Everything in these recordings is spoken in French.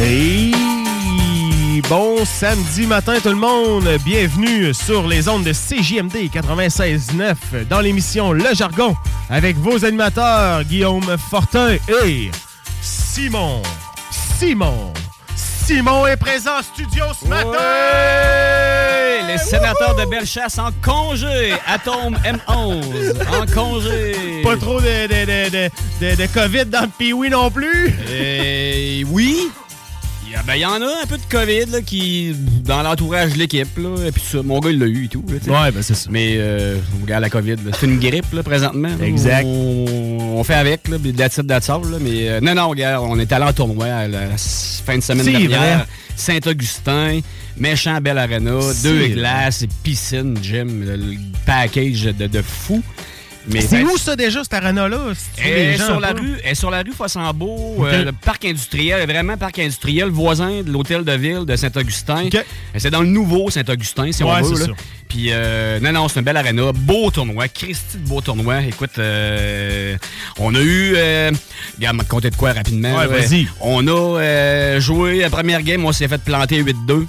Hey! Bon samedi matin tout le monde, bienvenue sur les ondes de CJMD 96.9 dans l'émission Le Jargon avec vos animateurs Guillaume Fortin et Simon. Simon. Simon est présent en studio ce matin! Les sénateurs de Bellechasse en congé. Atome M11 en congé. Pas trop de, de, de, de, de- de COVID dans le Pee-Wee non plus? Euh, oui. Il y, a- ben, il y en a un peu de COVID là, qui dans l'entourage de l'équipe. Et puis ça, mon gars, il l'a eu et tout. là. Ouais, ben c'est ça. Mais euh, regarde la COVID, c'est une grippe là, présentement. Exact. On, on fait avec, là, puis de la titre là, mais euh, non, non, regarde, on est allé en tournoi à la, fin de semaine dernière. Saint-Augustin, méchant belle arena, deux glaces, piscine, gym, le, le package de, de fou. Mais C'est ben, où ça déjà, cette arena-là? Elle est sur la rue, elle est sur la rue Fossambeau, euh, le parc industriel, vraiment parc industriel, voisin de l'hôtel de ville de Saint-Augustin. Euh, C'est dans le nouveau Saint-Augustin, si Ouais, on veut. c'est là. ça. Puis, euh, non, non, c'est une belle arena. Beau tournoi. Christy de beau tournoi. Écoute, euh, on a eu. Regarde, m'a compter de quoi rapidement. Ouais, vas-y. On a joué la première game, on s'est fait planter 8-2.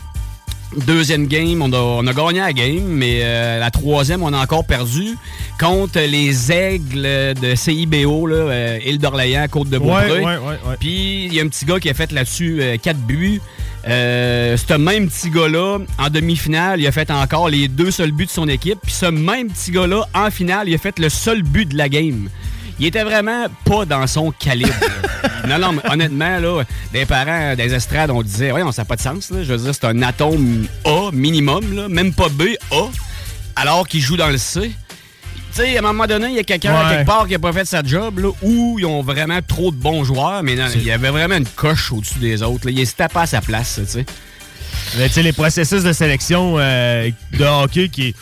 Deuxième game, on a, on a gagné la game, mais euh, la troisième, on a encore perdu contre les Aigles de CIBO, là, euh, Île d'Orléans, ouais, ouais, ouais. Puis il y a un petit gars qui a fait là-dessus 4 buts. Euh, ce même petit gars-là, en demi-finale, il a fait encore les deux seuls buts de son équipe. Puis ce même petit gars-là, en finale, il a fait le seul but de la game. Il était vraiment pas dans son calibre. non, non, mais honnêtement, là, des parents des estrades, on disait, ouais, ça n'a pas de sens. Là. Je veux dire, c'est un atome A minimum, là, même pas B, A, alors qu'il joue dans le C. Tu sais, à un moment donné, il y a quelqu'un Ouais. quelque part qui a pas fait sa job, là, ou ils ont vraiment trop de bons joueurs, mais non, il y avait vraiment une coche au-dessus des autres. Là. Il se tapait à sa place, tu sais. Mais tu sais, les processus de sélection euh, de hockey qui,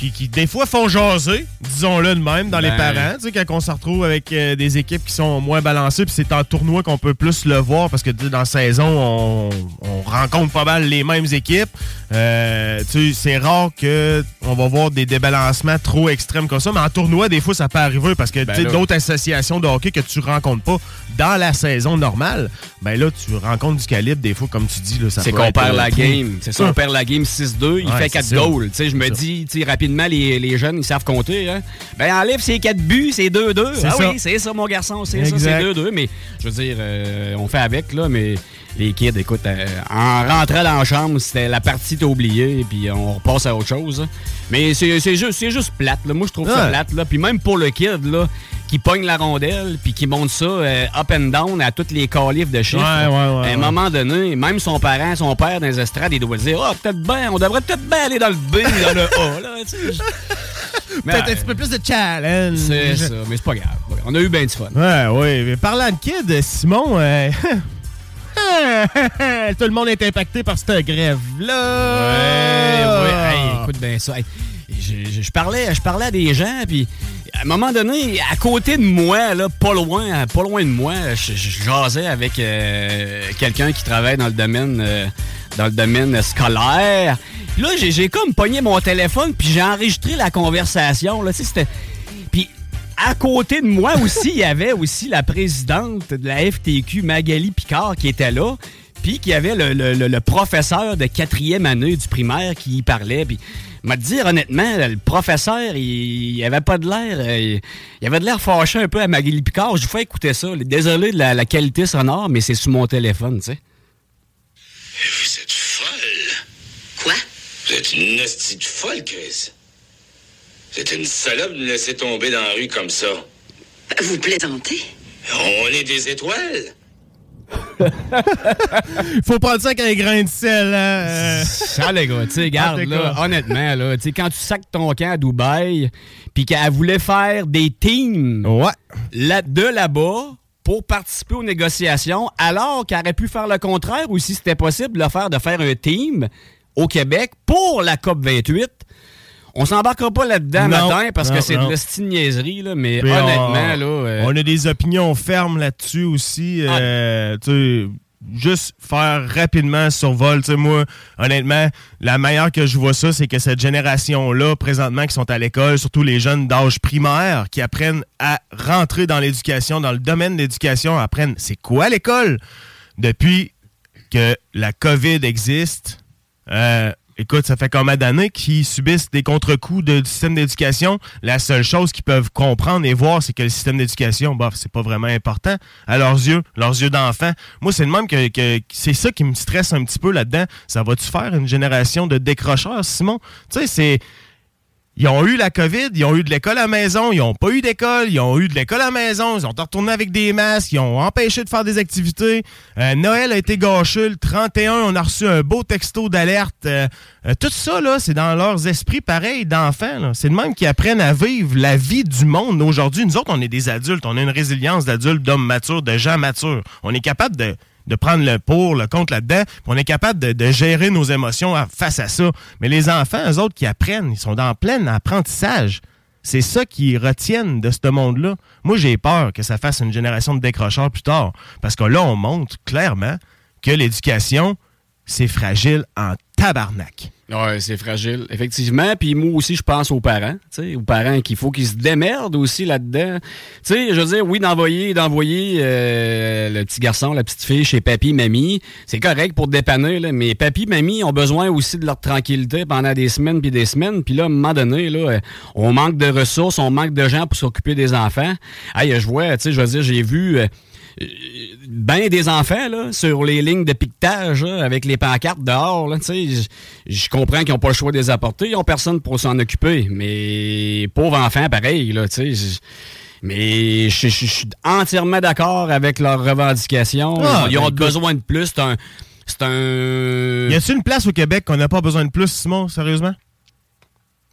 qui, qui, des fois, font jaser, disons-le de même, dans les Ben. parents. Tu sais, quand on se retrouve avec euh, des équipes qui sont moins balancées, puis c'est en tournoi qu'on peut plus le voir, parce que sais, dans la saison, on, on rencontre pas mal les mêmes équipes. Euh, tu sais, c'est rare que on va voir des débalancements trop extrêmes comme ça, mais en tournoi, des fois, ça peut arriver, parce que Ben tu sais, là. d'autres associations de hockey que tu rencontres pas dans la saison normale, ben là, tu rencontres du calibre, des fois, comme tu dis, là, ça C'est qu'on perd euh, la game. C'est ça, on Hum. perd la game 6-2. Il Ouais, fait c'est 4 ça. goals. Tu sais, je me dis, tu sais, rapidement, les, les jeunes, ils savent compter. Hein? Ben, enlève ces 4 buts, c'est 2-2. C'est Ah ça. oui, c'est ça, mon garçon, c'est ça, c'est 2-2. Mais, je veux dire, euh, on fait avec, là, mais les kids, écoute, euh, en rentrant dans la chambre, c'était la partie t'as oublié, puis on repasse à autre chose. Mais c'est juste, juste plate, là. Moi, je trouve ça plate, là. Puis même pour le kid, là, qui pogne la rondelle, puis qui monte ça euh, up and down à toutes les califs de chiffres. Ouais, ouais, ouais, À un moment donné, même son parent, son père dans les estrades, il doit dire Ah, peut-être bien, on devrait peut-être bien aller dans le B, dans le A. Là, Peut-être un petit peu plus de challenge. C'est ça, mais c'est pas grave. On a eu bien du fun. Ouais, ouais. Mais parlant de kid, Simon, euh, tout le monde est impacté par cette grève-là. Ouais, ouais. Écoute bien ça. Je, parlais, je parlais à des gens, puis à un moment donné, à côté de moi, là, pas loin, pas loin de moi, je, jasais avec euh, quelqu'un qui travaille dans le domaine, euh, dans le domaine scolaire. Puis là, j'ai comme pogné mon téléphone, puis j'ai enregistré la conversation. Là, c'était. À côté de moi aussi, il y avait aussi la présidente de la FTQ, Magali Picard, qui était là. Puis qu'il y avait le, professeur de quatrième année du primaire qui y parlait. Puis m'a dit honnêtement, le professeur, il, avait pas de l'air. Euh, il, avait de l'air fâché un peu à Magali Picard. Je vous fais écouter ça. Désolé de la, qualité sonore, mais c'est sur mon téléphone, tu sais. Vous êtes folle. Quoi? Vous êtes une hostie de folle, Chris. Êtes une salope de me laisser tomber dans la rue comme ça. Vous plaisantez? On est des étoiles. Faut prendre ça avec un grain de sel. Hein? Ça, les gars, tu sais, garde, là, honnêtement, là, tu sais, quand tu sacs ton camp à Dubaï, puis qu'elle voulait faire des teams ouais. là, de là-bas pour participer aux négociations, alors qu'elle aurait pu faire le contraire, ou si c'était possible de faire, de faire un team au Québec pour la COP 28, on s'embarquera pas là-dedans matin parce que c'est de la niaiserie, là, mais, honnêtement, on, là. Euh, on a des opinions fermes là-dessus aussi. Euh, ah. juste faire rapidement survol. Tu moi, honnêtement, la meilleure que je vois ça, c'est que cette génération-là, présentement, qui sont à l'école, surtout les jeunes d'âge primaire, qui apprennent à rentrer dans l'éducation, dans le domaine de l'éducation, apprennent c'est quoi l'école? Depuis que la COVID existe. Euh, écoute, ça fait combien d'années qu'ils subissent des contre-coups du système d'éducation. La seule chose qu'ils peuvent comprendre et voir, c'est que le système d'éducation, bah, c'est pas vraiment important à leurs yeux, leurs yeux d'enfant. Moi, c'est le même que, que c'est ça qui me stresse un petit peu là-dedans. Ça va-tu faire une génération de décrocheurs, Simon? Tu sais, c'est ils ont eu la COVID, ils ont eu de l'école à la maison, ils n'ont pas eu d'école, ils ont eu de l'école à la maison, ils ont retourné avec des masques, ils ont empêché de faire des activités. Euh, Noël a été gâché, le 31, on a reçu un beau texto d'alerte. Euh, euh, tout ça, là, c'est dans leurs esprits pareils d'enfants. C'est de même qui apprennent à vivre la vie du monde aujourd'hui. Nous autres, on est des adultes, on a une résilience d'adultes, d'hommes matures, de gens matures. On est capable de de prendre le pour, le contre là-dedans. On est capable de, gérer nos émotions face à ça. Mais les enfants, eux autres qui apprennent, ils sont dans plein apprentissage. C'est ça qui retiennent de ce monde-là. Moi, j'ai peur que ça fasse une génération de décrocheurs plus tard. Parce que là, on montre clairement que l'éducation, c'est fragile en tabarnak. Oui, c'est fragile, effectivement. Puis moi aussi, je pense aux parents, aux parents qu'il faut qu'ils se démerdent aussi là-dedans. Tu sais, je veux dire, oui, d'envoyer d'envoyer euh, le petit garçon, la petite fille chez papy, mamie, c'est correct pour dépanner, là, mais papy, mamie ont besoin aussi de leur tranquillité pendant des semaines puis des semaines. Puis là, à un moment donné, là, on manque de ressources, on manque de gens pour s'occuper des enfants. Hey, je vois, tu sais, je veux dire, j'ai vu... Euh, ben des enfants là, sur les lignes de piquetage avec les pancartes dehors. Je comprends qu'ils n'ont pas le choix de les apporter. Ils n'ont personne pour s'en occuper. Mais pauvres enfants, pareil. Là, mais je suis entièrement d'accord avec leurs revendications. Ah, ils ont ben, besoin de plus. C'est un, un... Y a-t-il une place au Québec qu'on n'a pas besoin de plus, Simon, sérieusement?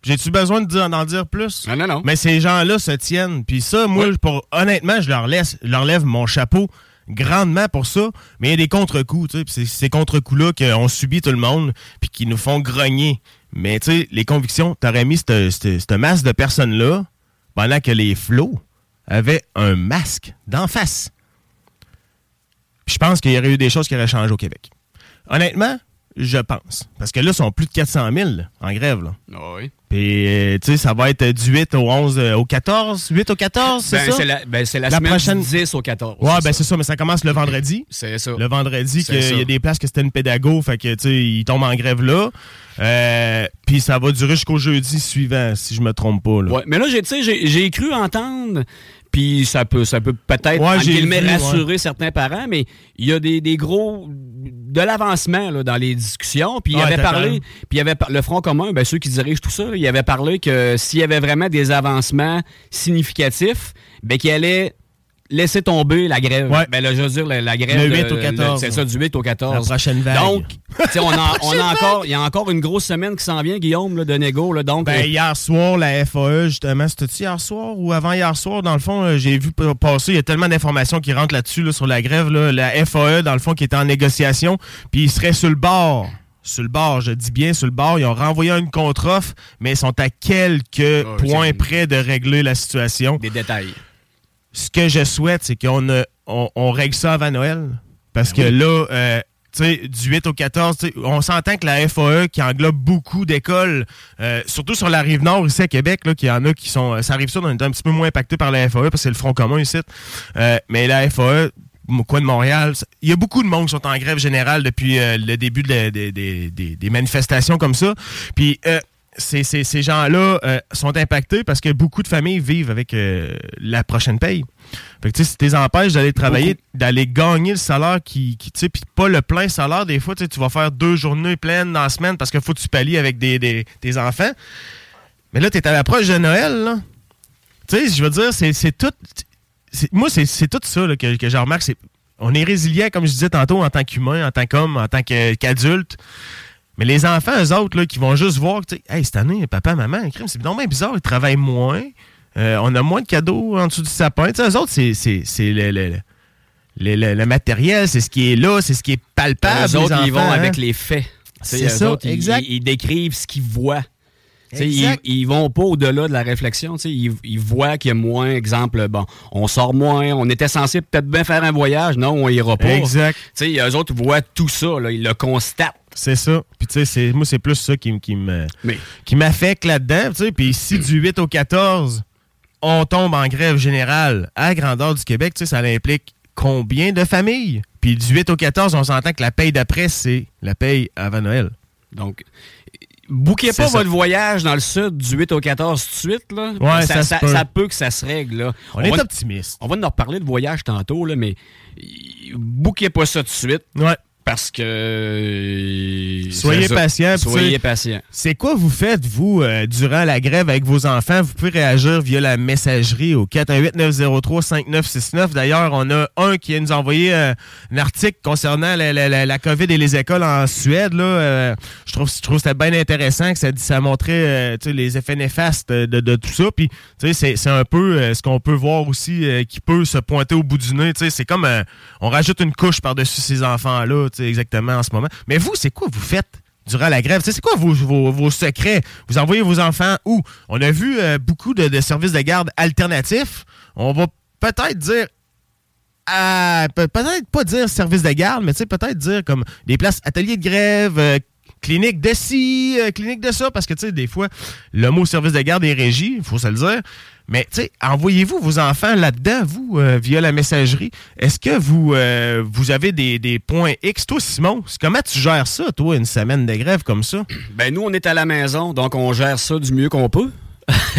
J'ai-tu besoin d'en dire plus? Non, non, non. Mais ces gens-là se tiennent. Puis ça, moi, pour, honnêtement, je leur, laisse, leur lève mon chapeau grandement pour ça. Mais il y a des contre-coups, tu sais. C'est ces contre-coups-là qu'on subit tout le monde, puis qui nous font grogner. Mais tu sais, les convictions, t'aurais mis cette, masse de personnes-là pendant que les flots avaient un masque d'en face. je pense qu'il y aurait eu des choses qui auraient changé au Québec. Honnêtement, je pense. Parce que là, ils sont plus de 400 000 en grève. Là. Ah oui. Puis, euh, tu sais, ça va être du 8 au 11 euh, au 14, 8 au 14, c'est ben, ça? La, ben, c'est la, semaine prochaine... 10 au 14. Ouais, ben c'est ça, mais ça commence le vendredi. C'est ça. Le vendredi, il y a des places que c'était une pédago, fait que, tu sais, ils tombent en grève là. Euh, puis ça va durer jusqu'au jeudi suivant, si je me trompe pas. Là. Ouais, mais là, j'ai cru entendre puis ça peut ça peut peut-être rassurer certains parents, mais il y a des, gros de l'avancement dans les discussions. Puis il avait parlé, puis il y avait le Front commun, ben, ceux qui dirigent tout ça, il avait parlé que s'il y avait vraiment des avancements significatifs, ben qu'il allait laisser tomber la grève. Ouais. Ben là, je veux dire, la, grève. Le 8 au 14. C'est ça, du 8 au 14. La prochaine vague. Donc, on, a, on a encore, il y a encore une grosse semaine qui s'en vient, Guillaume, là, de négo. Là, donc, ben, euh, hier soir, la FAE, justement, c'était-tu hier soir ou avant hier soir? Dans le fond, euh, j'ai vu passer, il y a tellement d'informations qui rentrent là-dessus, là, sur la grève. Là, la FAE, dans le fond, qui était en négociation, puis il serait sur le bord sur le bord, je dis bien sur le bord. Ils ont renvoyé une contre-offre, mais ils sont à quelques Ah, points près de régler la situation. Des détails. Ce que je souhaite, c'est qu'on a- on, on règle ça avant Noël. Parce Ben que là, euh, tu sais, du 8 au 14, tu sais, on s'entend que la FAE, qui englobe beaucoup d'écoles, euh, surtout sur la rive nord ici à Québec, là, qu'il y en a qui sont. Ça arrive ça, on est un petit peu moins impacté par la FAE parce que c'est le Front commun ici. Euh, mais la FAE, coin de Montréal, il y a beaucoup de monde qui sont en grève générale depuis euh, le début de la- des- manifestations comme ça. Puis euh, ces, ces- ces gens-là euh, sont impactés parce que beaucoup de familles vivent avec euh, la prochaine paye. Fait que tu sais, si tu les empêches d'aller travailler, d'aller gagner le salaire qui, qui tu sais, puis pas le plein salaire, des fois, tu sais, tu vas faire deux journées pleines dans la semaine parce qu'il faut que tu pallies avec des, des- tes enfants. Mais là, tu es à l'approche de Noël, là. Tu sais, je veux dire, c'est c'est tout. Moi, c'est c'est tout ça là, que, que je remarque. On est résilient, comme je disais tantôt, en tant qu'humain, en tant qu'homme, en tant qu'adulte. Mais les enfants, eux autres, là, qui vont juste voir, tu sais, hey, cette année, papa, maman, crime, c'est non bizarre, ils travaillent moins. Euh, on a moins de cadeaux en dessous du sapin. Tu sais, eux autres, c'est le, le- le- le- matériel, c'est ce qui est là, c'est ce qui est palpable. les autres, ils vont enfants, hein. avec les faits. C'est eux ça, autres, ils- exact. Ils, ils décrivent ce qu'ils voient. Ils, ils vont pas au-delà de la réflexion. Ils, ils voient qu'il y a moins, exemple, bon, on sort moins, on était censé peut-être bien faire un voyage, non, on ira pas. Exact. Eux autres voient tout ça, là, ils le constatent. C'est ça. Puis tu sais, moi, c'est plus ça qui, qui Mais m'affecte là-dedans. tu sais. Puis si du 8 au 14, on tombe en grève générale à grandeur du Québec, tu sais, ça implique combien de familles? Puis du 8 au 14, on s'entend que la paye d'après, c'est la paye avant Noël. Donc, bouquez pas ça. votre voyage dans le sud du 8 au 14 tout de suite. Là. Ouais, ça, peut. ça peut que ça se règle. Là. On, est va, optimiste. on va en reparler de voyage tantôt, là, mais bouquez pas ça tout de suite Ouais. Parce que... euh, Soyez patient, Soyez patient. C'est quoi vous faites, vous, euh, durant la grève avec vos enfants? Vous pouvez réagir via la messagerie au 418-903-5969. D'ailleurs, on a un qui nous a envoyé euh, un article concernant la, la- la- la COVID et les écoles en Suède. Là. Euh, je trouve, je trouve que c'était bien intéressant que ça, ça montrait les effets néfastes de, de- de tout ça. Puis, tu sais, c'est, c'est un peu ce qu'on peut voir aussi qui peut se pointer au bout du nez. C'est comme on rajoute une couche par-dessus ces enfants-là, exactement en ce moment. Mais vous, c'est quoi vous faites? durant la grève? C'est quoi vos, vos- secrets? Vous envoyez vos enfants où? On a vu euh, beaucoup de, services de garde alternatifs. On va peut-être dire peut-être pas dire service de garde, mais peut-être dire comme des places ateliers de grève, euh, clinique de ci, euh, clinique de ça, parce que tu sais, des fois, le mot service de garde est régi, il faut se le dire. Mais tu sais, envoyez-vous vos enfants là-dedans, vous, euh, via la messagerie? Est-ce que vous, euh, vous avez des, des points X? Toi, Simon, comment tu gères ça, toi, une semaine de grève comme ça? Ben nous, on est à la maison, donc on gère ça du mieux qu'on peut.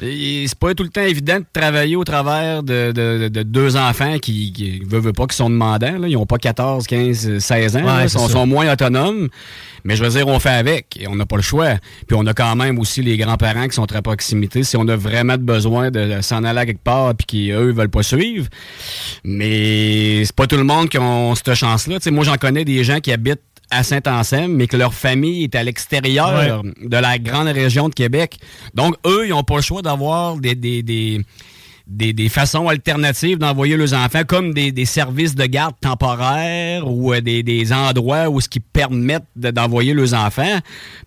C'est pas tout le temps évident de travailler au travers de, de- de deux enfants qui, qui veulent, veulent pas, qui sont demandants. Là. Ils ont pas 14, 15, 16 ans. Ouais. Ils sont, moins autonomes. Mais je veux dire, on fait avec et on n'a pas le choix. Puis on a quand même aussi les grands-parents qui sont très à proximité. Si on a vraiment besoin de s'en aller à quelque part puis qu'eux veulent pas suivre. Mais c'est pas tout le monde qui a cette chance-là. Tu sais, moi, j'en connais des gens qui habitent à Saint-Anselme, mais que leur famille est à l'extérieur de la grande région de Québec. Donc, eux, ils n'ont pas le choix d'avoir des, des, des, des, des façons alternatives d'envoyer leurs enfants, comme des, des services de garde temporaires ou euh, des, des endroits où ce qui permettent de- d'envoyer leurs enfants.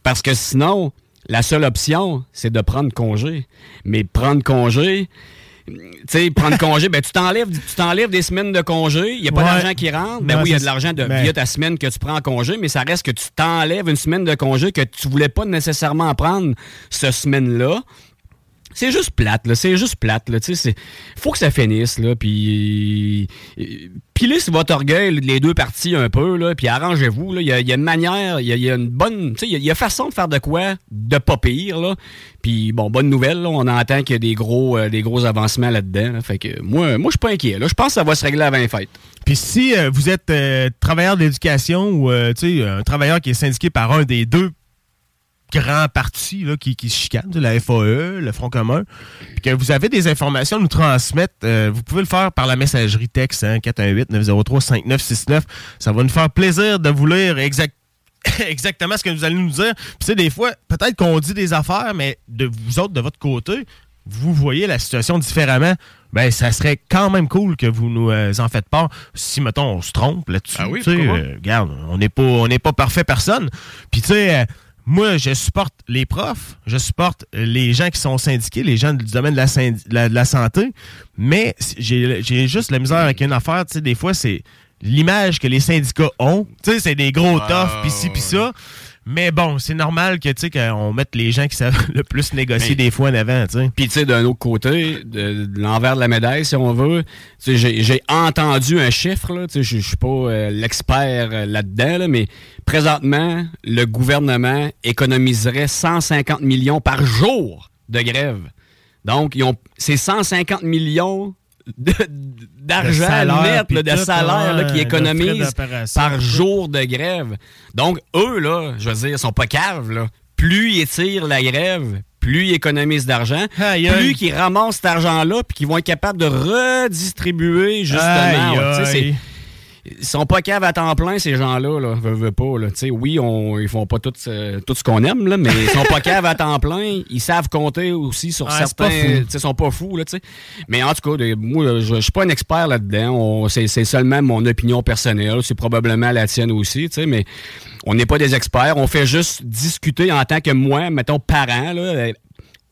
Parce que sinon, la seule option, c'est de prendre congé. Mais prendre congé, sais, prendre congé, ben tu t'enlèves, tu t'enlèves des semaines de congé, il n'y a pas Ouais. d'argent qui rentre. Ben Non, oui, il y a de l'argent de, ben- via ta semaine que tu prends en congé, mais ça reste que tu t'enlèves une semaine de congé que tu voulais pas nécessairement prendre cette semaine-là. C'est juste plate, là. C'est juste plate, là. Tu sais, faut que ça finisse, là. Puis. euh, Pilez votre orgueil, les deux parties, un peu, là. Puis arrangez-vous, là. Il y a, une manière, il y a, une bonne. Tu sais, il y a- façon de faire de quoi de pas pire, là. Puis, bon, bonne nouvelle, là. On entend qu'il y a des gros, euh, des gros avancements là-dedans. là. Fait que moi, moi je suis pas inquiet, là. Je pense que ça va se régler avant les fêtes. Puis si euh, vous êtes travailleur de l'éducation ou tu sais, un travailleur qui est syndiqué par un des deux grands partis là, qui, qui se chicanent, la FAE, le Front commun, puis que vous avez des informations à nous transmettre, euh, vous pouvez le faire par la messagerie texte hein, 418-903-5969. Ça va nous faire plaisir de vous lire exact- exactement ce que vous allez nous dire. Puis tu sais, des fois, peut-être qu'on dit des affaires, mais de vous autres, de votre côté, vous voyez la situation différemment. ben ça serait quand même cool que vous nous euh, en faites part. Si, mettons, on se trompe là-dessus, Ah oui, euh, regarde, on n'est pas, on pas parfait personne. Puis, tu sais, euh, moi, je supporte les profs, je supporte les gens qui sont syndiqués, les gens du domaine de la, syndi- de la- de la santé, mais j'ai juste la misère avec une affaire, tu sais, des fois, c'est l'image que les syndicats ont. Tu sais, c'est des gros Ah, toffs, pis ci, pis ça. Mais bon, c'est normal que, tu sais, qu'on mette les gens qui savent le plus négocier Mais- des fois en avant, tu sais. Puis, tu sais, d'un autre côté, de, de l'envers de la médaille, si on veut, tu sais, j'ai entendu un chiffre, là, tu sais, je suis pas euh, l'expert euh, là-dedans, là, mais présentement, le gouvernement économiserait 150 millions par jour de grève. Donc, ils ont c'est 150 millions d'argent salaire, net, là, de tout, salaire là, frais économisent par jour de grève. Donc, eux, là, je veux dire, sont pas caves, là. Plus ils étirent la grève, plus ils économisent d'argent, plus qu'ils ramassent cet argent-là, puis qu'ils vont être capables de redistribuer, justement. Ils sont pas caves à temps plein, ces gens-là, là. Veux, veux pas, là. Tu sais, oui, on, ils font pas tout, ce- tout ce qu'on aime, là, mais ils sont pas caves à temps plein. Ils savent compter aussi sur Ouais, certains. ils sont pas fous, là, tu sais. Mais en tout cas, moi, je, je suis pas un expert là-dedans. C'est c'est seulement mon opinion personnelle. C'est probablement la tienne aussi, tu sais, mais on n'est pas des experts. On fait juste discuter en tant que moi, mettons, parent, là, euh,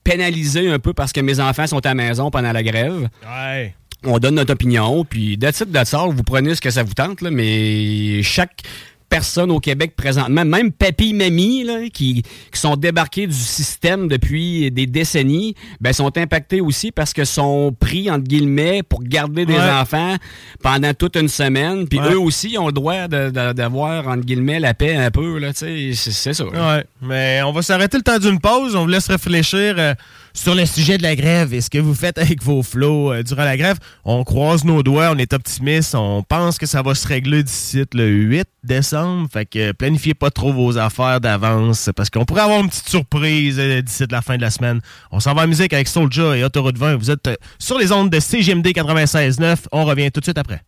pénalisé un peu parce que mes enfants sont à la maison pendant la grève Ouais. On donne notre opinion, puis that's all, vous prenez ce que ça vous tente, là, mais chaque personne au Québec présentement, même papy, mamie, là, qui, qui sont débarqués du système depuis des décennies, ben, sont impactés aussi parce que sont pris, entre guillemets, pour garder des Ouais. enfants pendant toute une semaine, puis Ouais. eux aussi ont le droit d'avoir, entre guillemets, la paix un peu, c'est c'est ça. là. Ouais, mais on va s'arrêter le temps d'une pause. On vous laisse réfléchir euh, sur le sujet de la grève et ce que vous faites avec vos flots euh, durant la grève. On croise nos doigts, on est optimiste, on pense que ça va se régler d'ici le 8 décembre. Fait que planifiez pas trop vos affaires d'avance parce qu'on pourrait avoir une petite surprise euh, d'ici la fin de la semaine. On s'en va en musique avec Soulja et Autoroute 20. Vous êtes euh, sur les ondes de CGMD 96.9. On revient tout de suite après.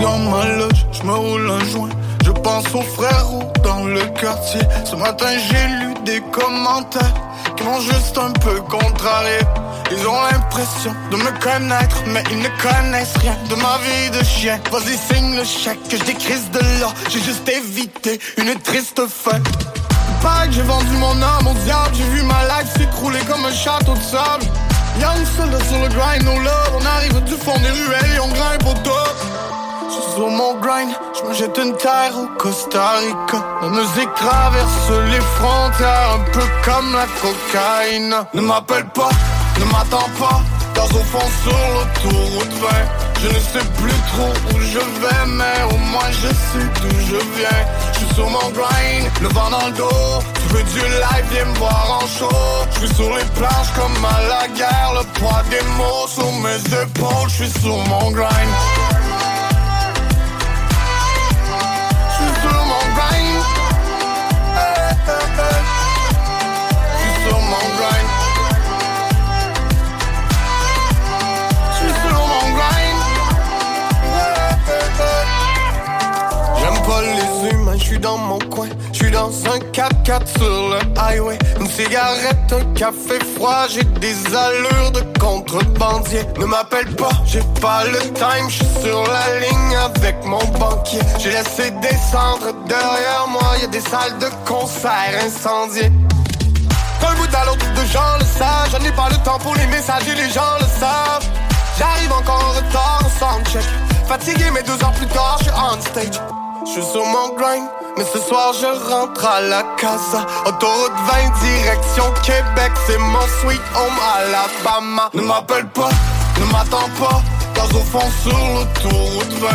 Dans ma loge, je me roule un joint. Je pense aux frérots dans le quartier. Ce matin, j'ai lu des commentaires qui m'ont juste un peu contrarié. Ils ont l'impression de me connaître, mais ils ne connaissent rien de ma vie de chien. Vas-y, signe le chèque que je de là. J'ai juste évité une triste fin. Que j'ai vendu mon âme au diable J'ai vu ma life s'écrouler comme un château de sable Young seul sur le grind, no love On arrive du fond des ruelles et on grimpe au top Je suis sur mon grind, je me jette une terre au Costa Rica. La musique traverse les frontières Un peu comme la cocaïne. Ne m'appelle pas, ne m'attends pas Gaz au fond sur l'autoroute 20 Je ne sais plus trop où je vais Mais au moins je sais d'où je viens. Je suis sur mon grind, le vent dans le dos. Tu veux du live, viens me voir en show. Je suis sur les planches comme à la guerre Le poids des mots sur mes épaules. Je suis sur mon grind dans mon coin. Je suis dans un 4x4 sur le highway. Une cigarette, un café froid. J'ai des allures de contrebandier. Ne m'appelle pas, j'ai pas le time. Je suis sur la ligne avec mon banquier. J'ai laissé descendre derrière moi. Y a des salles de concert incendiées. D'un bout à l'autre, de gens le savent. Je n'ai pas le temps pour les messages et les gens le savent. J'arrive encore en retard au soundcheck. Fatigué, mais deux heures plus tard, je suis on stage. Je suis sur mon grind, mais ce soir je rentre à la casa. Autoroute 20, direction Québec, c'est mon sweet home Alabama. Ne m'appelle pas, ne m'attends pas. Gaz au fond sur l'autoroute 20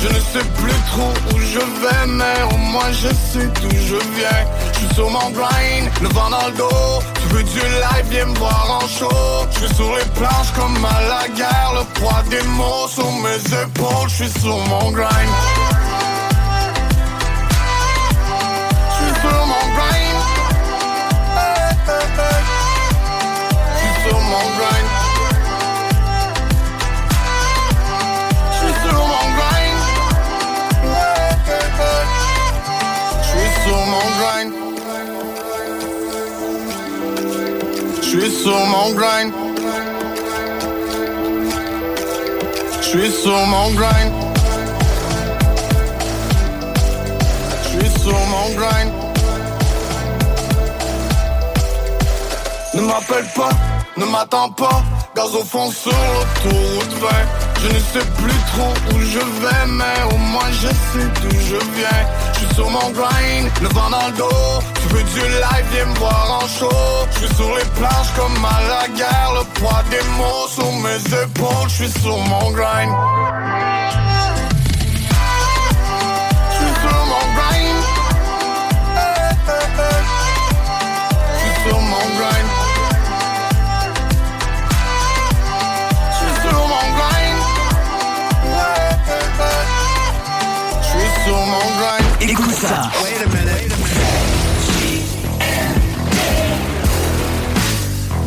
Je ne sais plus trop où je vais Mais au moins je sais d'où je viens Je suis sur mon grind, le vent dans le dos Tu veux du live, viens me voir en show Je suis sur les planches comme à la guerre Le poids des mots sur mes épaules Je suis sur mon grind mon grind. Sur mon grind. J'suis sur mon grind. J'suis sur mon grind. J'suis sur mon grind. J'suis sur mon grind. Ne m'appelle pas ne m'attends pas. Gaz au fond sur l'autoroute vert. Je ne sais plus trop où je vais, mais au moins je sais d'où je viens. Je suis sur mon grind, le vent dans le dos. Tu veux du live, viens me voir en show. Je suis sur les planches comme à la guerre. Le poids des mots sur mes épaules. Je suis sur mon grind. Sur mon grind. Écoute ça.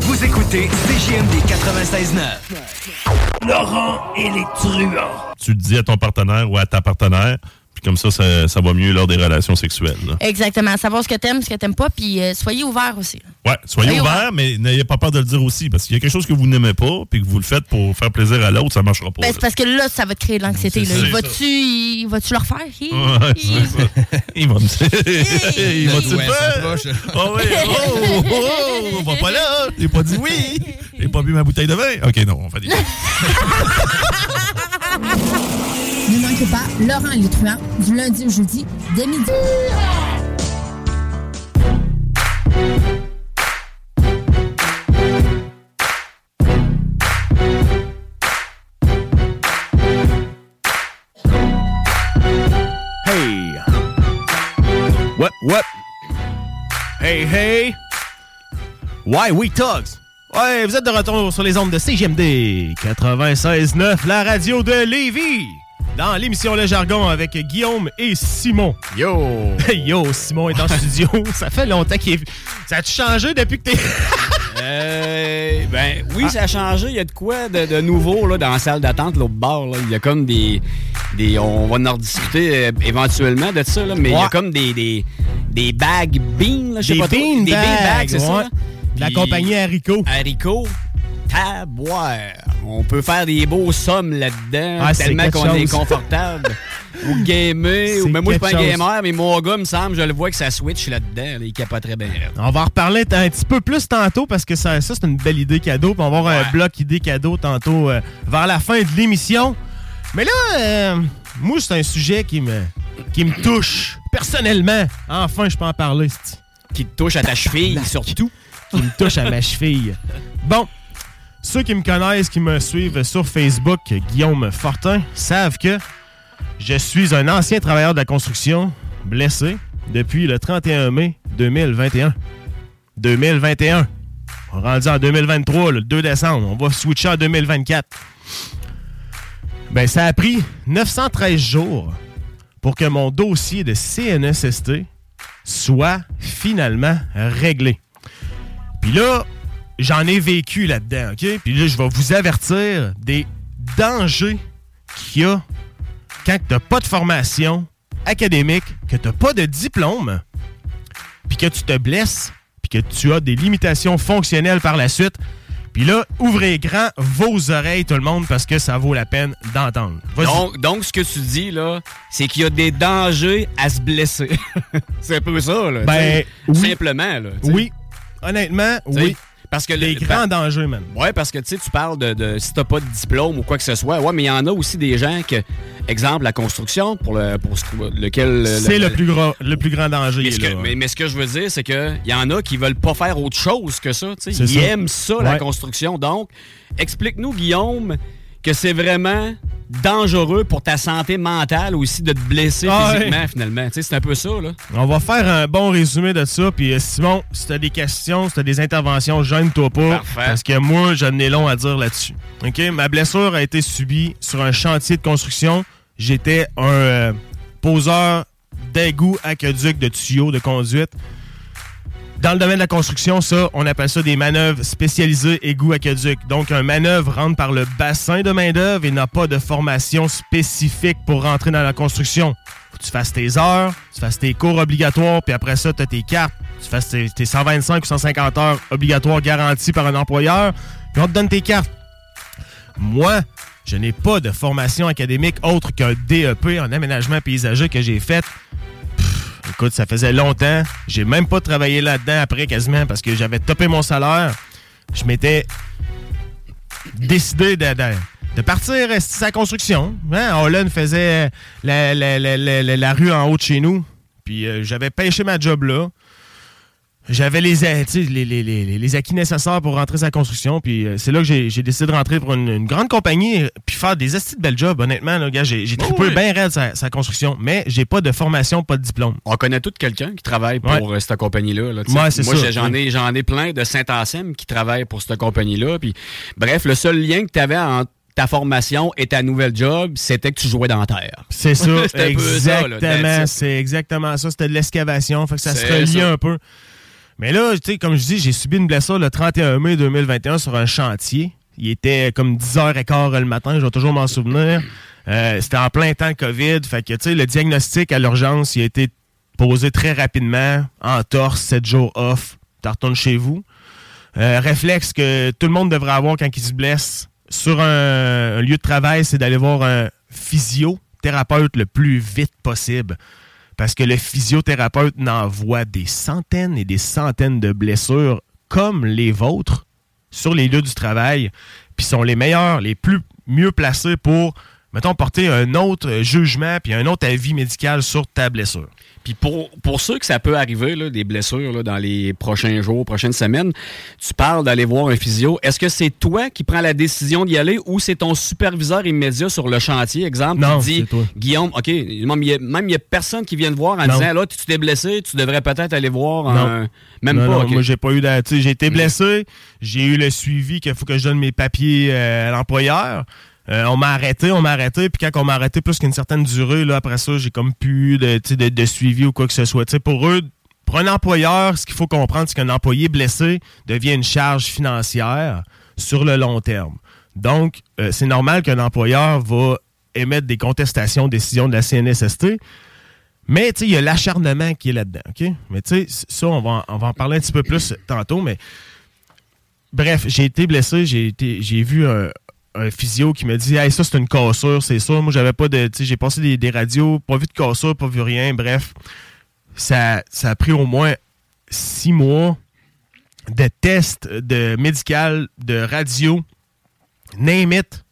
Vous écoutez CJMD 96.9. Laurent et les truands. Tu le dis à ton partenaire ou à ta partenaire, comme ça, ça, ça va mieux lors des relations sexuelles. là. Exactement. Savoir ce que t'aimes, ce que t'aimes pas, puis euh, soyez ouverts aussi. là. Ouais, soyez Soyez ouverts, mais n'ayez pas peur de le dire aussi, parce qu'il y a quelque chose que vous n'aimez pas, puis que vous le faites pour faire plaisir à l'autre, ça marchera pas. Ben, parce que là, ça va te créer de l'anxiété. Il Va-tu il va-tu le refaire? Hi, Ouais, c'est ça. Il va me dire. Il va ça faire. approche. Oh oui, oh, oh, oh, on va pas là. J'ai pas dit oui. J'ai pas bu ma bouteille de vin. Ok, non, on fait des. Ne manquez pas Laurent truands du lundi au jeudi dès midi. Hey! What, what? Hey, hey! Why we Tugs? Ouais, vous êtes de retour sur les ondes de CGMD 96.9, la radio de Lévis. Dans l'émission Le Jargon avec Guillaume et Simon. Yo! Yo, Simon est en studio. Ça fait longtemps qu'il est... Ça a-tu changé depuis que t'es... Euh, ben oui, ça a changé. Il y a de quoi de, de nouveau là, dans la salle d'attente, l'autre bord. là. Il y a comme des. des on va en rediscuter euh, éventuellement de ça, là, mais il y a comme des, des, des bags beans. là, je sais Des pas trop. bean Des bean bags, c'est ça? ouais. De la Puis- compagnie Haricot. Haricot. Taboire. On peut faire des beaux sommes là-dedans, Ah, tellement qu'on est confortable. ou gamer, ou même moi je suis pas un gamer, mais mon gars me semble, je le vois que ça switch là-dedans, là, il capoterait bien. On va en reparler un petit peu plus tantôt parce que ça, ça c'est une belle idée cadeau. Puis on va avoir un bloc idée cadeau tantôt euh, vers la fin de l'émission. Mais là, euh, moi, c'est un sujet qui me, qui me touche personnellement. Enfin, je peux en parler. c'ti. Qui te touche à ta cheville, surtout. Qui me touche à ma cheville. Bon, ceux qui me connaissent, qui me suivent sur Facebook, Guillaume Fortin, savent que je suis un ancien travailleur de la construction blessé depuis le 31 mai 2021. 2021. On est rendu en 2023, le 2 décembre. On va switcher en 2024. Ben, ça a pris 913 jours pour que mon dossier de CNSST soit finalement réglé. Puis là, j'en ai vécu là-dedans, OK? Puis là, je vais vous avertir des dangers qu'il y a quand tu n'as pas de formation académique, que tu n'as pas de diplôme, puis que tu te blesses, puis que tu as des limitations fonctionnelles par la suite. Puis là, ouvrez grand vos oreilles, tout le monde, parce que ça vaut la peine d'entendre. Donc, donc, ce que tu dis, là, c'est qu'il y a des dangers à se blesser. c'est un peu ça, là. Ben, oui. Simplement, là. Oui, honnêtement, oui. Parce que Des le- grands dangers, man. Ouais, parce que tu sais, tu parles de, de si t'as pas de diplôme ou quoi que ce soit. Ouais, mais il y en a aussi des gens que, exemple, la construction, pour le pour lequel. C'est le, plus gros, le plus grand danger. Mais ce, que, mais, mais ce que je veux dire, c'est qu'il y en a qui veulent pas faire autre chose que ça. Ils ça. aiment ça, la construction. Donc, explique-nous, Guillaume, que c'est vraiment dangereux pour ta santé mentale aussi de te blesser Ah ouais. physiquement, finalement. Tu sais, C'est un peu ça, là. On va faire un bon résumé de ça. Puis euh, Simon, si t'as des questions, si t'as des interventions, gêne-toi pas. Parfait. Parce que moi, j'en ai long à dire là-dessus. OK? Ma blessure a été subie sur un chantier de construction. J'étais un euh, poseur d'égout aqueduc de tuyaux de conduite. Dans le domaine de la construction, ça, on appelle ça des manœuvres spécialisées égout aqueduc. Donc, un manœuvre rentre par le bassin de main-d'œuvre et n'a pas de formation spécifique pour rentrer dans la construction. Faut que tu fasses tes heures, tu fasses tes cours obligatoires, puis après ça, tu as tes cartes. tu fasses tes, tes 125 ou 150 heures obligatoires garanties par un employeur, puis on te donne tes cartes. Moi, je n'ai pas de formation académique autre qu'un DEP en aménagement paysager que j'ai fait. Écoute, ça faisait longtemps. J'ai même pas travaillé là-dedans après quasiment parce que j'avais topé mon salaire. Je m'étais décidé de, de- partir euh, sa construction. Hein? Holland faisait la rue en haut de chez nous. Puis euh, j'avais pêché ma job là. J'avais les, les, les- les- les acquis nécessaires pour rentrer sa construction. Puis euh, c'est là que j'ai j'ai décidé de rentrer pour une, une grande compagnie euh, puis faire des estis de belles jobs. Honnêtement, là, gars, j'ai oui. bien raide sa, sa construction. Mais j'ai pas de formation, pas de diplôme. On connaît tout quelqu'un qui travaille pour Ouais. euh, cette compagnie-là. là. Ouais, c'est Moi, ça. j'en ai, j'en ai plein de Saint-Anselme qui travaillent pour cette compagnie-là. Puis, bref, le seul lien que tu avais entre ta formation et ta nouvelle job, c'était que tu jouais dans la terre. C'est ça, là, exactement. C'est exactement ça. C'était de l'excavation. Fait que ça se relie ça. un peu. Mais là, comme je dis, j'ai subi une blessure le 31 mai 2021 sur un chantier. Il était comme 10h15 le matin, je vais toujours m'en souvenir. Euh, C'était en plein temps COVID. Fait que, le diagnostic à l'urgence, il a été posé très rapidement, en torse, 7 jours off. Tu retournes chez vous. Euh, réflexe que tout le monde devrait avoir quand il se blesse sur un lieu de travail, c'est d'aller voir un physiothérapeute le plus vite possible. Parce que le physiothérapeute n'envoie des centaines et des centaines de blessures comme les vôtres sur les lieux du travail, puis sont les meilleurs, les plus mieux placés pour, mettons, porter un autre jugement puis un autre avis médical sur ta blessure. Puis pour, pour ceux que ça peut arriver, là, des blessures là, dans les prochains jours, prochaines semaines, tu parles d'aller voir un physio. Est-ce que c'est toi qui prends la décision d'y aller ou c'est ton superviseur immédiat sur le chantier, exemple, Non, qui dit toi. Guillaume, OK, même il y a- personne qui vient te voir en Non. disant là, tu t'es blessé, tu devrais peut-être aller voir Non. un. Même pas. Moi, j'ai pas eu J'ai été blessé. J'ai eu le suivi qu'il faut que je donne mes papiers euh, à l'employeur. Euh, on m'a arrêté, on m'a arrêté, puis quand on m'a arrêté plus qu'une certaine durée, là, après ça, j'ai comme plus de, de, de suivi ou quoi que ce soit. Tu sais, pour eux, pour un employeur, ce qu'il faut comprendre, c'est qu'un employé blessé devient une charge financière sur le long terme. Donc, euh, c'est normal qu'un employeur va émettre des contestations décisions de la CNSST. Mais il y a l'acharnement qui est là-dedans? Mais tu sais, ça, on va, en parler un petit peu plus tantôt, mais bref, j'ai été blessé, j'ai vu un, physio qui me dit Hey, ça c'est une cassure, c'est ça. Moi j'avais pas de. J'ai passé des, radios, pas vu de cassure, pas vu rien, bref. Ça, ça a pris au moins six mois de tests de médical, de radio, name it,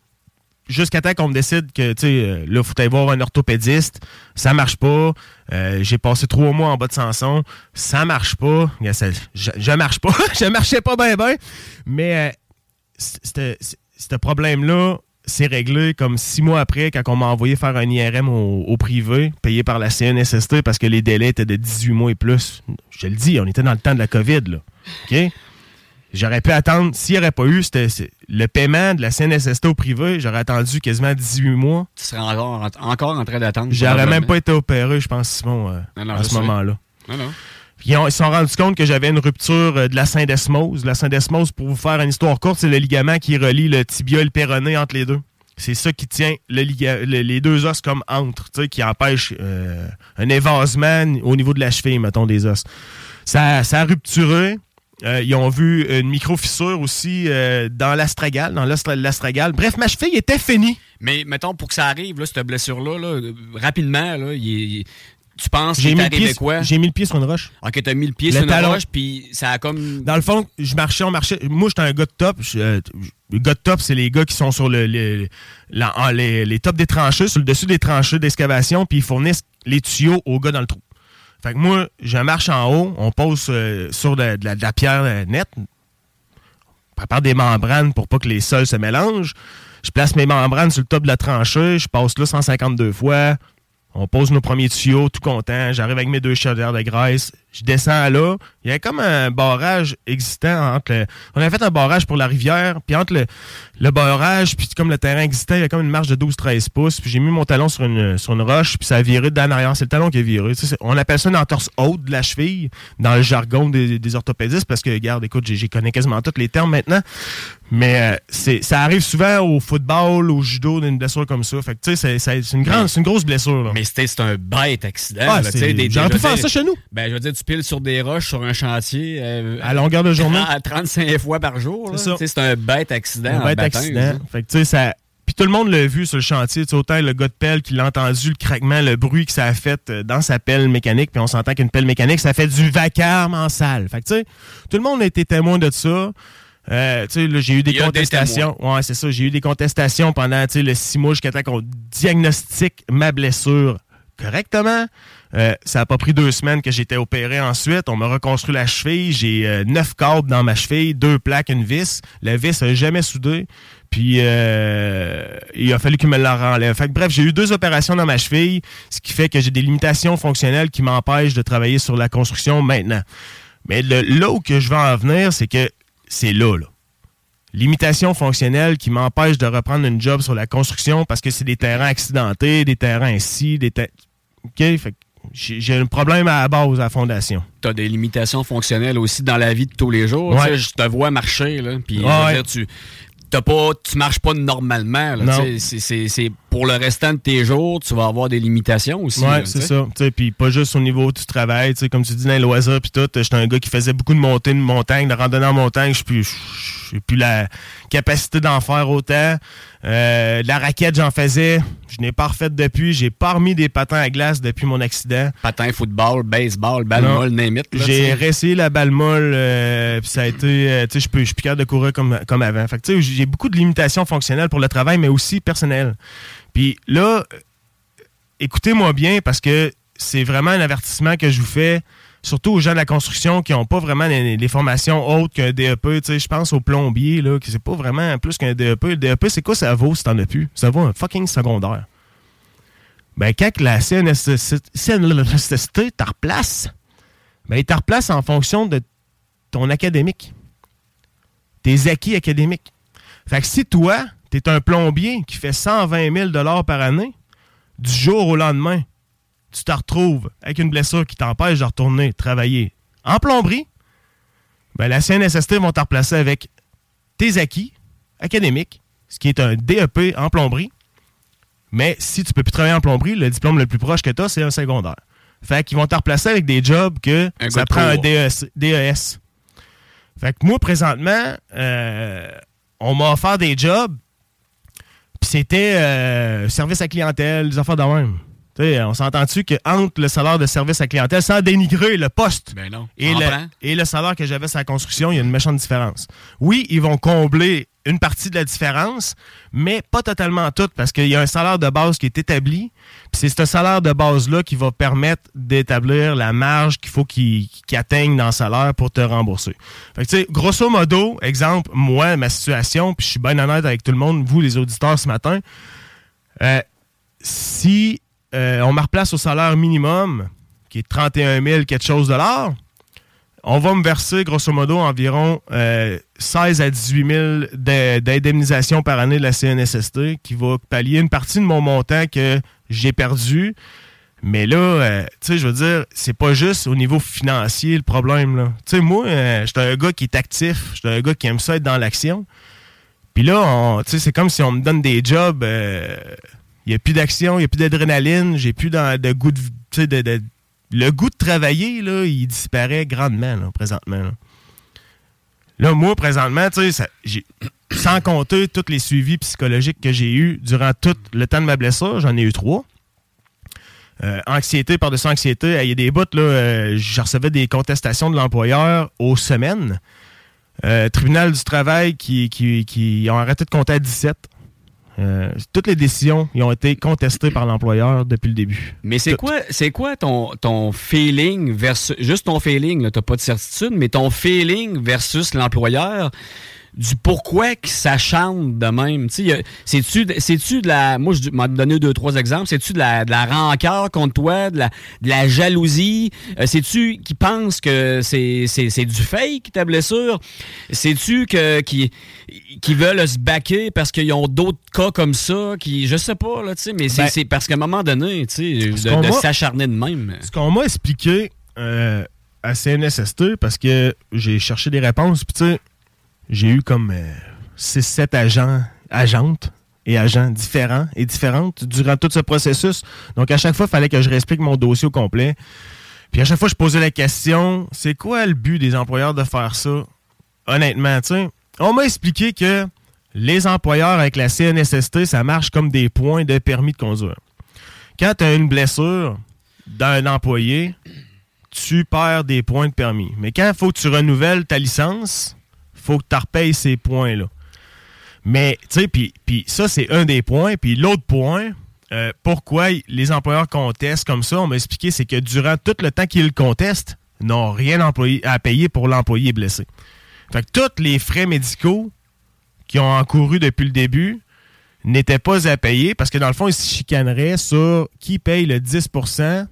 jusqu'à temps qu'on me décide que, tu sais, euh, là, faut aller voir un orthopédiste. Ça marche pas. Euh, j'ai passé trois mois en bas de Sanson. Ça marche pas. Ça- je, je marche pas. je marchais pas bien, bien. Mais euh, c- c'te- c- ce problème-là, c'est réglé comme six mois après quand on m'a envoyé faire un IRM au, au privé, payé par la CNSST parce que les délais étaient de 18 mois et plus. Je te le dis, on était dans le temps de la COVID, là. OK? J'aurais pu attendre, s'il n'y aurait pas eu le paiement de la CNSST au privé, j'aurais attendu quasiment 18 mois. Tu serais encore, encore en train d'attendre. J'aurais même pas été opéré, je pense, Simon, euh, Non, non, à ce moment-là. Non, non. Puis Ils, se sont rendus compte que j'avais une rupture euh, de la syndesmose. La syndesmose, pour vous faire une histoire courte, c'est le ligament qui relie le tibia et le péroné entre les deux. C'est ça qui tient les deux os comme entre, qui empêche euh, un évasement au niveau de la cheville, mettons, des os. Ça, ça a rupturé. Euh, ils ont vu une micro-fissure aussi dans l'astragale, dans l'astra- l'astragale. Bref, ma cheville était finie. Mais mettons, pour que ça arrive, cette blessure-là, là, rapidement, il il- tu penses le arrivé pied- quoi? j'ai mis le pied sur une roche. Ok, t'as mis le pied Le sur une roche, puis ça a comme... Dans le fond, je marchais, on marchait. Moi, j'étais un gars de top. Je- euh, les gars de top, c'est les gars qui sont sur le, le- la- les, les tops des tranchées, sur le dessus des tranchées d'excavation, puis ils fournissent les tuyaux aux gars dans le trou. Fait que moi, je marche en haut, on pose euh, sur de, de la, de la pierre euh, nette, on prépare des membranes pour pas que les sols se mélangent. Je place mes membranes sur le top de la tranchée, je passe là 152 fois. On pose nos premiers tuyaux, tout content. J'arrive avec mes deux chaudières de graisse. Je descends là. Il y a comme un barrage existant entre le... On a fait un barrage pour la rivière, puis entre le, le barrage, puis comme le terrain existant, il y a comme une marge de 12-13 pouces. Puis j'ai mis mon talon sur une, sur une roche, puis ça a viré d'en arrière. C'est le talon qui a viré. Tu sais, c'est- on appelle ça une entorse haute de la cheville, dans le jargon des, des orthopédistes, parce que, regarde, écoute, j'ai connais quasiment tous les termes maintenant. Mais euh, c'est ça arrive souvent au football, au judo, d'une blessure comme ça. Fait que, tu sais, c'est- une, grande- c'est une grosse blessure. Là. Mais c'était c'est un bête accident. Ah, là, des- j'aurais pu faire ça chez nous. Ben, je veux dire, tu piles sur des roches sur un chantier. euh, À longueur de journée. À 35 fois par jour. C'est un bête accident. Un bête accident. ça. Fait que, tu sais, ça. Puis tout le monde l'a vu sur le chantier. Autant le gars de pelle qui l'a entendu, le craquement, le bruit que ça a fait euh, dans sa pelle mécanique. Puis on s'entend qu'une pelle mécanique, ça fait du vacarme en salle. Fait que, tu sais, tout le monde a été témoin de ça. Euh, tu sais, là, j'ai eu des contestations. ouais, c'est ça. J'ai eu des contestations pendant, tu sais, le six mois jusqu'à temps qu'on diagnostique ma blessure correctement. Euh, ça n'a pas pris deux semaines que j'étais opéré ensuite. On m'a reconstruit la cheville. J'ai euh, neuf câbles dans ma cheville, deux plaques, une vis. La vis n'a jamais soudé. Puis euh, il a fallu qu'il me la renlève. Fait que, bref, j'ai eu deux opérations dans ma cheville, ce qui fait que j'ai des limitations fonctionnelles qui m'empêchent de travailler sur la construction maintenant. Mais là où que je veux en venir, c'est que c'est là, là. Limitation fonctionnelle qui m'empêche de reprendre une job sur la construction parce que c'est des terrains accidentés, des terrains ici, des terrains... OK? Fait j'ai un problème à la base, à la fondation. Tu as des limitations fonctionnelles aussi dans la vie de tous les jours. Ouais. Je te vois marcher, là, puis Ouais. dire, tu pas, tu marches pas normalement. C'est pour le restant de tes jours, tu vas avoir des limitations aussi. Ouais, là, c'est ça. Puis pas juste au niveau du travail. Comme tu dis dans les loisirs, puis tout. J'étais un gars qui faisait beaucoup de montées de montagne, de randonnée en montagne. Je n'ai plus la capacité d'en faire autant. Euh, de la raquette, j'en faisais. Je n'ai pas refait depuis. J'ai pas remis des patins à glace depuis mon accident. Patin, football, baseball, balle molle, name it, J'ai réessayé la balle molle, euh, puis ça a été, euh, tu sais, je suis plus capable de courir comme, comme avant. Fait que, tu sais, j'ai beaucoup de limitations fonctionnelles pour le travail, mais aussi personnelles. Puis là, euh, écoutez-moi bien parce que c'est vraiment un avertissement que je vous fais, surtout aux gens de la construction qui n'ont pas vraiment les formations autres qu'un DEP. Tu sais, je pense aux plombiers, là, qui c'est pas vraiment plus qu'un DEP. Le DEP, c'est quoi ça vaut si t'en as plus? Ça vaut un fucking secondaire. Ben, quand la CNSST te replace, ben, il te replace en fonction de ton académique. Tes acquis académiques. Fait que si toi, tu es un plombier qui fait 120 000 par année, du jour au lendemain, tu te retrouves avec une blessure qui t'empêche de retourner travailler en plomberie, ben la CNSST vont te replacer avec tes acquis académiques, ce qui est un DEP en plomberie. Mais si tu peux plus travailler en plomberie, le diplôme le plus proche que tu as, c'est un secondaire. Fait qu'ils vont te replacer avec des jobs que Un ça prend un. DES. DES. Fait que moi, présentement, euh, on m'a offert des jobs, puis c'était euh, service à clientèle, des affaires de même. Tu sais, on s'entend-tu que entre le salaire de service à clientèle, sans dénigrer le poste Ben non. et, le, et le salaire que j'avais sur la construction, il y a une méchante différence. Oui, ils vont combler une partie de la différence, mais pas totalement toute, parce qu'il y a un salaire de base qui est établi, puis c'est ce salaire de base-là qui va permettre d'établir la marge qu'il faut qu'il atteigne dans le salaire pour te rembourser. Fait que, grosso modo, exemple, moi, ma situation, puis je suis bien honnête avec tout le monde, vous, les auditeurs, ce matin, euh, si euh, on me replace au salaire minimum, qui est 31 000 quelque chose de l'heure, on va me verser grosso modo environ euh, 16 à 18 000 d'a- d'indemnisation par année de la CNSST qui va pallier une partie de mon montant que j'ai perdu. Mais là, euh, tu sais, je veux dire, c'est pas juste au niveau financier le problème. Tu sais, moi, euh, j'étais un gars qui est actif, j'étais un gars qui aime ça être dans l'action. Puis là, tu sais, c'est comme si on me donne des jobs. Il n'y a plus d'action, il n'y a plus d'adrénaline, j'ai plus de goût de- de- Le goût de travailler, là, il disparaît grandement, présentement. Là. Moi, présentement, tu sans compter tous les suivis psychologiques que j'ai eus durant tout le temps de ma blessure, j'en ai eu trois. Euh, anxiété par-dessus anxiété, il y a des bouts, euh, je recevais des contestations de l'employeur aux semaines. Euh, tribunal du travail qui, qui, qui ont arrêté de compter à 17. Euh, toutes les décisions ils ont été contestées par l'employeur depuis le début. Mais c'est quoi, c'est quoi ton, ton feeling versus. Juste ton feeling, là, t'as pas de certitude, mais ton feeling versus l'employeur du pourquoi qu'il s'acharne de même. C'est-tu de- la. Moi, je m'en donné deux, trois exemples. C'est-tu de la, de la rancœur contre toi, de la, de la jalousie? Euh, C'est-tu qui pense que c'est du fake, ta blessure? C'est-tu que qui, qui veulent se baquer parce qu'ils ont d'autres cas comme ça? Qui, je sais pas, là, tu sais, mais c'est Ben, c'est parce qu'à un moment donné, tu sais, de, s'acharner de même. Ce qu'on m'a expliqué euh, à CNSST, parce que j'ai cherché des réponses, puis tu sais, j'ai eu comme 6-7 agents, agentes et agents différents et différentes durant tout ce processus. Donc, à chaque fois, il fallait que je réexplique mon dossier au complet. Puis à chaque fois, je posais la question, c'est quoi le but des employeurs de faire ça? Honnêtement, tu sais, on m'a expliqué que les employeurs avec la CNSST, ça marche comme des points de permis de conduire. Quand tu as une blessure d'un employé, tu perds des points de permis. Mais quand il faut que tu renouvelles ta licence, faut que tu repayes ces points-là. Mais, tu sais, puis ça, c'est un des points. Puis l'autre point, euh, pourquoi les employeurs contestent comme ça, on m'a expliqué, c'est que durant tout le temps qu'ils contestent, n'ont rien à payer pour l'employé blessé. Fait que tous les frais médicaux qui ont encouru depuis le début n'étaient pas à payer parce que dans le fond, ils se chicaneraient sur qui paye le 10%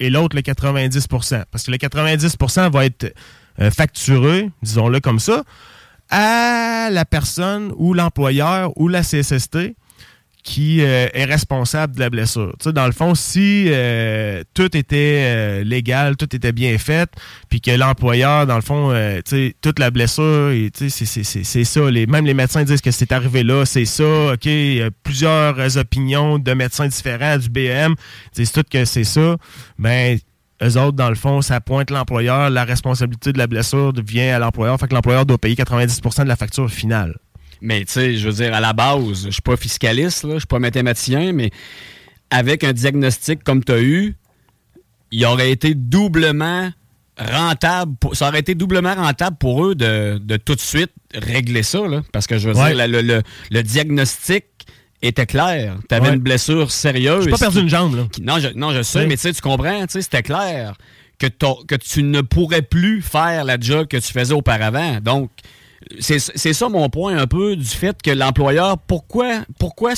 et l'autre le 90% Parce que le 90% va être euh, facturé, disons-le comme ça, à la personne ou l'employeur ou la CSST qui euh, est responsable de la blessure. Dans le fond, si euh, tout était euh, légal, tout était bien fait, puis que l'employeur, dans le fond, toute la blessure, c'est- ça. Les, même les médecins disent que c'est arrivé là, c'est ça. OK, il y a plusieurs opinions de médecins différents, du BM, disent tout que c'est ça. Ben, eux autres, dans le fond, ça pointe l'employeur. La responsabilité de la blessure vient à l'employeur. Fait que l'employeur doit payer 90% de la facture finale. Mais tu sais, je veux dire, à la base, je suis pas fiscaliste, je suis pas mathématicien, mais avec un diagnostic comme tu as eu, il aurait été doublement rentable, pour- ça aurait été doublement rentable pour eux de, de tout de suite régler ça, là, parce que je veux Ouais. dire, la- le, le- le diagnostic était clair. Tu avais Ouais. une blessure sérieuse. J'ai pas perdu une jambe, là. Qui- Non, je, non, je sais, mais tu sais, tu comprends, c'était clair que, tu ne pourrais plus faire la job que tu faisais auparavant. Donc, c'est ça mon point un peu du fait que l'employeur, pourquoi, pourquoi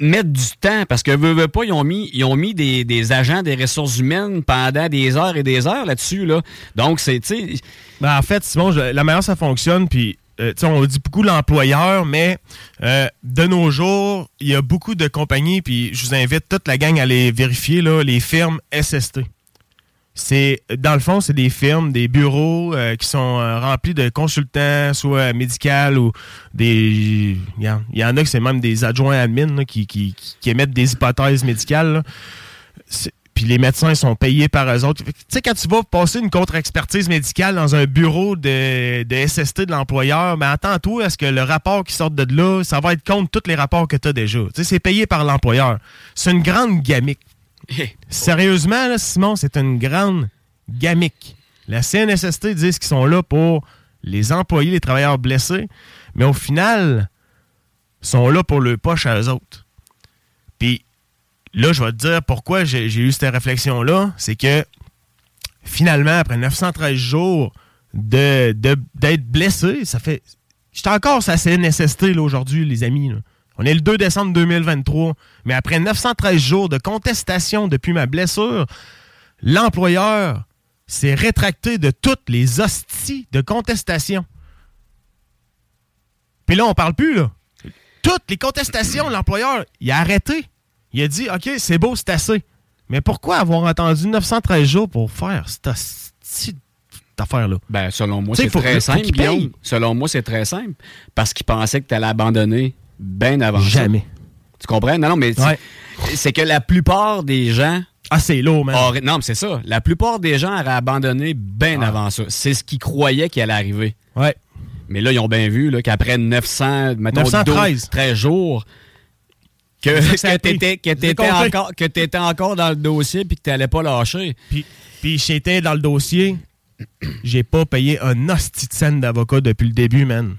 mettre du temps? Parce que veut, veut pas, ils ont mis, ils ont mis des, des agents des ressources humaines pendant des heures et des heures là-dessus. Là. Donc, c'est, tu Ben, en fait, Simon, je- la manière ça fonctionne, puis euh, on dit beaucoup l'employeur, mais euh, de nos jours, il y a beaucoup de compagnies, puis je vous invite toute la gang à les vérifier, là, les firmes SST. C'est, dans le fond, c'est des firmes, des bureaux euh, qui sont remplis de consultants, soit médical ou des. Il y, en- a que c'est même des adjoints admin qui, qui- qui- émettent des hypothèses médicales. Puis les médecins sont payés par eux autres. Tu sais, quand tu vas passer une contre-expertise médicale dans un bureau de, de SST de l'employeur, mais attends-toi à ce que le rapport qui sort de là, ça va être contre tous les rapports que tu as déjà. Tu sais, c'est payé par l'employeur. C'est une grande gamique. Sérieusement, là, Simon, c'est une grande gamique. La CNSST disent qu'ils sont là pour les employés, les travailleurs blessés, mais au final, ils sont là pour le poche à eux autres. Puis là, je vais te dire pourquoi j'ai eu cette réflexion-là. C'est que finalement, après 913 jours de- de- d'être blessé, ça fait. J'étais encore sur la CNSST aujourd'hui, les amis. On est le 2 décembre 2023. Mais après 913 jours de contestation depuis ma blessure, l'employeur s'est rétracté de toutes les hosties de contestation. Puis là, on parle plus, là. Toutes les contestations, l'employeur, il a arrêté. Il a dit, OK, c'est beau, c'est assez. Mais pourquoi avoir attendu 913 jours pour faire cette affaire-là? Ben, selon moi, c'est très simple, qu'il. Guillaume. Selon moi, c'est très simple. Parce qu'ils pensaient que tu allais abandonner bien avant ça. Jamais. Tu comprends? Non, non, mais c'est- Ouais. c'est que la plupart des gens. Ah, c'est lourd, man. non, mais c'est ça. La plupart des gens auraient abandonné bien avant ça. C'est ce qu'ils croyaient qui allait arriver. Ouais. Mais là, ils ont bien vu qu'après 900, mettons, 913. 12, 13 jours, que, que que t'étais compté. encore, dans le dossier puis que t'allais pas lâcher. Puis, puis j'étais dans le dossier, j'ai pas payé un hostie de scène d'avocat depuis le début, man.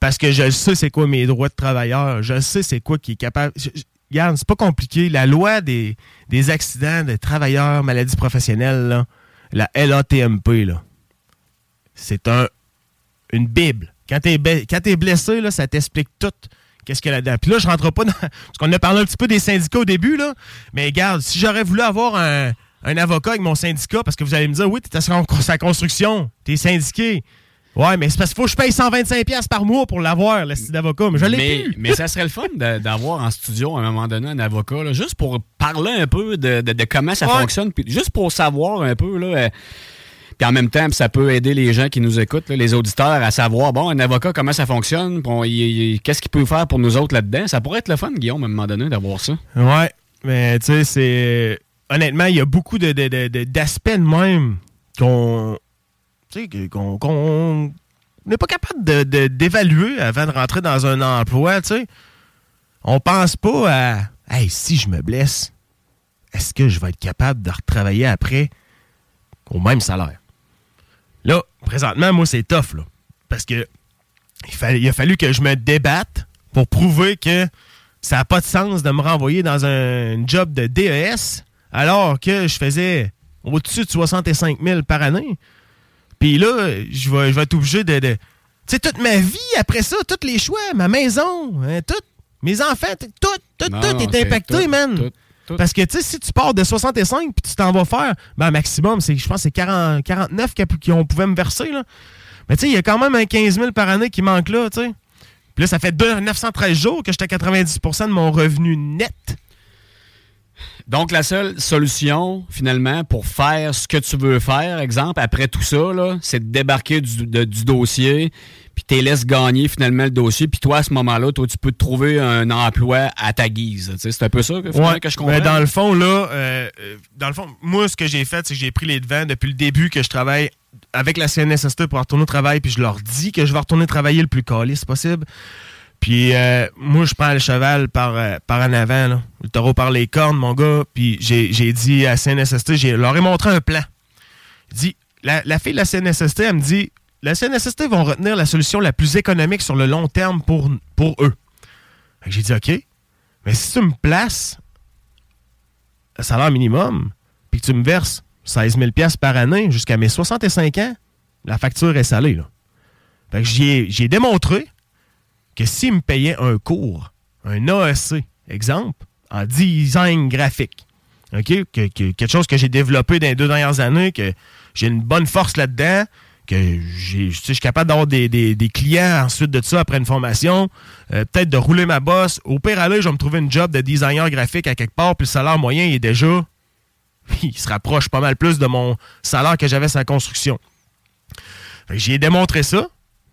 Parce que je sais c'est quoi mes droits de travailleur. Je sais c'est quoi qui est capable. je- je- Regarde, c'est pas compliqué. La loi des, des accidents de travailleurs, maladies professionnelles, là, la LATMP, là, c'est un, une Bible. Quand t'es quand t'es blessé, là, ça t'explique tout. Qu'est-ce qu'il y a là-dedans? Puis là, je rentre pas dans. Parce qu'on a parlé un petit peu des syndicats au début, là. Mais regarde, si j'aurais voulu avoir un, un avocat avec mon syndicat, parce que vous allez me dire, oui, t'es à sa construction, t'es syndiqué. Ouais, mais c'est parce qu'il faut que je paye 125$ par mois pour l'avoir, le style d'avocat. Mais je l'ai mais, plus. mais ça serait le fun d'avoir en studio à un moment donné un avocat, là, juste pour parler un peu de, de- de comment ça Ouais. fonctionne, puis juste pour savoir un peu. Là, euh, puis en même temps, ça peut aider les gens qui nous écoutent, les auditeurs, à savoir, bon, un avocat, comment ça fonctionne, qu'est-ce qu'il peut faire pour nous autres là-dedans? Ça pourrait être le fun, Guillaume, à un moment donné, d'avoir ça. Ouais, mais tu sais, c'est. honnêtement, il y a beaucoup de, de- de- d'aspects même qu'on. Tu sais, qu'on. n'est pas capable de- d'évaluer avant de rentrer dans un emploi, tu sais. On pense pas à. Hey, si je me blesse, est-ce que je vais être capable de retravailler après au même salaire? Là, présentement, moi, c'est tough, là. Parce que il, fallait- il a fallu que je me débatte pour prouver que ça n'a pas de sens de me renvoyer dans un job de DES alors que je faisais au-dessus de 65 000 par année. Puis là, je vais, je vais être obligé de... de- tu sais, toute ma vie après ça, tous les choix, ma maison, hein, tout, mes enfants, tout, tout, Non, tout est impacté, tout, man. tout, tout. Parce que, tu sais, si tu pars de 65 puis tu t'en vas faire, ben, maximum, c'est, je pense que c'est 40 49 qui- qu'on pouvait me verser, là. Mais tu sais, il y a quand même un 15 000 par année qui manque là, tu sais. Puis là, ça fait deux- 913 jours que j'étais à 90% de mon revenu net. Donc, la seule solution, finalement, pour faire ce que tu veux faire, exemple, après tout ça, c'est de débarquer du, de- du dossier, puis tu laisses gagner finalement le dossier, puis toi, à ce moment-là, toi, tu peux te trouver un emploi à ta guise. C'est un peu ça que, Ouais, que je comprends. mais dans le fond, là, euh, euh, dans le fond, moi, ce que j'ai fait, c'est que j'ai pris les devants depuis le début que je travaille avec la CNSST pour retourner au travail, puis je leur dis que je vais retourner travailler le plus calé possible. Puis euh, moi, je prends le cheval par, euh, par en avant, là. le taureau par les cornes, mon gars. Puis j'ai dit à CNSST, j'ai leur ai montré un plan. Dit, la, la fille de la CNSST, elle me dit, la CNSST vont retenir la solution la plus économique sur le long terme pour, pour eux. J'ai dit, OK, mais si tu me places le salaire minimum, puis que tu me verses 16 000 par année jusqu'à mes 65 ans, la facture est salée. Là. Fait que j'y ai, j'y ai démontré que s'ils me payaient un cours, un AEC, exemple, en design graphique, OK? Que- que- quelque chose que j'ai développé dans les deux dernières années, que j'ai une bonne force là-dedans, que je suis capable d'avoir des, clients ensuite de ça après une formation, euh, peut-être de rouler ma bosse. Au pire, aller, je vais me trouver une job de designer graphique à quelque part, puis le salaire moyen il est déjà. Il se rapproche pas mal plus de mon salaire que j'avais sur construction. J'ai démontré ça.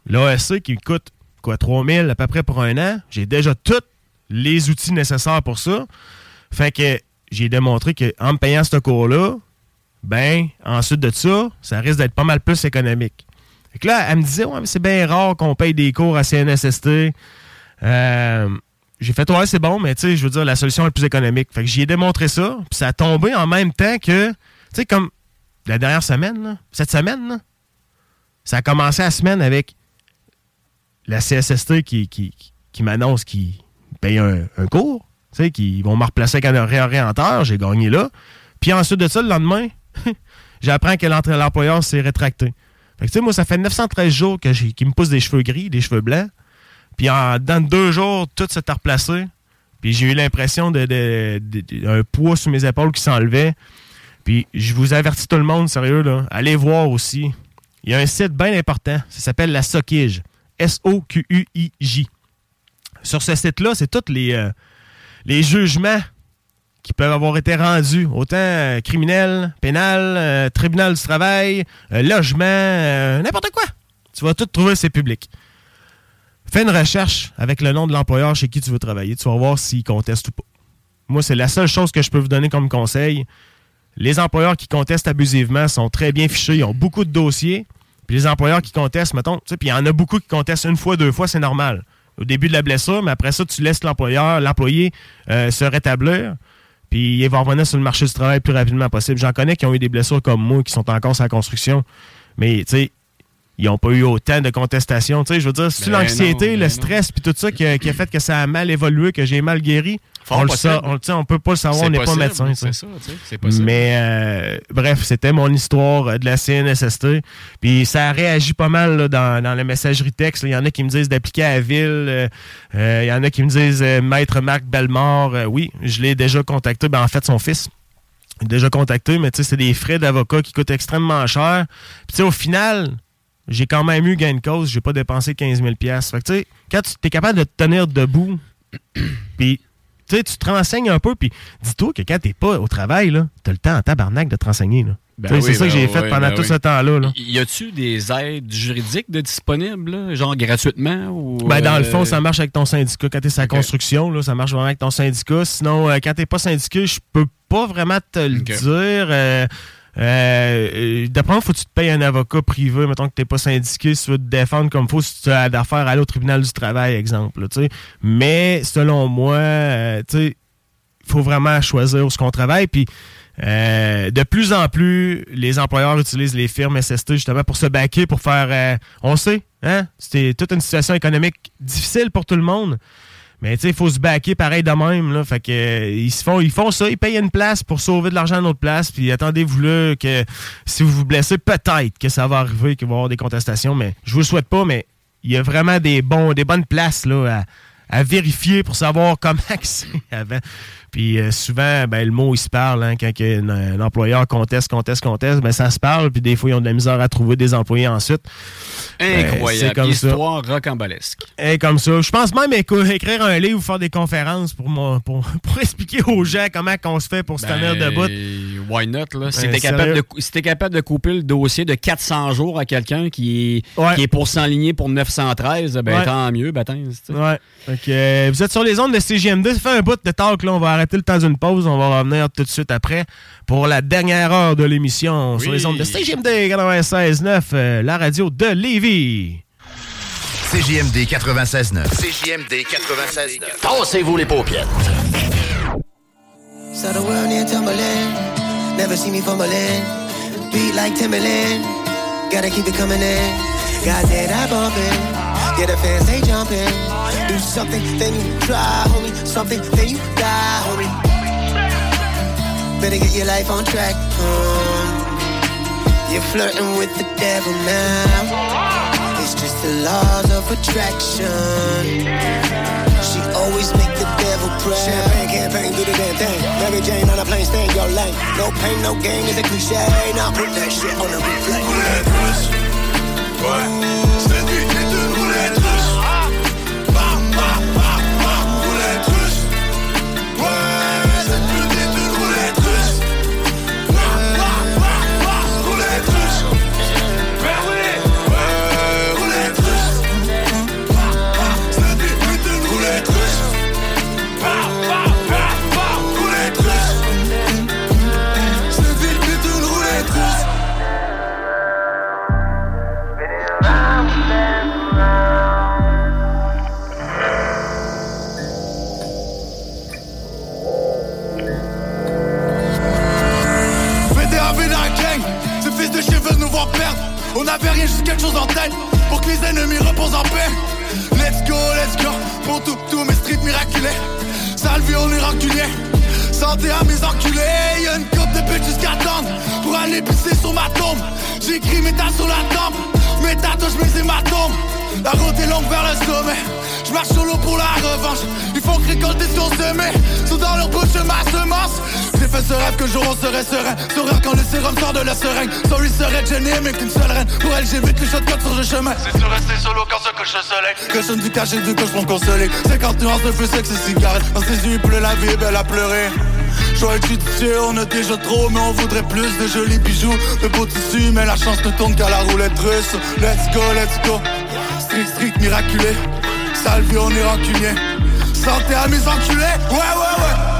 L'ASC qui coûte quoi, 3000 à peu près pour un an. J'ai déjà tous les outils nécessaires pour ça. Fait que j'ai démontré qu'en me payant ce cours-là, ben, ensuite de ça, ça risque d'être pas mal plus économique. Fait que là, elle me disait, ouais, mais c'est bien rare qu'on paye des cours à CNSST. Euh, j'ai fait, ouais, c'est bon, mais tu sais, je veux dire, la solution est plus économique. Fait que j'y ai démontré ça, puis ça a tombé en même temps que, tu sais, comme la dernière semaine, cette semaine, ça a commencé la semaine avec la CSST qui, qui, qui m'annonce qu'ils payent un, un cours, tu sais, qu'ils vont me replacer avec un réorienteur, j'ai gagné là. Puis ensuite de ça, le lendemain, j'apprends que l'employeur s'est rétracté. Fait que, tu sais, moi, ça fait 913 jours qu'il me pousse des cheveux gris, des cheveux blancs. Puis en dans deux jours, tout s'est replacé. Puis j'ai eu l'impression de, de- poids sur mes épaules qui s'enlevait. Puis je vous avertis tout le monde, sérieux, là. Allez voir aussi. Il y a un site bien important. Ça s'appelle la Soquige. S-O-Q-U-I-J. Sur ce site-là, c'est tous les, euh, les jugements qui peuvent avoir été rendus, autant euh, criminel, pénal, euh, tribunal du travail, euh, logement, n'importe quoi. Tu vas tout trouver, c'est public. Fais une recherche avec le nom de l'employeur chez qui tu veux travailler. Tu vas voir s'il conteste ou pas. Moi, c'est la seule chose que je peux vous donner comme conseil. Les employeurs qui contestent abusivement sont très bien fichés. Ils ont beaucoup de dossiers. Puis les employeurs qui contestent, mettons, tu sais, puis il y en a beaucoup qui contestent une fois, deux fois, c'est normal. Au début de la blessure, mais après ça, tu laisses l'employeur, l'employé se rétablir. Puis il va revenir sur le marché du travail le plus rapidement possible. J'en connais qui ont eu des blessures comme moi, qui sont encore sur la construction. Mais, tu sais, ils n'ont pas eu autant de contestations. Tu sais, je veux dire, c'est Ben l'anxiété, le ben stress, puis tout ça qui a, qui a fait que ça a mal évolué, que j'ai mal guéri? Fort on le sait, on, peut pas le savoir, on n'est pas médecin. C'est ça, tu sais, c'est possible. Mais euh, bref, c'était mon histoire de la CNSST. Puis ça a réagi pas mal là, dans, dans la messagerie texte. Il y en a qui me disent d'appliquer à la ville. euh, euh, Il y en a qui me disent euh, Maître Marc Bellemare. Oui, je l'ai déjà contacté. Ben, en fait, son fils. Déjà contacté, mais tu sais, c'est des frais d'avocat qui coûtent extrêmement cher. Puis tu sais, au final, j'ai quand même eu gain de cause. J'ai pas dépensé 15 000 Fait que tu sais, quand tu es capable de te tenir debout, puis tu sais, tu te renseignes un peu, puis dis-toi que quand t'es pas au travail, là, t'as le temps en tabarnak de te renseigner. Là. Ben c'est ça que ben j'ai fait oui, pendant ben tout oui. ce temps-là. Là. Y a-tu des aides juridiques de disponibles, là, genre gratuitement? Ou, Ben, dans le euh, fond, ça marche avec ton syndicat. Quand t'es la construction, là, ça marche vraiment avec ton syndicat. Sinon, euh, quand t'es pas syndiqué, je peux pas vraiment te le dire. Euh, euh, D'après moi, faut que tu te payes un avocat privé, mettons que tu n'es pas syndiqué, si tu veux te défendre comme faut, si tu as d'affaires à aller au tribunal du travail, exemple. Mais selon moi, euh, il faut vraiment choisir où ce qu'on travaille. Puis euh, de plus en plus, les employeurs utilisent les firmes SST justement pour se baquer, pour faire. euh, on sait, hein? C'était toute une situation économique difficile pour tout le monde. Mais tu sais, il faut se baquer pareil de même. Là. Fait que euh, ils font, ils font ça, ils payent une place pour sauver de l'argent à une autre place. Puis attendez-vous là que si vous vous blessez, peut-être que ça va arriver, qu'il va y avoir des contestations. Mais je vous le souhaite pas, mais il y a vraiment des bons, des bonnes places là, à, vérifier pour savoir comment c'est avant. Puis euh, souvent, ben, le mot, il se parle. Hein, quand un, un employeur conteste, conteste, conteste, ben, ça se parle. Puis des fois, ils ont de la misère à trouver des employés ensuite. Ben, Incroyable. c'est comme ça. Histoire rocambolesque. Et comme ça. Je pense même écrire un livre ou faire des conférences pour, pour, pour expliquer aux gens comment on se fait pour se tenir Ben, debout. Why not, là? Si t'es capable, de si capable de couper le dossier de 400 jours à quelqu'un qui, Ouais. qui est pour s'enligner pour 913, ben Ouais. tant mieux, ben tant, Ouais. Euh, vous êtes sur les ondes de CGMD. Ça fait un bout de talk. Là. On va arrêter le temps d'une pause. On va revenir tout de suite après pour la dernière heure de l'émission sur les ondes de CGMD 96.9, euh, la radio de Lévis. CJMD 96.9. CJMD 96.9. Tassez-vous les paupières. Saw the world near tumbling. Never see me fumbling. Beat like Timberland. Gotta keep it coming in. Got that bumping. Yeah, the fans they jumping. Do something, then you try, homie. Something, then you die, homie. Better get your life on track. Um, you're flirting with the devil now. It's just the laws of attraction. She always make the devil proud. Champagne campaign, do the damn thing. Mary Jane on a plane, stay in your lane. No pain, no gain is a cliche. Now put that shit on the replay. Roulette On avait rien, juste quelque chose en tête pour que les ennemis reposent en paix. Let's go, let's go, pour tout, tous mes streets miraculés. Salvi, on est rancunier. Santé à mes enculés, y'a une coupe de pute jusqu'à temps pour aller pisser sur ma tombe. J'écris métal sur la tempe, mes tatouages, mes hématomes. La route est longue vers le sommet. Je marche solo pour la revanche. Ils font que récolter qu'on semait. Sous dans leur bouche ma semence. J'ai fait ce rêve que jour on serait serein. Sourire quand le sérum sort de la seringue. Sorry serait gêné, mais qu'une seule reine. Pour elle, j'ai vite les shotguns sur le chemin. C'est de rester solo quand se couche le soleil. Que je du caché du je prends consolé. 50 nuances de c'est que c'est cigarette. Dans ses yeux, il pleut la vie, belle à pleurer. J'aurais judicieux, on a déjà trop, mais on voudrait plus de jolis bijoux, de beaux tissus, mais la chance ne tourne qu'à la roulette russe. Let's go, let's go. Strict, strict, miraculé. Salvi, on est rancunier. Santé à mes enculés. Ouais, ouais, ouais.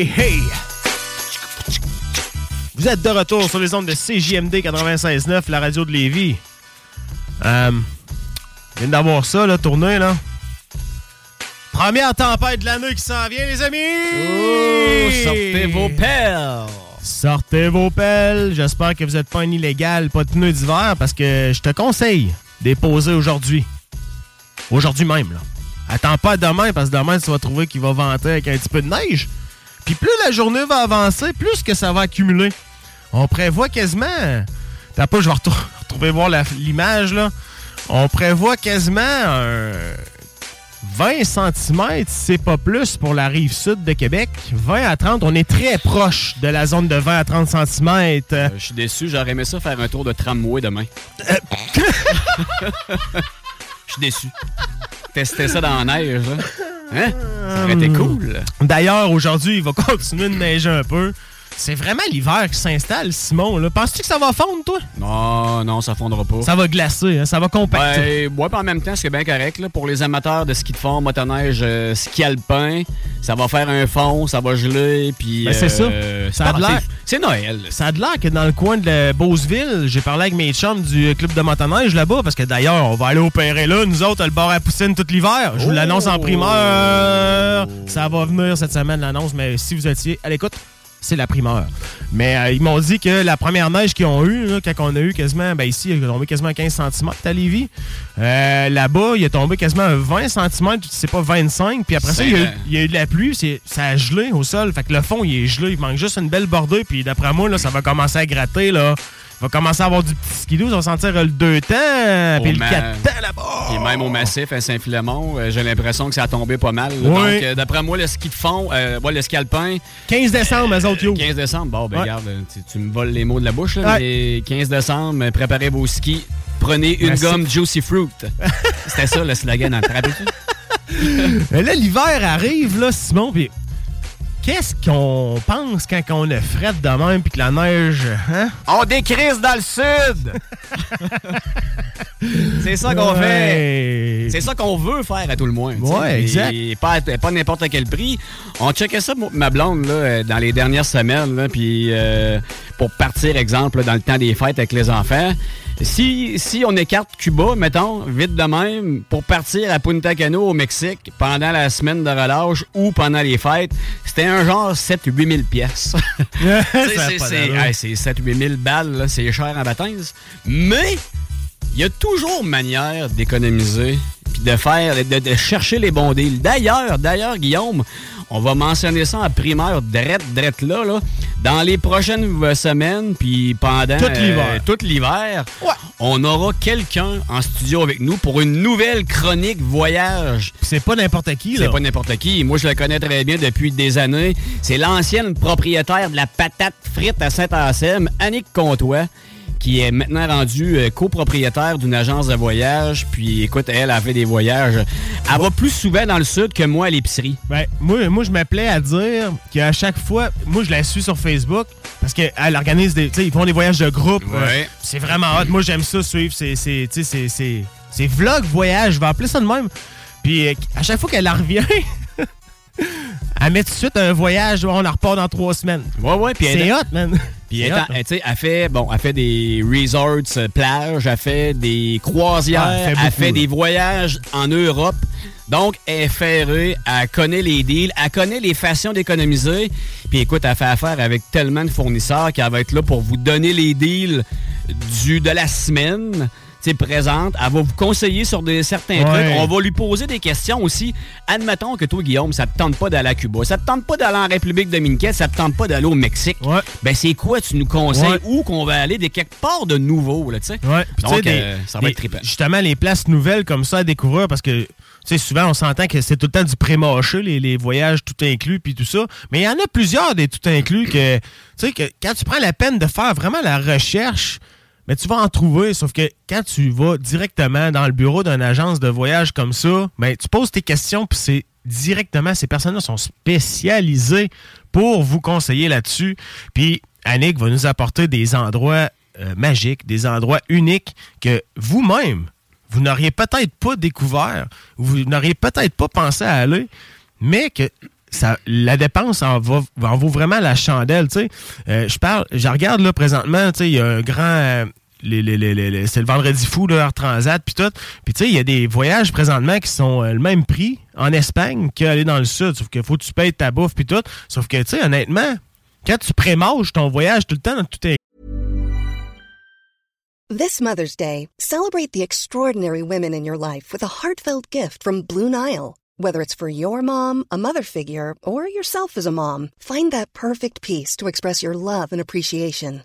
Hey, hey! Vous êtes de retour sur les ondes de CJMD 96.9, la radio de Lévis. Euh, viens d'avoir ça, là, tourné, là. Première tempête de l'année qui s'en vient, les amis! Oh, sortez vos pelles! Sortez vos pelles. J'espère que vous n'êtes pas un illégal, pas de pneus d'hiver, parce que je te conseille de les poser aujourd'hui. Aujourd'hui même, là. Attends pas demain, parce que demain, tu vas trouver qu'il va vanter avec un petit peu de neige. Puis plus la journée va avancer, plus que ça va accumuler. On prévoit quasiment... T'as pas, je vais retrouver voir l'image, là. On prévoit quasiment un 20 cm, c'est pas plus pour la rive sud de Québec. 20 à 30, on est très proche de la zone de 20 à 30 cm. Euh, Je suis déçu, j'aurais aimé ça faire un tour de tramway demain. Je suis déçu. Tester ça dans la neige, là. Hein? Ça aurait été cool. D'ailleurs, aujourd'hui, il va continuer de neiger un peu. C'est vraiment l'hiver qui s'installe, Simon. là. Penses-tu que ça va fondre, toi? Non, non, ça fondra pas. Ça va glacer, hein, ça va compacter. Ben, ouais, puis en même temps, c'est bien correct. Là, pour les amateurs de ski de fond, motoneige, euh, ski alpin, ça va faire un fond, ça va geler, puis... Ben, c'est ça. euh, Ça a l'air. C'est Noël. Ça a de l'air que dans le coin de la Beauceville, j'ai parlé avec mes chums du club de motoneige là-bas, parce que d'ailleurs, on va aller opérer là, nous autres, le bar à Poussine tout l'hiver. Je vous l'annonce en primeur. Ça va venir cette semaine, l'annonce, mais si vous étiez à l'écoute, c'est la primeur. Mais euh, ils m'ont dit que la première neige qu'ils ont eue, là, quand on a eu quasiment, ben ici, il est tombé quasiment 15 cm à Lévis. Euh, Là-bas, il est tombé quasiment un 20 cm, c'est pas 25. Puis après ça, il y, a, eu- il y a eu de la pluie, ça a gelé au sol. Fait que le fond, il est gelé. Il manque juste une belle bordée. Puis d'après moi, là, ça va commencer à gratter. Là. Va commencer à avoir du petit skidoo. On va sentir le 2 temps, puis le ma- 4 temps là-bas. Puis même au massif à Saint-Philémon, euh, j'ai l'impression que ça a tombé pas mal. Oui. Donc, euh, d'après moi, le ski de fond, euh, ouais, le ski alpin... 15 décembre, eux autres, yo. 15 décembre, bon, ben Ouais. regarde, euh, tu, tu me voles les mots de la bouche, là, Ouais. mais 15 décembre, euh, préparez vos skis, prenez une Merci. gomme Juicy Fruit. C'était ça le slogan, te rappelles-tu? Mais là, l'hiver arrive, là, Simon, puis qu'est-ce qu'on pense quand on a fret de même, puis que la neige, hein? On décrise dans le sud! C'est ça qu'on Ouais. fait. C'est ça qu'on veut faire à tout le moins. Ouais, exact. Et pas, à- pas n'importe quel prix. On checkait ça, ma blonde, là, euh, dans les dernières semaines. là, Puis euh, pour partir, exemple, dans le temps des fêtes avec les enfants. Si, si on écarte Cuba, mettons, vite de même, pour partir à Punta Cana au Mexique pendant la semaine de relâche ou pendant les fêtes, c'était un genre 7-8 000 pièces. C'est- pas c'est d'allure. hey, c'est 7-8 000 balles, c'est cher en baptême. Mais il y a toujours manière d'économiser puis de faire, de, de chercher les bons deals. D'ailleurs, d'ailleurs, Guillaume, on va mentionner ça en primaire, drette, drette là, là. Dans les prochaines semaines, puis pendant Tout euh, l'hiver. tout l'hiver, on aura quelqu'un en studio avec nous pour une nouvelle chronique voyage. C'est pas n'importe qui, là. C'est pas n'importe qui. Moi, je le connais très bien depuis des années. C'est l'ancienne propriétaire de la patate frite à Saint-Anselme, Annick Comtois, qui est maintenant rendue euh, copropriétaire d'une agence de voyage. Puis, écoute, elle a fait des voyages. Elle va plus souvent dans le sud que moi à l'épicerie. Ben, moi, moi je m'appelais à dire qu'à chaque fois, moi, je la suis sur Facebook parce qu'elle organise des. Tu sais, ils font des voyages de groupe. Ouais. euh, c'est vraiment hot. Moi, j'aime ça suivre. C'est. C'est. tu sais, c'est- c'est- c'est vlog voyage. Je vais appeler ça de même. Puis, euh, à chaque fois qu'elle en revient. Elle met tout de suite un voyage, on en repart dans trois semaines. Ouais, ouais, puis C'est hot, man. Puis elle, hot, elle, tu sais, elle fait, bon, elle fait des resorts, euh, plages, elle fait des croisières, Ah, elle fait elle des voyages en Europe. Donc, elle est ferrée, elle connaît les deals, elle connaît les façons d'économiser. Puis écoute, elle fait affaire avec tellement de fournisseurs qu'elle va être là pour vous donner les deals du, de la semaine. Présente, elle va vous conseiller sur des, certains Ouais. trucs. On va lui poser des questions aussi. Admettons que toi, Guillaume, ça te tente pas d'aller à Cuba, ça te tente pas d'aller en République dominicaine, ça te tente pas d'aller au Mexique. Ben c'est quoi tu nous conseilles? Ouais. où qu'on va aller de quelque part de nouveau, là, tu sais? Tu Donc, des- euh, ça va des- être trippant. Justement, les places nouvelles comme ça à découvrir parce que, tu sais, souvent, on s'entend que c'est tout le temps du pré-mâché, les, les voyages tout inclus puis tout ça. Mais il y en a plusieurs des tout inclus que, tu sais, que quand tu prends la peine de faire vraiment la recherche, mais tu vas en trouver. Sauf que quand tu vas directement dans le bureau d'une agence de voyage comme ça, ben, tu poses tes questions puis c'est directement, ces personnes-là sont spécialisées pour vous conseiller là-dessus. Puis Annick va nous apporter des endroits euh, magiques, des endroits uniques que vous-même, vous n'auriez peut-être pas découvert, vous n'auriez peut-être pas pensé à aller, mais que ça, la dépense en, va, en vaut vraiment la chandelle. Euh, je parle, je regarde là présentement, il y a un grand. Les, les- les- c'est le vendredi fou, là, Air Transat, puis tout. Puis tu sais, il y a des voyages présentement qui sont euh, le même prix en Espagne qu'aller dans le sud. Sauf qu'il faut que tu payes ta bouffe, puis tout. Sauf que, tu sais, honnêtement, quand tu prémanges ton voyage tout le temps, tout est This Mother's Day, celebrate the extraordinary women in your life with a heartfelt gift from Blue Nile. Whether it's for your mom, a mother figure, or yourself as a mom, find that perfect piece to express your love and appreciation.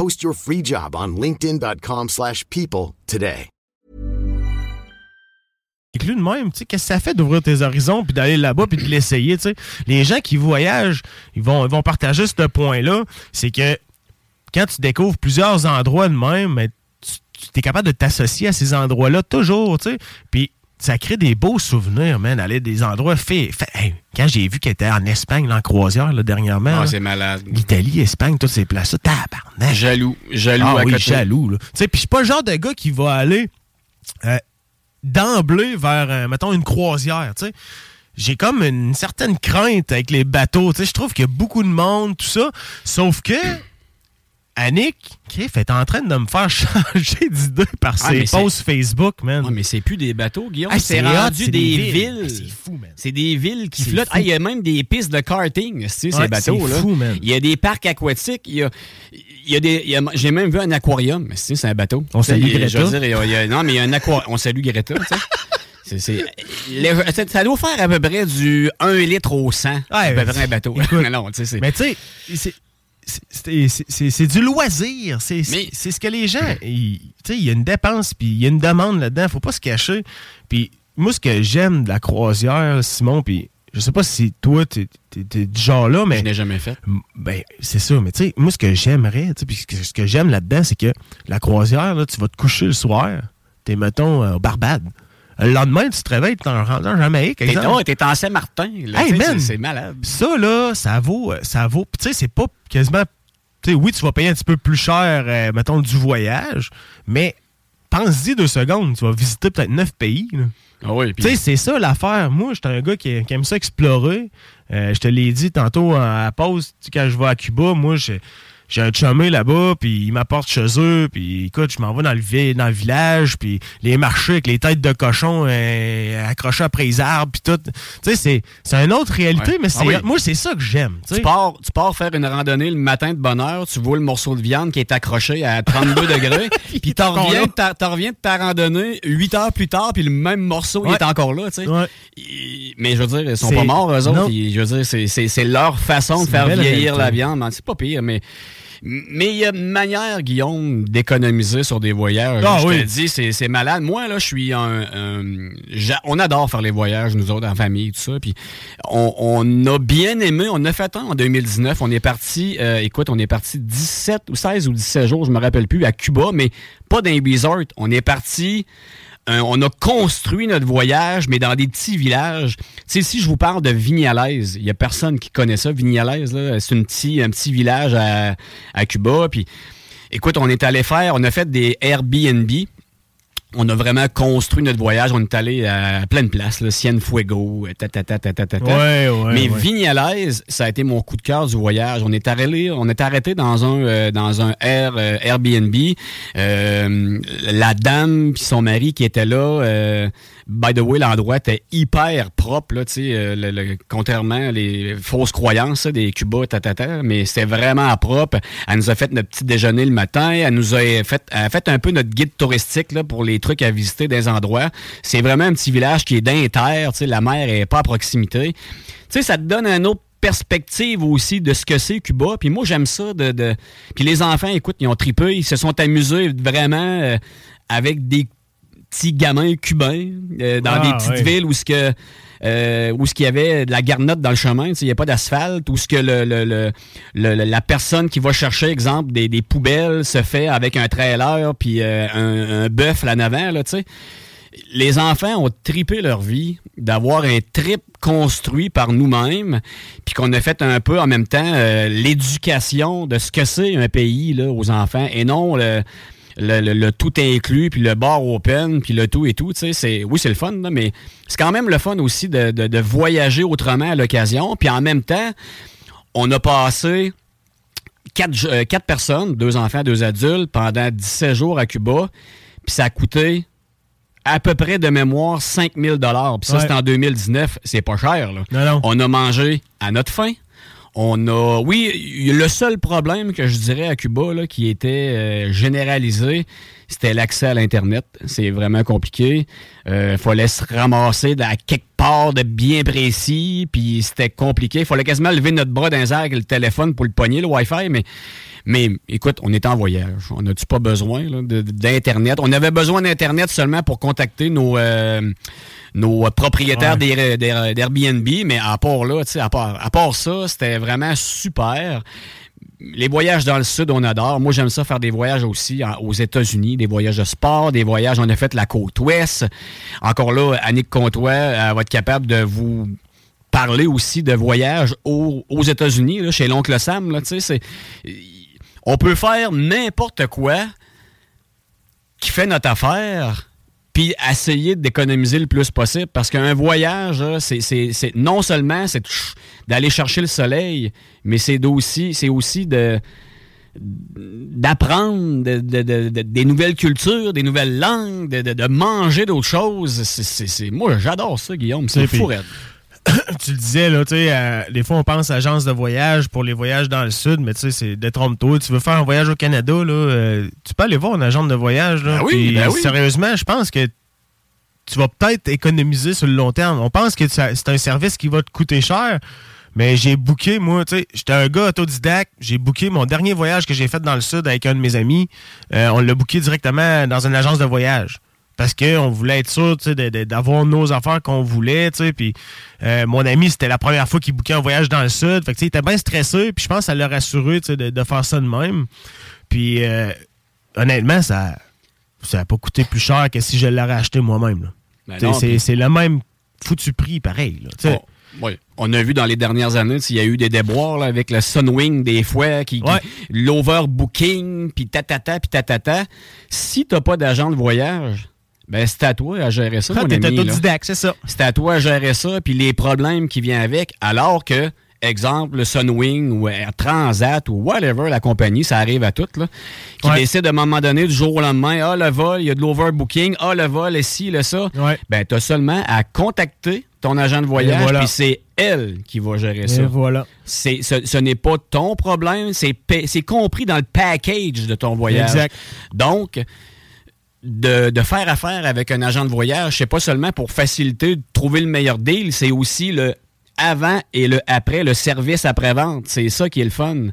Post your free job on linkedin.com/people slash people today. inclus de même. Tu sais, qu'est-ce que ça fait d'ouvrir tes horizons puis d'aller là-bas puis de l'essayer, tu sais? Les gens qui voyagent, ils vont, ils vont partager ce point-là. C'est que quand tu découvres plusieurs endroits de même, mais tu, tu es capable de t'associer à ces endroits-là toujours, tu sais? Puis ça crée des beaux souvenirs, man, aller à des endroits faits. Fait- hey, quand j'ai vu qu'elle était en Espagne, là, en croisière, là, dernièrement. Ah, c'est malade. L'Italie, Espagne, toutes ces places-là, tabarnak. Jaloux. Jaloux Ah à oui, côté. jaloux. là. Tu sais, puis je suis pas le genre de gars qui va aller euh, d'emblée vers, euh, mettons, une croisière, tu sais. J'ai comme une certaine crainte avec les bateaux, tu sais. Je trouve qu'il y a beaucoup de monde, tout ça. Sauf que Annick, Criff, est en train de me faire changer d'idée par Ah, ses posts Facebook, man. Ah, mais c'est plus des bateaux, Guillaume. Ah, c'est rendu des, des villes. villes. Ah, c'est fou, man. C'est des villes qui flottent. Ah, Il y a même des pistes de karting, tu sais, ces bateaux. c'est fou, man. Il y a des parcs aquatiques. Il y a, y a des. J'ai même vu un aquarium. mais tu sais, C'est un bateau. On salue Greta. dire, il y a- il y a- non, mais il y a un aquarium. On salue Greta, tu sais. Le- ça- ça doit faire à peu près du 1 litre au 100. Ouais, à peu près un bateau. écoute, non, tu sais, c'est- Mais tu sais, c'est- du loisir. C'est ce que les gens. ils- Tu sais, il y a une dépense, puis il y a une demande là-dedans. Faut pas se cacher. Puis moi, ce que j'aime de la croisière, Simon, puis je sais pas si toi, t'es es, du genre là, mais. Je n'ai jamais fait. Ben, c'est ça. Mais tu sais, moi, ce que j'aimerais, puis ce que, ce que j'aime là-dedans, c'est que la croisière, là, tu vas te coucher le soir, t'es, mettons, euh, au Barbade. Le lendemain, tu te réveilles, t'es en rentrant en Jamaïque. T'es t'es en Saint-Martin. Hey, tu c'est- malade. Ça, là, ça vaut. euh, Ça vaut. Tu sais, c'est pas quasiment. Tu sais, oui, tu vas payer un petit peu plus cher, euh, mettons, du voyage, mais pense-y deux secondes, tu vas visiter peut-être neuf pays. là. Ah oui, Tu sais, c'est ça l'affaire. Moi, j'étais un gars qui, qui aime ça explorer. Euh, je te l'ai dit tantôt à la pause, tu quand je vais à Cuba, moi, j'ai j'ai un chumé là-bas, puis il m'apporte chez eux, puis écoute, je m'en vais dans le, dans le village, puis les marchés avec les têtes de cochon euh, accrochées après les arbres, puis tout. Tu sais, c'est- c'est une autre réalité, Ouais. mais c'est Ah oui. moi, c'est ça que j'aime. tu pars, tu pars faire une randonnée le matin de bonne heure, tu vois le morceau de viande qui est accroché à 32 degrés, puis t'en reviens, reviens de ta randonnée 8 heures plus tard, puis le même morceau il est encore là, tu sais. Ouais. Mais je veux dire, ils sont pas morts, eux autres. Ils- je veux dire, c'est- c'est c'est leur façon de faire vieillir la viande. C'est pas pire, mais... Mais il y a une manière, Guillaume, d'économiser sur des voyages. Ah je oui. te dis, c'est malade. Moi, là, je suis un... on adore faire les voyages, nous autres, en famille, tout ça. Puis on, on a bien aimé. On a fait un en 2019. On est parti, euh, écoute, on est parti 17 ou 16 ou 17 jours, je me rappelle plus, à Cuba, mais pas dans les resorts. On est parti... euh, on a construit notre voyage, mais dans des petits villages. Tu sais, si je vous parle de Vignalaise, il y a personne qui connaît ça. Vignalaise, là, c'est petit, un petit village à, à Cuba. Puis, écoute, on est allé faire, on a fait des Airbnb. On a vraiment construit notre voyage. On est allé à plein de places, là, Cienfuego, ta, ta, ta, ta, ta, ta, ta. Ouais, ouais, Mais ouais. Vignalaise, ça a été mon coup de cœur du voyage. On est arrêté, on est arrêté dans un euh, dans un Air, euh, Airbnb. Euh, la dame puis son mari qui étaient là. By the way, l'endroit était hyper propre, là, euh, le- le- contrairement les fausses croyances des Cuba, tatata, mais c'était vraiment propre. Elle nous a fait notre petit déjeuner le matin. Elle nous a fait, elle a fait un peu notre guide touristique là, pour les trucs à visiter des endroits. C'est vraiment un petit village qui est d'inter, la mer est pas à proximité. Tu sais, ça te donne un autre perspective aussi de ce que c'est Cuba. Puis moi, j'aime ça. De- Puis les enfants, écoute, ils ont tripé, ils se sont amusés vraiment euh, avec des petits gamins cubains euh, dans Ah, des petites ouais. villes où ce que euh, où ce qu'il y avait de la garnotte dans le chemin, tu sais, il n'y a pas d'asphalte, où ce que le, le- le- le- la personne qui va chercher, exemple, des, des poubelles se fait avec un trailer puis euh, un, un bœuf là avant, là, tu sais. Les enfants ont tripé leur vie d'avoir un trip construit par nous-mêmes, puis qu'on a fait un peu en même temps euh, l'éducation de ce que c'est un pays là, aux enfants, et non le, le, le- le tout inclus, puis le bar open, puis le tout et tout. tu sais, C'est, oui, c'est le fun, là, mais c'est quand même le fun aussi de, de- de voyager autrement à l'occasion. Puis en même temps, on a passé quatre, euh, quatre personnes, deux enfants, deux adultes, pendant 17 jours à Cuba, puis ça a coûté à peu près de mémoire 5000 dollars. Puis ça, Ouais. c'est en 2019. C'est pas cher. Là. Non, non. On a mangé à notre faim. On a. Oui, le seul problème que je dirais à Cuba là, qui était euh, généralisé, c'était l'accès à l'Internet. C'est vraiment compliqué. Il fallait se ramasser à quelque part de bien précis, puis c'était compliqué. Il fallait quasiment lever notre bras dans les airs avec le téléphone pour le pogner, le Wi-Fi, mais. Mais écoute, on est en voyage. On n'a-tu pas besoin d'Internet? On avait besoin d'Internet seulement pour contacter nos, euh, nos propriétaires Ouais. d'Airbnb, mais à part là, à part, à part ça, c'était vraiment super. Les voyages dans le sud, on adore. Moi, j'aime ça faire des voyages aussi aux États-Unis, des voyages de sport, des voyages. On a fait la côte ouest. Encore là, Annick Comtois, elle va être capable de vous parler aussi de voyages aux, aux États-Unis, chez l'oncle Sam. Là, on peut faire n'importe quoi qui fait notre affaire, puis essayer d'économiser le plus possible. Parce qu'un voyage, c'est, non seulement c'est d'aller chercher le soleil, mais c'est aussi, de d'apprendre de- de- de- de- des nouvelles cultures, des nouvelles langues, de, manger d'autres choses. C'est, moi, j'adore ça, Guillaume. C'est fou. tu le disais, là, tu sais, euh, des fois, on pense à agence de voyage pour les voyages dans le sud, mais tu sais, c'est détrompe-toi. Tu veux faire un voyage au Canada, là, euh, tu peux aller voir une agence de voyage, là. Ben oui, ben oui. Sérieusement, je pense que tu vas peut-être économiser sur le long terme. On pense que c'est un service qui va te coûter cher, mais j'ai booké, moi, tu sais, j'étais un gars autodidacte, j'ai booké mon dernier voyage que j'ai fait dans le sud avec un de mes amis. Euh, on l'a booké directement dans une agence de voyage. Parce qu'on voulait être sûr d'avoir nos affaires qu'on voulait. Puis euh, mon ami, c'était la première fois qu'il bouquait un voyage dans le sud. Fait que, il était bien stressé. Puis je pense que ça l'a rassuré de, de faire ça de même. Puis euh, honnêtement, ça ça n'a pas coûté plus cher que si je l'aurais acheté moi-même. Ben c'est le même foutu prix, pareil. là, oui. On a vu dans les dernières années, il y a eu des déboires là, avec le Sunwing des fois, qui, qui- l'overbooking, puis tatata, puis tatata. Si t'as pas d'agent de voyage, ben c'est à toi à gérer ça, Ah, t'es autodidacte, c'est ça. C'est à toi à gérer ça, puis les problèmes qui viennent avec, alors que, exemple, le Sunwing ou Air Transat ou whatever, la compagnie, ça arrive à toutes, là, qui Ouais. décide à un moment donné, du jour au lendemain, ah, le vol, il y a de l'overbooking, ah, le vol, et ci, le ça. Ben, t'as seulement à contacter ton agent de voyage, voilà. puis c'est elle qui va gérer Et ça. voilà. C'est, ce, ce n'est pas ton problème, c'est compris dans le package de ton voyage. Exact. Donc, de, de faire affaire avec un agent de voyage, c'est pas seulement pour faciliter de trouver le meilleur deal, c'est aussi le avant et le après, le service après-vente. C'est ça qui est le fun.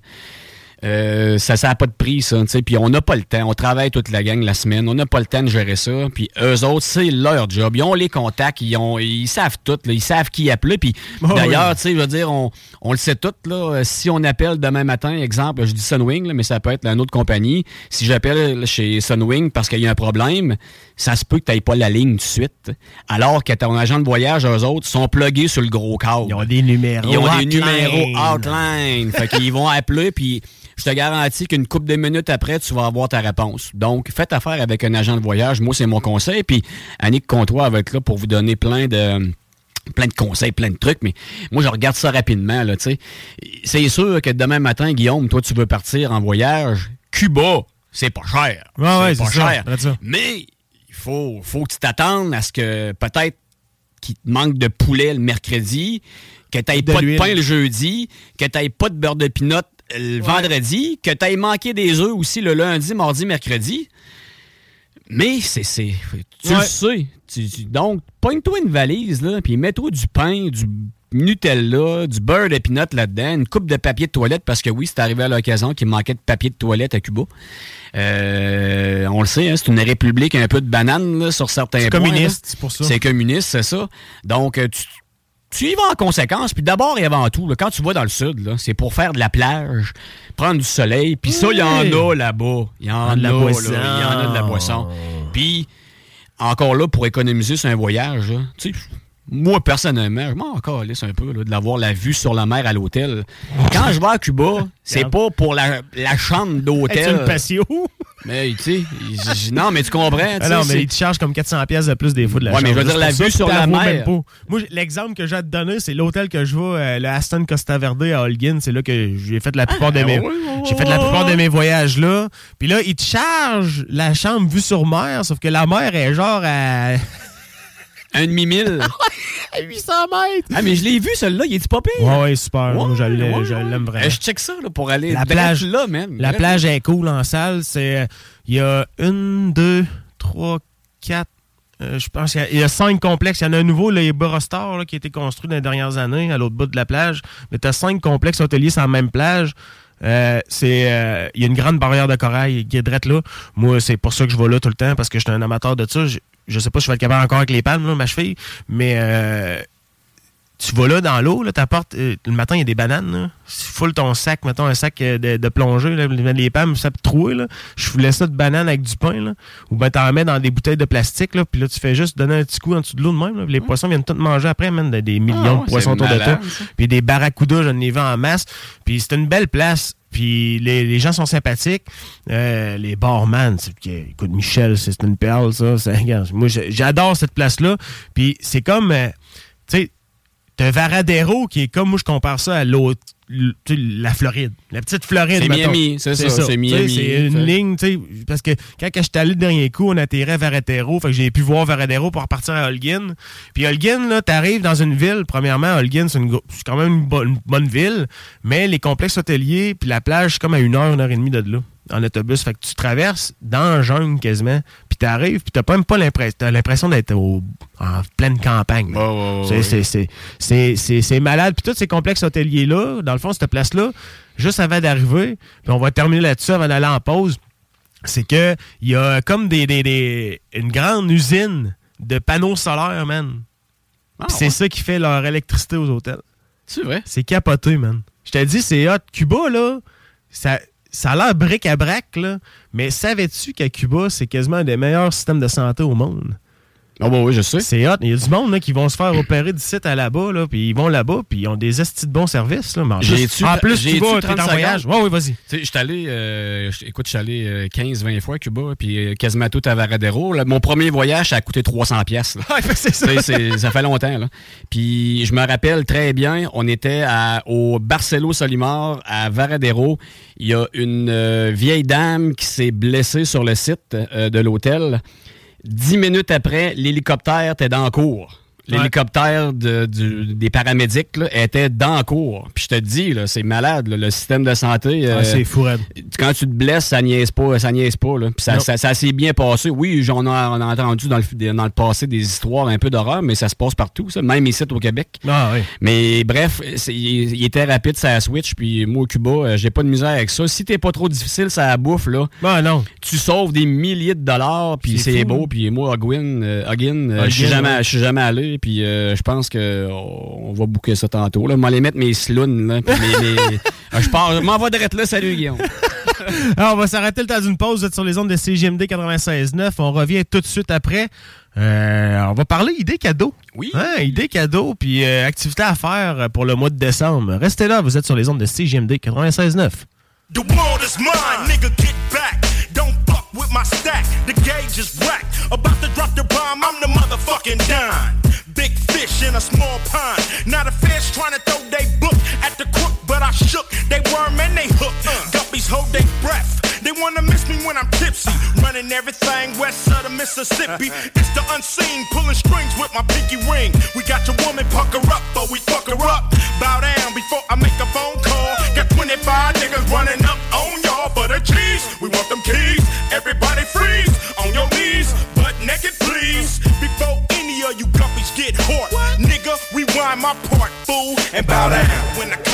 Euh, ça n'a pas de prix, ça. tu sais. Puis on n'a pas le temps. On travaille toute la gang la semaine. On n'a pas le temps de gérer ça. Puis eux autres, c'est leur job. Ils ont les contacts. Ils, ont, ils savent tout. là. Ils savent qui appeler. Puis Oh, d'ailleurs, oui. tu sais, je veux dire, on, on le sait tout. Là. Euh, Si on appelle demain matin, exemple, je dis Sunwing, là, mais ça peut être une autre compagnie. Si j'appelle chez Sunwing parce qu'il y a un problème, ça se peut que tu n'aies pas la ligne tout de suite. Alors que ton agent de voyage, eux autres, sont plugués sur le gros câble. Ils ont des numéros Ils ont des numéros outline. fait qu'ils vont appeler, puis je te garantis qu'une couple de minutes après, tu vas avoir ta réponse. Donc, faites affaire avec un agent de voyage. Moi, c'est mon conseil. Puis, Annick Comtois va être là pour vous donner plein de plein de conseils, plein de trucs, mais moi, je regarde ça rapidement, là, tu sais. C'est sûr que demain matin, Guillaume, toi, tu veux partir en voyage. Cuba, c'est pas cher. Ouais, ouais, c'est pas ça, cher. ça. Mais, il faut, faut que tu t'attendes à ce que peut-être qu'il te manque de poulet le mercredi, que tu pas de pain le jeudi, que tu pas de beurre de pinot le vendredi, que tu aies manqué des œufs aussi le lundi, mardi, mercredi. Mais c'est. c'est- Tu le sais. Tu- tu- donc, pogne-toi une valise, là, puis mets-toi du pain, du Nutella, du beurre de pinot là-dedans, une coupe de papier de toilette, parce que oui, c'est arrivé à l'occasion qu'il manquait de papier de toilette à Cuba. Euh, on le sait, hein, c'est une république un peu de banane là, sur certains C'est points. communiste, là. c'est pour ça. C'est communiste, c'est ça. Donc, euh, tu, tu y vas en conséquence. Puis d'abord et avant tout, là, quand tu vas dans le sud, c'est pour faire de la plage, prendre du soleil. Puis ça, il y en a là-bas. Il y en a, de la boisson. Il y en a de la boisson. Puis, encore là, pour économiser sur un voyage, là, tu sais, moi, personnellement, je m'en calisse un peu là, de l'avoir la vue sur la mer à l'hôtel. Quand je vais à Cuba, c'est pas pour la, la chambre d'hôtel. Est-ce une patio? Mais, tu sais, non, mais tu comprends. Ah non, mais c'est- ils te chargent comme 400 pièces de plus des fois de la Ouais, mais chambre. je veux dire, la vue sur la mer. Moi, l'exemple que j'ai à te donner, c'est l'hôtel que je vais, euh, le Aston Costa Verde à Holguin. C'est là que j'ai fait la plupart de mes, ouais, ouais, j'ai fait la plupart de mes voyages là. Puis là, ils te chargent la chambre vue sur mer, sauf que la mer est genre à Un demi-mille. à 800 mètres. Ah, mais je l'ai vu, celui-là, il est pas pire. Ouais, ouais, super. Moi, je l'ai- ouais, je l'aime vraiment. Euh, Je check ça là, pour aller La plage, là, man. La plage est cool en salle. C'est, il y a une, deux, trois, quatre. euh, je pense qu'il y a- il y, a cinq complexes. Il y en a un nouveau, le Borostar, là, qui a été construit dans les dernières années à l'autre bout de la plage. Mais tu as cinq complexes hôteliers sur la même plage. Euh, c'est euh, il y a une grande barrière de corail qui est drette là. Moi, c'est pour ça que je vais là tout le temps parce que je suis un amateur de ça. Je, sais pas si je vais être capable encore avec les palmes, là, ma cheville, mais euh, tu vas là dans l'eau, là, t'apportes. euh, le matin, il y a des bananes, là. Full ton sac, mettons un sac euh, de, de plongée, là, les pommes, ça peut trouer, là. Je voulais ça de banane avec du pain, là. Ou ben t'en mets dans des bouteilles de plastique, là, puis là, tu fais juste donner un petit coup en dessous de l'eau de même, là, les poissons viennent tout manger après, man, des, des millions Ah de poissons autour de toi. Puis des barracudas, je n'ai vu en masse. Puis c'est une belle place. Puis les, gens sont sympathiques. Euh, les barman, écoute, Michel, c'est une perle, ça. Moi, j'adore cette place-là. Puis c'est comme, euh, tu sais, t'as Varadero qui est comme, moi, je compare ça à l'autre. La Floride. La petite Floride. C'est. Miami, c'est ça, c'est Miami, C'est une ligne, tu sais. Parce que quand que j'étais allé le dernier coup, on atterrait à Varadero. Fait que j'ai pu voir Varadero pour repartir à Holguin. Puis Holguin, là, t'arrives dans une ville. Premièrement, Holguin, c'est quand même une, bo- une bonne ville. Mais les complexes hôteliers, puis la plage, c'est comme à une heure, une heure et demie de là. En autobus. Fait que tu traverses dans un jungle quasiment. Puis t'arrives, puis t'as pas même pas l'impression. T'as l'impression d'être au- en pleine campagne. C'est- malade. Puis tous ces complexes hôteliers-là, dans le fond, cette place-là, juste avant d'arriver, puis on va terminer là-dessus avant d'aller en pause, c'est que il y a comme des, des- des- une grande usine de panneaux solaires, man. Puis c'est ça qui fait leur électricité aux hôtels. C'est vrai? C'est capoté, man. Je t'ai dit, c'est hot. Cuba, là, ça, ça a l'air bric à brac, là. Mais savais-tu qu'à Cuba, c'est quasiment un des meilleurs systèmes de santé au monde? Ah oui, je sais. C'est hot. Il y a du monde là, qui vont se faire opérer du site à là-bas, là, puis ils vont là-bas, puis ils ont des estis de bons services. Là, en plus, en plus tu vas, 30 t'es en voyage. Ouais, oui, vas-y. Je suis allé, euh, écoute, je suis allé euh, 15-20 fois à Cuba, puis euh, quasiment tout à Varadero. Là, mon premier voyage, ça a coûté 300 pièces. ça. ça fait longtemps. Là. Puis je me rappelle très bien, on était à- au Barcelo Solimar à Varadero. Il y a une euh, vieille dame qui s'est blessée sur le site euh, de l'hôtel. Dix minutes après, l'hélicoptère était dans le cours. L'hélicoptère de- des paramédics là, était dans le cours. Puis je te dis, là, c'est malade, là, le système de santé. euh, Ah, c'est fou. Quand tu te blesses, ça niaise pas, ça niaise pas. Là. Puis ça, ça, ça s'est bien passé. Oui, j'en ai, on a entendu dans le, dans le passé des histoires un peu d'horreur, mais ça se passe partout, ça, même ici au Québec. Ah oui. Mais bref, il, était rapide, ça switch, puis moi au Cuba, euh, j'ai pas de misère avec ça. Si t'es pas trop difficile, ça bouffe, là. non. Tu sauves des milliers de dollars, puis C'est beau, puis moi, euh, Ogin, euh, je suis jamais, ouais. je suis jamais allé, puis euh, je pense que on va bouquer ça tantôt. Là. Moi, aller mettre mes slounes, là, puis mes- mes- Ah, je pars, je m'en vais direct là, salut Guillaume. Alors, on va s'arrêter le temps d'une pause. Vous êtes sur les ondes de CGMD 96.9. On revient tout de suite après. Euh, on va parler idées cadeaux. Oui. Hein, idées cadeaux, puis euh, activités à faire pour le mois de décembre. Restez là, vous êtes sur les ondes de CGMD 96.9. The world is mine, nigga, get back. Don't fuck with my stack. The gauge is whack. About to drop the bomb, I'm the motherfucking dime. Fish in a small pond. Not a fish trying to throw they book at the crook, but I shook. They worm and they hook. Uh. Guppies hold their breath. They wanna miss me when I'm tipsy. Running everything west of the Mississippi. It's the unseen, pulling strings with my pinky ring. We got your woman pucker up, but we fuck her up. Bow down before I make a phone call. Got 25 niggas running up on y'all for the cheese. We want them keys. Everybody freeze on your knees, butt naked, please. Before any of you guppies get Rewind my part, fool, and bow down. When the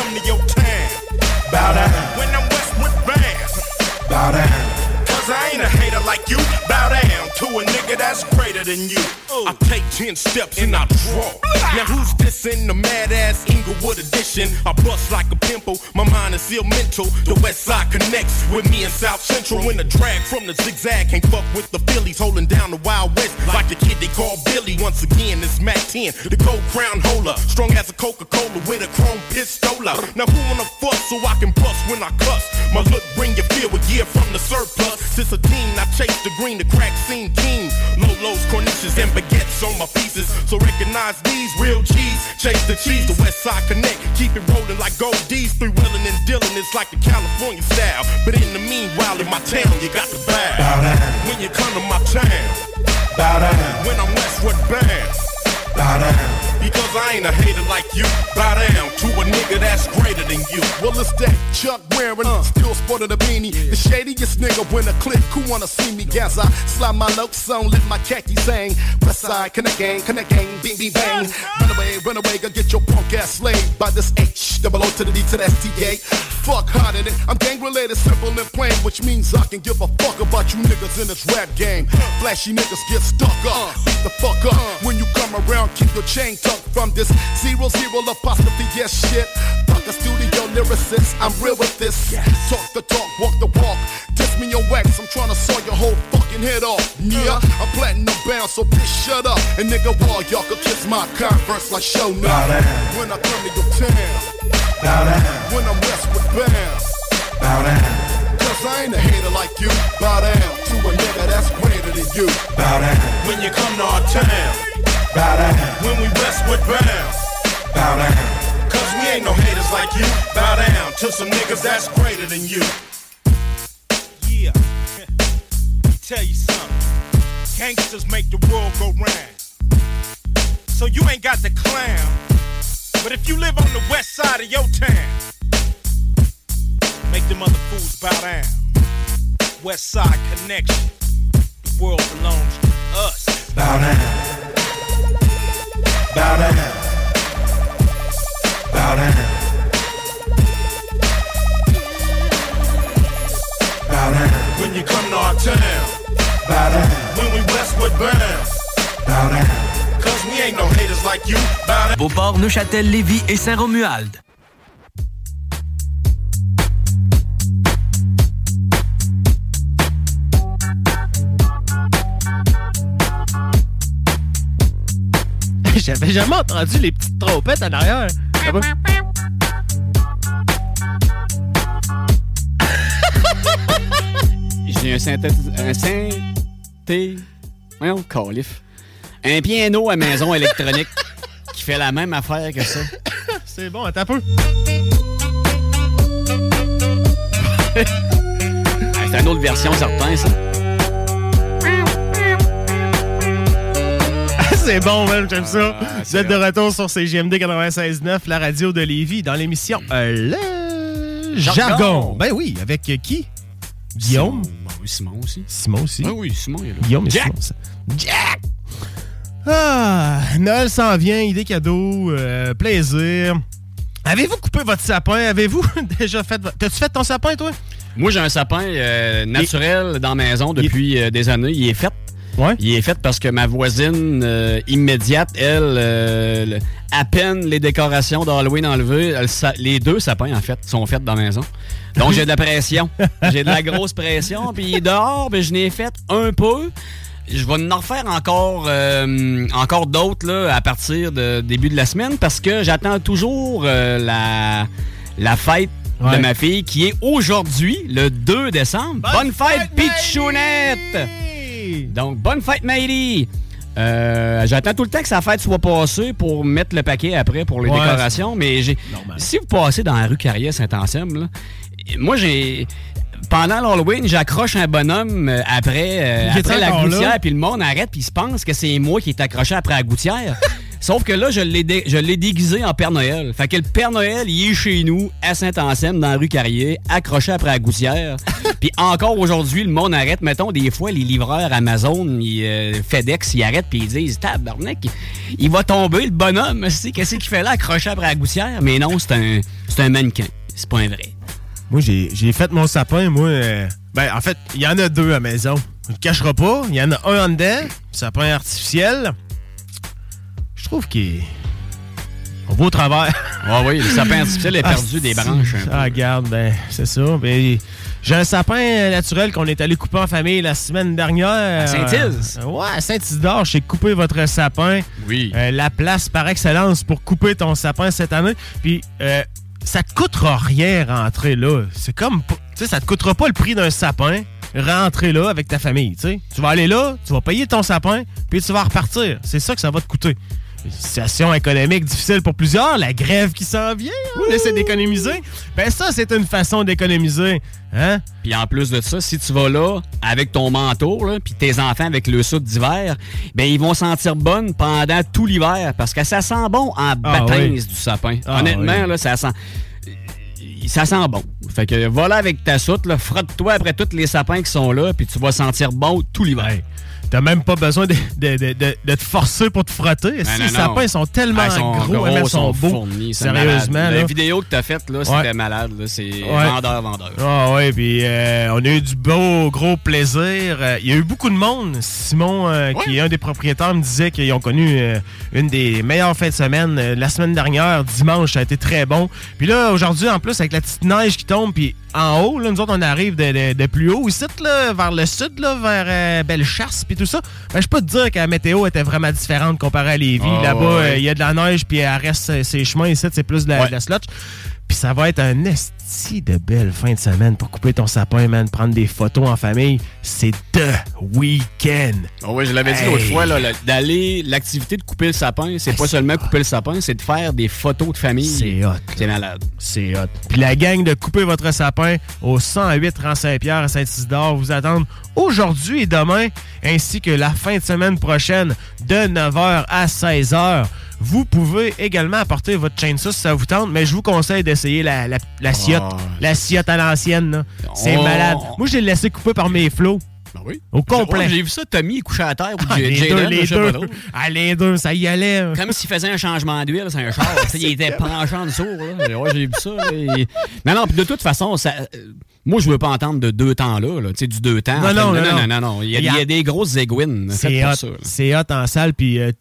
that's greater than you. I take ten steps and I draw. Now who's this in the mad ass Inglewood edition? I bust like a pimple, my mind is ill mental. The west side connects with me in South Central. When the drag from the zigzag can't fuck with the Phillies, holding down the Wild West like the kid they call Billy. Once again, it's Mac 10, the gold crown holder. Strong as a Coca-Cola with a chrome pistola. Now who wanna fuss so I can bust when I cuss? My look bring you fear with year from the surplus. Since a teen, I chase the green, the crack scene king. Lolos, corniches, and baguettes on my pieces. So recognize these real cheese. Chase the cheese, the West Side Connect. Keep it rolling like gold D's. Three willing and dealing, it's like the California style. But in the meanwhile, in my town, you got to bow. Bow down. When you come to my town. Bow down. When I'm Westward bound. Bow down. Because I ain't a hater like you. Bow down to a nigga that's greater than you. Well, it's that Chuck wearing, uh. still sporting a beanie. The shadiest nigga when a click, who wanna see me gas? I slide my notes on, lit my khaki sang. West side, connect gang, connect gang, bing, bing, bang. Run away, run away, go get your punk ass slayed by this H, double O to the D to the STA. Fuck harder than I'm gang related, simple and plain, which means I can give a fuck about you niggas in this rap game. Flashy niggas get stuck up, beat the fuck up. When you come around, keep your chain tucked from this zero zero apostrophe yes shit. Fuck a studio lyricist, I'm real with this. Talk the talk, walk the walk. Diss me on wax, I'm trying to saw your whole fucking head off. Yeah, I'm platinum bound, so bitch shut up. And nigga, wall y'all could kiss my converse like show now. When I come to your town, Bow down. when I'm bound. Bow down. Cause I ain't a hater like you. Bow down to a nigga that's greater than you. Bow down. When you come to our town. Bow down. When we westward bound. Bow down. Cause we ain't no haters like you. Bow down to some niggas that's greater than you. Yeah. Tell you something. Gangsters make the world go round. So you ain't got the clown. But if you live on the west side of your town, make them other fools bow down. West side connection. The world belongs to us. Bow down. Bow down. Bow. When you come to our town. Bow. When we westward bound. Bow. Cause we ain't no haters like you. Bow Neuchâtel, Lévis et Saint-Romuald. J'avais jamais entendu les petites trompettes en arrière. J'ai un synthétiseur. Un synthé. Voyons, calif. Un piano à maison électronique qui fait la même affaire que ça. C'est bon, attends un peu. C'est une autre version, certain, ça. C'est bon, même, j'aime ça. Vous êtes de retour sur CGMD 96.9, la radio de Lévis, dans l'émission euh, Le Jargon. Jargon. Ben oui, avec euh, qui? Guillaume? Simon. Ben oui, Simon aussi. Simon aussi. Ah oui, Simon il est là. Guillaume et Jack. Simon. ça. Jack! Ah, Noël s'en vient, idée cadeau, euh, plaisir. Avez-vous coupé votre sapin? Avez-vous déjà fait... votre- T'as-tu fait ton sapin, toi? Moi, j'ai un sapin euh, naturel dans la maison depuis euh, des années. Il est fait. Il est fait parce que ma voisine euh, immédiate, elle, euh, le- à peine les décorations d'Halloween enlevées, elle les deux sapins, en fait, sont faits dans la maison. Donc, j'ai de la pression. j'ai de la grosse pression. Puis dehors, ben, je n'ai fait un peu. Je vais en refaire encore, euh, encore d'autres là, à partir de début de la semaine parce que j'attends toujours euh, la, la fête Ouais. de ma fille qui est aujourd'hui, le 2 décembre. Bonne, fête, Pichounette! Donc, bonne fête, Maïli! Euh, J'attends tout le temps que sa fête soit passée pour mettre le paquet après pour les Ouais, décorations. Mais j'ai, si vous passez dans la rue Carrière-Saint-Anselme, moi, j'ai. Pendant l'Halloween, j'accroche un bonhomme euh, après, euh, après la gouttière, puis le monde arrête, puis il se pense que c'est moi qui est accroché après la gouttière. Sauf que là, je l'ai dé- je l'ai déguisé en Père Noël. Fait que le Père Noël, il est chez nous, à Saint-Anselme, dans la rue Carrier, accroché après la gouttière. Puis encore aujourd'hui, le monde arrête. Mettons, des fois, les livreurs Amazon, ils, euh, FedEx, ils arrêtent puis ils disent Tabarnak, il, il va tomber, le bonhomme. c'est- Qu'est-ce qu'il fait là, accroché après la gouttière? Mais non, c'est un, c'est un mannequin. C'est pas un vrai. Moi, j'ai fait mon sapin, moi. euh, ben, en fait, il y en a deux à maison. Je le cacherai pas. Il y en a un en dedans, sapin artificiel. Je trouve qu'il est. On va au travers. Ah oui, le sapin artificiel est perdu des branches. un peu. Ah, regarde, ben, c'est ça. Ben, j'ai un sapin euh, naturel qu'on est allé couper en famille la semaine dernière. À Saint-Is? Euh, ouais, à Saint-Isidore, j'ai coupé votre sapin. Oui. Euh, la place par excellence pour couper ton sapin cette année. Puis, euh, ça te coûtera rien rentrer là. C'est comme, tu sais, ça te coûtera pas le prix d'un sapin. Rentrer là avec ta famille, sais. Tu vas aller là, tu vas payer ton sapin, puis tu vas repartir. C'est ça que ça va te coûter. Situation économique difficile pour plusieurs, la grève qui s'en vient, on essaie d'économiser. Ben ça, c'est une façon d'économiser. Hein? Puis en plus de ça, si tu vas là avec ton manteau, là, puis tes enfants avec le soude d'hiver, ben ils vont sentir bonne pendant tout l'hiver parce que ça sent bon en oui. du sapin. Ah Honnêtement, oui. là, ça sent ça sent bon. Fait que voilà avec ta soute, frotte-toi après tous les sapins qui sont là, puis tu vas sentir bon tout l'hiver. T'as même pas besoin de, de- de- de- de te forcer pour te frotter. Si les sapins sont tellement Ah, ils sont gros, gros, sont beaux. fournis, Sérieusement. La vidéo que t'as faite, là, c'était Ouais. malade. C'est Ouais. vendeur, vendeur. Ah ouais, puis euh, on a eu du beau, gros plaisir. Euh, Il y a eu beaucoup de monde. Simon, euh, qui est un des propriétaires, me disait qu'ils ont connu euh, une des meilleures fins de semaine. La semaine dernière, dimanche, ça a été très bon. Puis là, aujourd'hui, en plus, avec la petite neige qui tombe, puis en haut, là, nous autres, on arrive de, de- de plus haut ici, là, vers le sud, là, vers euh, Bellechasse, puis tout ça. Ben, je peux te dire que la météo était vraiment différente comparée à Lévis. Ah, Là-bas, ouais. euh, il y a de la neige, puis elle reste euh, ses chemins ici, c'est plus de la, de la slotch. Puis ça va être un esti de belle fin de semaine pour couper ton sapin, man, prendre des photos en famille. C'est The Weekend. Ah oui, je l'avais dit l'autre fois, d'aller, l'activité de couper le sapin, c'est pas seulement couper le sapin, c'est de faire des photos de famille. C'est hot. C'est malade. C'est hot. Puis la gang de couper votre sapin au 108 rang Saint-Pierre à Saint-Isidore vous attendent aujourd'hui et demain, ainsi que la fin de semaine prochaine de 9h à 16h. Vous pouvez également apporter votre chainsaw si ça vous tente, mais je vous conseille d'essayer la, la, la ciotte. Oh. La ciotte à l'ancienne. C'est Oh. malade. Moi, je l'ai laissé couper par mes flots. oui? Au complet. Ouais, J'ai vu ça, Tommy, il couchait à terre ou Ah, les deux, les pas deux. Ah, les deux, ça y allait. Comme s'il faisait un changement d'huile, c'est un char. Il était penchant en dessous. Là. Ouais, j'ai vu ça. et- Non, non, puis de toute façon, ça... euh, moi, je veux pas entendre de deux temps là. là. Tu sais, du deux temps. Non, non, fait, non, non, non, non. Il y a, il y a des grosses. Faites C'est hot, ça. là. c'est hot en salle, puis euh,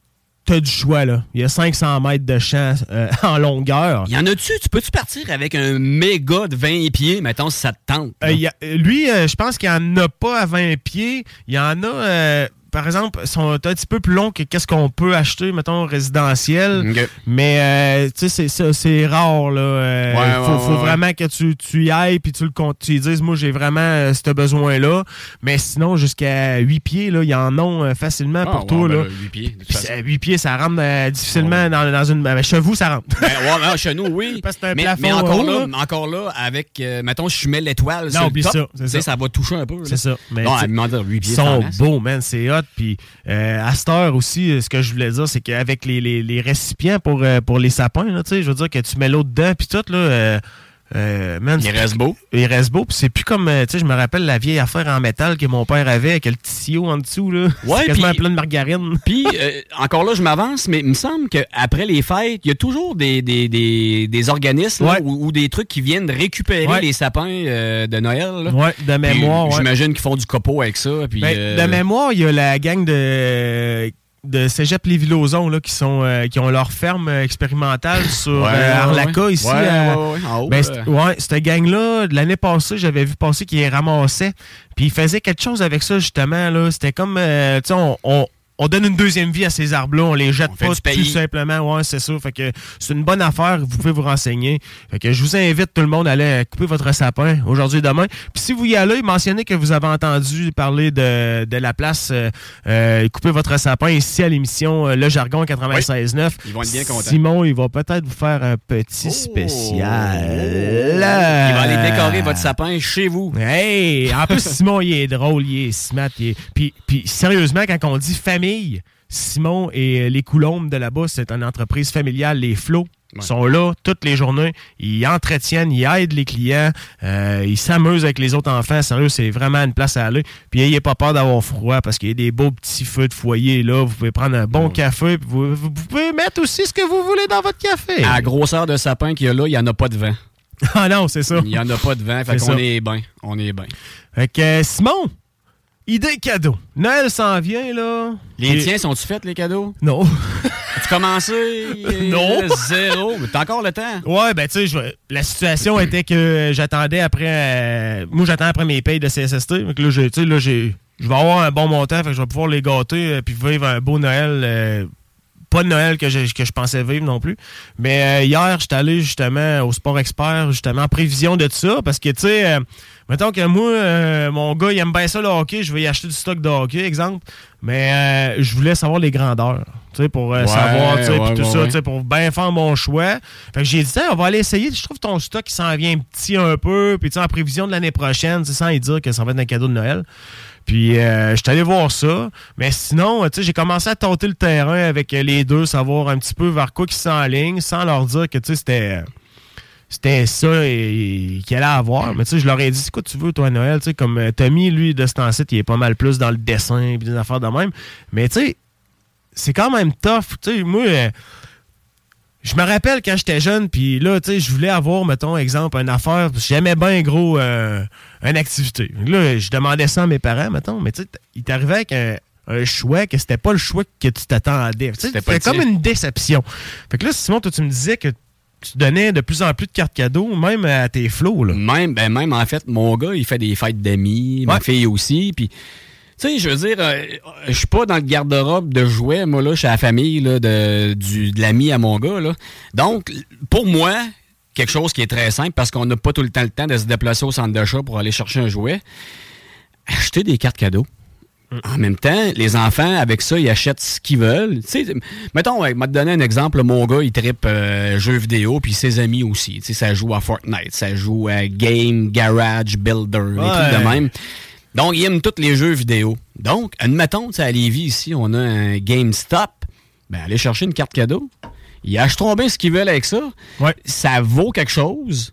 t'as du choix, là. Il y a 500 mètres de champ euh, en longueur. Y en a-tu? Tu peux-tu partir avec un méga de 20 pieds, mettons, si ça te tente? Euh, il y a- lui, euh, je pense qu'il n'y en a pas à 20 pieds. Il y en a, par exemple, sont un petit peu plus longs que qu'est-ce qu'on peut acheter, mettons, résidentiel. Mais, euh, tu sais, c'est rare, là. Euh, Ouais, faut, ouais, faut ouais, vraiment que tu, tu y ailles puis tu le tu dises, moi, j'ai vraiment euh, ce besoin-là. Mais sinon, jusqu'à 8 pieds, là, il y en a euh, facilement Ah, pour toi, ben là. là, huit pieds, de toute Puis façon. à 8 pieds, ça rentre difficilement dans, dans une... Ben, chez vous, ça rentre. Ben, ouais, ouais, chez nous, oui. Parce que c'est un mais, plafond mais encore, haut, là, là. encore là, avec, mettons, je mets l'étoile Non, sur le top, ça, c'est tu sais, ça. va toucher un peu. C'est ça. Mais non, tu- elle me demande 8 Ils pieds. sont en masse. beaux, man. C'est hot. Puis euh, à cette heure aussi, euh, ce que je voulais dire, c'est qu'avec les, les- récipients pour, euh, pour les sapins, là, je veux dire que tu mets l'eau dedans, puis tout, là. Euh, man, Il reste beau. Il reste beau. Puis c'est plus comme, euh, tu sais, je me rappelle la vieille affaire en métal que mon père avait avec le petit sillot en dessous, là. Ouais, quasiment plein de margarine. Puis, euh, encore là, je m'avance, mais il me semble qu'après les fêtes, il y a toujours des, des, des, des organismes là, ou, ou des trucs qui viennent récupérer Ouais. les sapins euh, de Noël. là. Ouais, de mémoire. J'imagine qu'ils font du copeau avec ça. Puis, Ben, De mémoire, il y a la gang de de Cégep Lévis-Lauzon là, qui sont euh, qui ont leur ferme euh, expérimentale sur Ouais, euh, Arlaca ouais. ici. Ouais, euh, haut, ben, cette gang-là, de l'année passée, j'avais vu passer qu'ils ramassaient. Puis ils faisaient quelque chose avec ça, justement. là. C'était comme euh, tu sais, on, on- on donne une deuxième vie à ces arbres-là, on les jette fait pas tout pays. simplement. Ouais, c'est ça. Fait que c'est une bonne affaire, vous pouvez vous renseigner. Fait que je vous invite tout le monde à aller couper votre sapin aujourd'hui et demain. Puis si vous y allez, mentionnez que vous avez entendu parler de, de la place euh, euh, couper votre sapin ici à l'émission euh, Le Jargon 96.9. Ils vont être bien contents. Simon, il va peut-être vous faire un petit spécial. Il va aller décorer votre sapin chez vous. Hey! En plus, Simon, il est drôle, il est smart. il est- Puis, puis sérieusement, quand on dit famille, Simon et les Coulombes de là-bas, c'est une entreprise familiale, les Flots. Sont là toutes les journées. Ils entretiennent, ils aident les clients. euh, ils s'amusent avec les autres enfants. Sérieux, c'est vraiment une place à aller. Puis n'ayez pas peur d'avoir froid parce qu'il y a des beaux petits feux de foyer là. Vous pouvez prendre un bon café. puis vous, vous pouvez mettre aussi ce que vous voulez dans votre café. À la grosseur de sapin qu'il y a là, il n'y en a pas de vent. Ah non, c'est ça. Il n'y en a pas de vent. Fait qu'on est bien. On est bien. Fait que euh, Simon, idée cadeau. Noël s'en vient là. Les tiens, sont-tu faits, les cadeaux? Non. As-tu commencé? Non. Zéro. Mais t'as encore le temps. Ouais, ben tu sais, la situation était que j'attendais après. euh, moi, j'attends après mes payes de CSST. Que là, tu sais, là, j'ai. Je vais avoir un bon montant, fait que je vais pouvoir les gâter euh, puis vivre un beau Noël. euh, pas de Noël que je, que je pensais vivre non plus. Mais euh, hier, j'étais allé justement au Sport Expert, justement en prévision de ça, parce que, tu sais, mettons que moi, euh, mon gars, il aime bien ça le hockey, je vais y acheter du stock de hockey, exemple. Mais euh, je voulais savoir les grandeurs, tu sais, pour euh, Ouais, savoir, tu sais, ouais, tout ouais, ça, ouais. tu sais, pour bien faire mon choix. Fait que j'ai dit, Tiens, on va aller essayer. Je trouve ton stock qui s'en vient petit un peu, puis tu sais, en prévision de l'année prochaine, sans y dire que ça va être un cadeau de Noël. Puis euh, je suis allé voir ça. Mais sinon, tu sais, j'ai commencé à tenter le terrain avec les deux, savoir un petit peu vers quoi ils s'enlignent, sans leur dire que tu sais, c'était. C'était ça et- et qu'il allait avoir. Mais tu sais, je leur ai dit, c'est quoi tu veux, toi, à Noël? Tu sais, comme euh, Tommy, lui, de ce temps-ci, il est pas mal plus dans le dessin et des affaires de même. Mais tu sais, c'est quand même tough. Tu sais, moi, euh, je me rappelle quand j'étais jeune, puis là, tu sais, je voulais avoir, mettons, exemple, une affaire, j'aimais bien gros euh, une activité. Là, je demandais ça à mes parents, mettons, mais tu sais, il t'arrivait avec un, un choix que c'était pas le choix que tu t'attendais. C'était comme une déception. Fait que là, Simon, toi, tu me disais que tu donnais de plus en plus de cartes cadeaux, même à tes flots, là. Même, ben même en fait, mon gars, il fait des fêtes d'amis, ma fille aussi, puis tu sais, je veux dire, euh, je suis pas dans le garde-robe de jouets, moi là, chez la famille là, de, du, de l'ami à mon gars là. Donc, pour moi, quelque chose qui est très simple parce qu'on n'a pas tout le temps le temps de se déplacer au centre d'achat pour aller chercher un jouet. Acheter des cartes cadeaux. En même temps, les enfants, avec ça, ils achètent ce qu'ils veulent. Tu sais, mettons, ouais, je vais te donner un exemple. Mon gars, il tripe euh, jeux vidéo, puis ses amis aussi. Tu sais, ça joue à Fortnite, ça joue à Game Garage Builder, Ouais. trucs de même. Donc, il aime tous les jeux vidéo. Donc, admettons, à Lévis, ici, on a un GameStop. Ben, allez chercher une carte cadeau. Ils achèteront bien ce qu'ils veulent avec ça. Ça vaut quelque chose.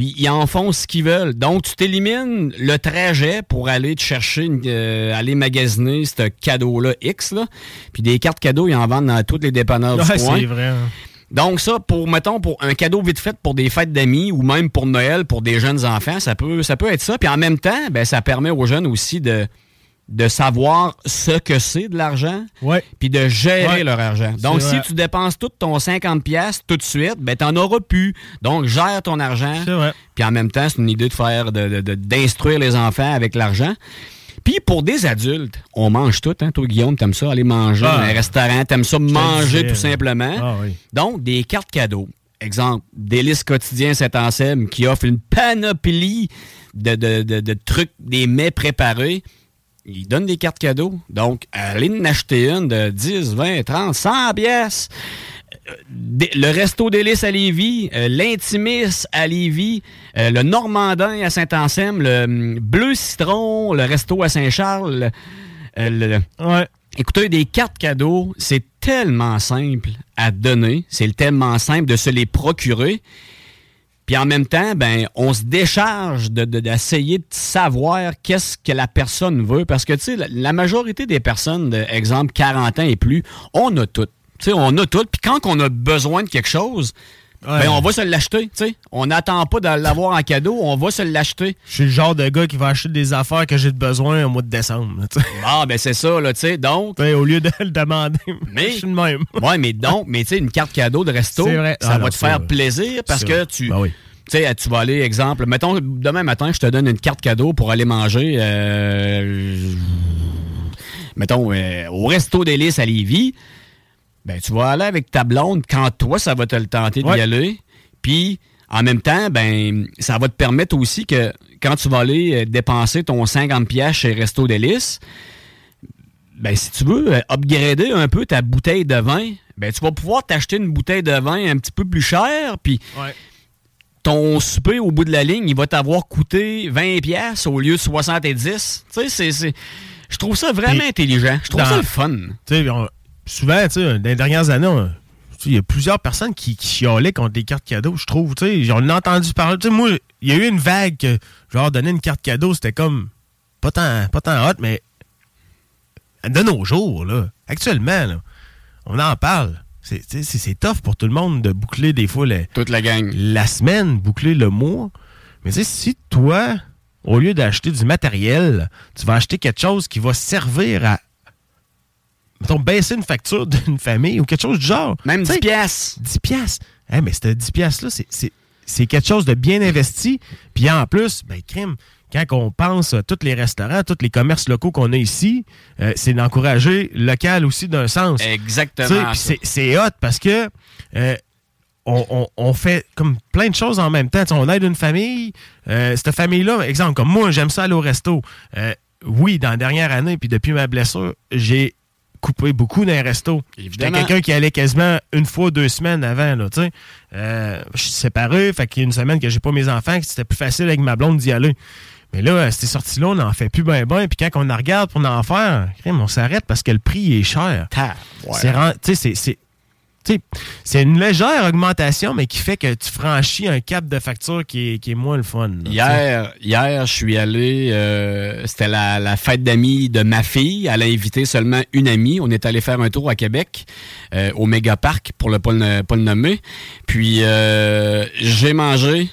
Puis ils en font ce qu'ils veulent. Donc, tu t'élimines le trajet pour aller te chercher, euh, aller magasiner ce cadeau-là X. Là. Puis des cartes cadeaux, ils en vendent dans tous les dépanneurs Ouais, du coin. c'est vrai. hein. Donc ça, pour mettons, pour un cadeau vite fait pour des fêtes d'amis ou même pour Noël pour des jeunes enfants, ça peut, ça peut être ça. Puis en même temps, ben, ça permet aux jeunes aussi de, de savoir ce que c'est de l'argent, puis de gérer Ouais. leur argent. Donc si tu dépenses tout ton 50 pièces tout de suite, ben t'en auras plus. Donc gère ton argent. Puis en même temps, c'est une idée de faire de- de- de- d'instruire les enfants avec l'argent. Puis pour des adultes, on mange tout, hein. Toi, Guillaume, t'aimes ça, aller manger Ah. dans un restaurant, t'aimes ça manger tout simplement. Ah oui. Donc, des cartes cadeaux. Exemple, Délices quotidien Saint-Anselme qui offre une panoplie de, de- de- de trucs, des mets préparés. Ils donnent des cartes cadeaux. Donc, allez en acheter une de 10, 20, 30, 100 pièces. Euh, Le Resto Délices à Lévis, euh, l'Intimis à Lévis, euh, le Normandin à Saint-Anselme, le hum, Bleu Citron, le Resto à Saint-Charles. le- le- Écoutez, des cartes cadeaux, c'est tellement simple à donner, c'est tellement simple de se les procurer. Puis en même temps, ben, on se décharge de- de- d'essayer de, savoir qu'est-ce que la personne veut. Parce que, tu la, majorité des personnes, de, exemple, 40 ans et plus, on a tout. Tu on a tout. Puis quand on a besoin de quelque chose, Ouais. ben, on va se l'acheter. tu sais. On n'attend pas de l'avoir en cadeau, on va se l'acheter. Je suis le genre de gars qui va acheter des affaires que j'ai de besoin au mois de décembre. Ah, ben c'est ça, là, tu sais. Donc. au lieu de le demander, Mais, je suis le même. ouais, mais donc, mais tu sais, une carte cadeau de resto, vrai. ça Ah va non, te faire vrai. plaisir parce que vrai. tu. Ben oui. Tu sais, tu vas aller, exemple, mettons, demain matin, je te donne une carte cadeau pour aller manger, euh, mettons, euh, au Resto Délices à Lévis. Ben, tu vas aller avec ta blonde quand toi, ça va te le tenter d'y aller. Puis, en même temps, ben, ça va te permettre aussi que quand tu vas aller euh, dépenser ton 50$ piastres chez Resto Délices, ben, si tu veux euh, upgrader un peu ta bouteille de vin, ben, tu vas pouvoir t'acheter une bouteille de vin un petit peu plus chère, puis ton souper au bout de la ligne, il va t'avoir coûté 20 pièces au lieu de 70. Tu sais, c'est, je trouve ça vraiment intelligent. Je trouve dans- ça le fun. Tu sais, souvent, tu sais, dans les dernières années, on- il y a plusieurs personnes qui, qui chialaient contre des cartes cadeaux, je trouve. Tu sais, j'en ai entendu parler. Tu sais, moi, il y a eu une vague que, genre, donner une carte cadeau, c'était comme pas tant, pas tant hot, mais de nos jours, là, actuellement, là, on en parle. C'est, tough pour tout le monde de boucler des fois Toute la gang. la semaine, boucler le mois. Mais tu sais, si toi, au lieu d'acheter du matériel, tu vas acheter quelque chose qui va servir à mettons, baisser une facture d'une famille ou quelque chose du genre. Même 10 piastres. 10 piastres. Eh, mais ce 10 piastres-là, c'est- quelque chose de bien investi. Puis en plus, ben, crime, quand on pense à tous les restaurants, tous les commerces locaux qu'on a ici, euh, c'est d'encourager local aussi d'un sens. Exactement, c'est- hot parce que euh, on, on- on fait comme plein de choses en même temps. On aide une famille. euh, cette famille-là, exemple, comme moi, j'aime ça aller au resto. Oui, dans la dernière année, puis depuis ma blessure, j'ai coupé beaucoup d'un resto. J'étais quelqu'un qui allait quasiment une fois, deux semaines avant. Là, tu sais. Euh, je suis séparé, fait qu'il y a une semaine que j'ai pas mes enfants, que c'était plus facile avec ma blonde d'y aller. Mais là, ces sorties-là, on n'en fait plus ben ben. Puis quand on en regarde pour en faire, on s'arrête parce que le prix est cher. C'est ren- tu sais, c'est- c'est- une légère augmentation, mais qui fait que tu franchis un cap de facture qui est, moins le fun. Hier, hier, je suis allé, euh, c'était la, fête d'amis de ma fille. Elle a invité seulement une amie. On est allé faire un tour à Québec, euh, au Méga Parc, pour le pas le, nommer. Puis, euh, j'ai mangé.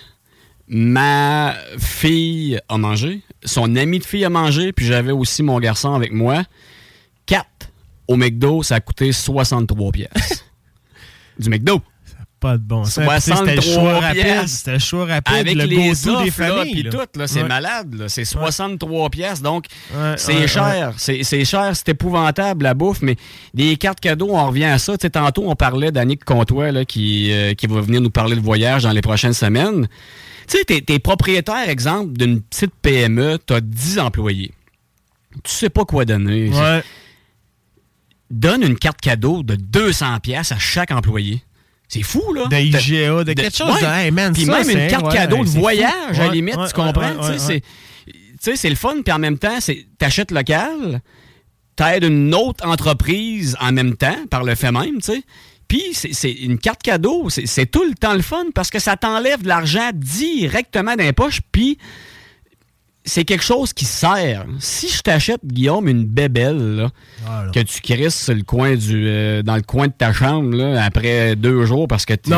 Ma fille a mangé. Son ami de fille a mangé. Puis, j'avais aussi mon garçon avec moi. Quatre. Au McDo, ça a coûté 63 pièces. Du McDo. Pas de bon sens. C'était le choix 63 rapide. C'était le choix rapide. Avec le les offres, des familles. puis là. tout, là, c'est Ouais. malade. là. C'est 63 pièces, donc c'est ouais, cher. C'est c'est cher, c'est épouvantable la bouffe, mais des cartes cadeaux, on revient à ça. Tantôt, on parlait d'Annick Comtois là, qui, euh, qui va venir nous parler de voyage dans les prochaines semaines. Tu sais, t'es t'es propriétaire, exemple, d'une petite PME, t'as 10 employés. Tu sais pas quoi donner. Ouais. Donne une carte cadeau de 200 pièces à chaque employé. C'est fou, là. De IGA, de quelque chose de- hey, man, Puis ça, même une carte ouais, cadeau de voyage, à la limite, tu comprends? Tu sais, c'est- le fun, puis en même temps, t'achètes local, t'aides une autre entreprise en même temps, par le fait même, tu sais. Puis c'est une carte cadeau, c'est c'est tout le temps le fun parce que ça t'enlève de l'argent directement dans les poches, puis c'est quelque chose qui sert. Si je t'achète, Guillaume, une bébelle, là, que tu crisses sur le coin du, euh, dans le coin de ta chambre là, après deux jours parce que tu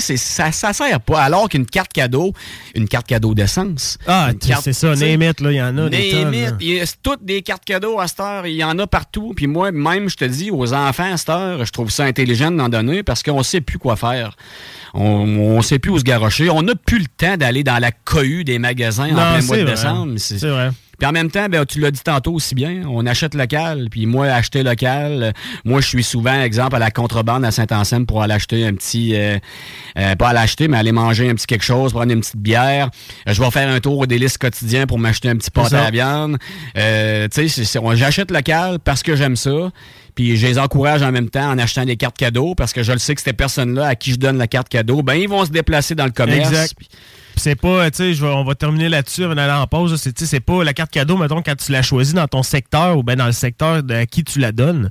sais, ça, ça sert pas. Alors qu'une carte cadeau, une carte cadeau d'essence. Ah, c'est ça, tu sais, name it, là, il y en a des name tonnes, it. là. Il y a toutes des cartes cadeaux à cette heure. Il y en a partout. Puis moi, même, je te dis, aux enfants à cette heure, je trouve ça intelligent d'en donner parce qu'on sait plus quoi faire. On, on sait plus où se garrocher. On n'a plus le temps d'aller dans la cohue des magasins en plein mois de vrai. Décembre. C'est vrai. Puis en même temps, ben, tu l'as dit tantôt aussi bien, on achète local. Puis moi, acheter local, euh, moi, je suis souvent, exemple, à la contrebande à Saint-Anselme pour aller acheter un petit... euh, euh, pas aller acheter, mais aller manger un petit quelque chose, prendre une petite bière. Euh, je vais faire un tour au délice quotidien pour m'acheter un petit pâté ça. à la viande. Tu sais, j'achète local parce que j'aime ça. Puis je les encourage en même temps en achetant des cartes cadeaux parce que je le sais que ces personnes-là à qui je donne la carte cadeau, ben ils vont se déplacer dans le commerce. Exact. C'est pas, tu sais, on va terminer là-dessus avant d'aller en pause. C'est, c'est pas la carte cadeau, mettons, quand tu l'as choisie dans ton secteur ou bien dans le secteur de à qui tu la donnes.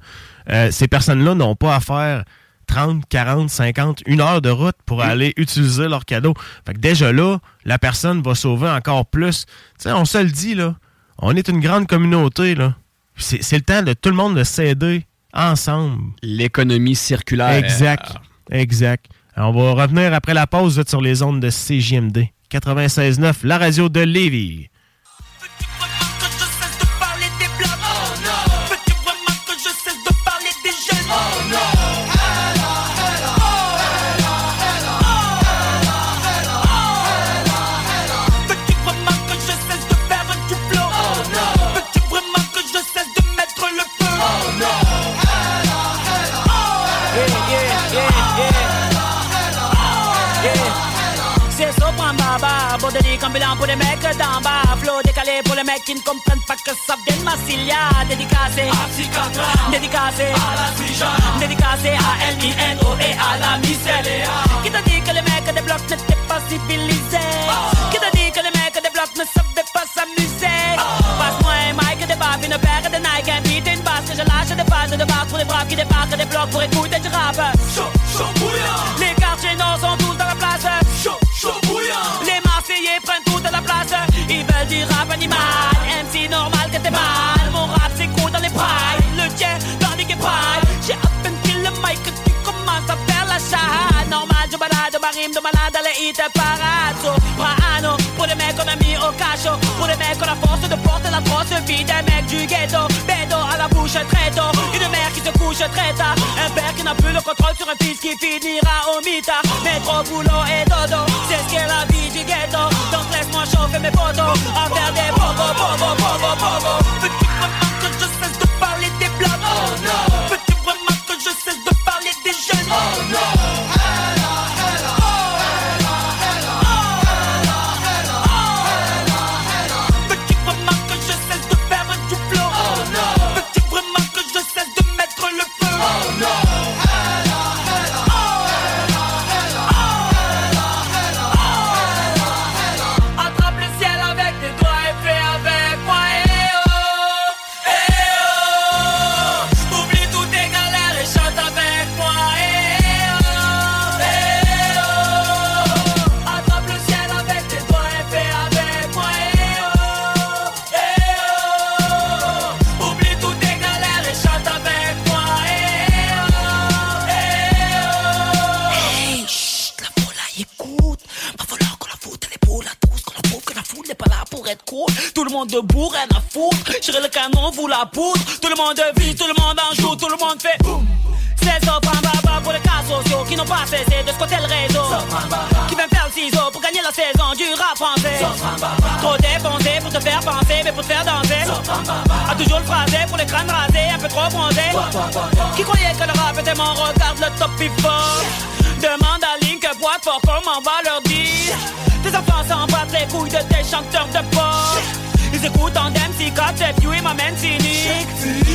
Euh, ces personnes-là n'ont pas à faire 30, 40, 50, une heure de route pour aller utiliser leur cadeau. Fait que déjà là, la personne va sauver encore plus. Tu sais, on se le dit, là. On est une grande communauté, là. C'est, c'est le temps de tout le monde de s'aider ensemble. L'économie circulaire. Exact. Exact. Alors, on va revenir après la pause sur les ondes de CJMD. 96.9, la radio de Lévis. Les mecs d'en bas, flow décalé pour les mecs qui ne comprennent pas que ça vient de Massilia, dédicacé à dédicacé à la dédicacé à L-I-N-O et à la Micelia. Qui t'a dit que les mecs des blocs n'étaient pas civilisés? Qui t'a dit que les mecs des blocs ne savaient pas s'amuser? Passe-moi un mic, des babines, une paire de Nike, un beat, une basse que je lâche des fans de marque pour les braves qui débarquent des blocs pour écouter du rap. Chaud, chaud bouillant. Toute la place. Ils veulent du rap animal. MC normal que t'es mal. Je balade ma rime de malade dans les hits parades. Soprano, pour les mecs qu'on a mis au cachot. Pour les mecs qu'on a force de porter la grosse vie des mecs du ghetto. Bédo à la bouche très. Une mère qui se couche très tard. Un père qui n'a plus le contrôle sur un fils qui finira au mitard. Métro, boulot et dodo. C'est ce qu'est la vie du ghetto. Donc laisse-moi chauffer mes photos. À faire des bobo, bobo, bobo. Veux-tu vraiment que je cesse de parler des blocs? Oh non. Vraiment que je cesse de parler des jeunes? Monde debout, rien à foutre. J'irai le canon, vous la poudre. Tout le monde vit, tout le monde en joue, tout le monde fait boum. C'est baba pour les cas sociaux qui n'ont pas cessé de squatter le réseau. Qui viennent faire le ciseau pour gagner la saison du rap français. Trop dépensé pour te faire penser, mais pour te faire danser. A toujours le phrasé pour les crânes rasés, un peu trop bronzé. Qui croyait que le rap était mon regarde le top fort? Demande à Link, boîte fort, comment on va leur dire. Tes enfants s'en battent les couilles de tes chanteurs de pop. Ils écoutent en MC c'est Pew et m'amène cynique.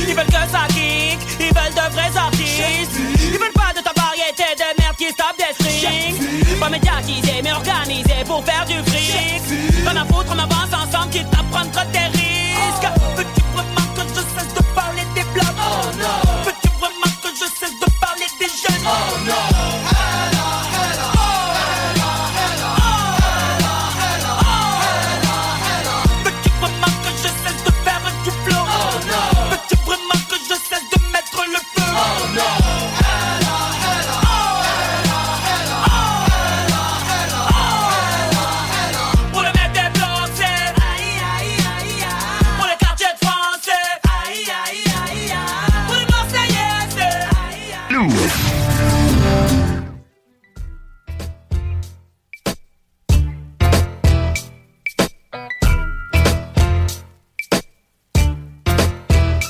Ils veulent que ça kick, ils veulent de vrais artistes. Ils veulent pas de ta variété de merde qui se tape des strings. Pas médiatisé, mais organisé pour faire du fric. T'en as foutre, on avance ensemble, quitte à prendre des risques. Veux-tu vraiment que je cesse de parler des blocs? Oh non. Veux-tu vraiment que je cesse de parler des jeunes? Oh non.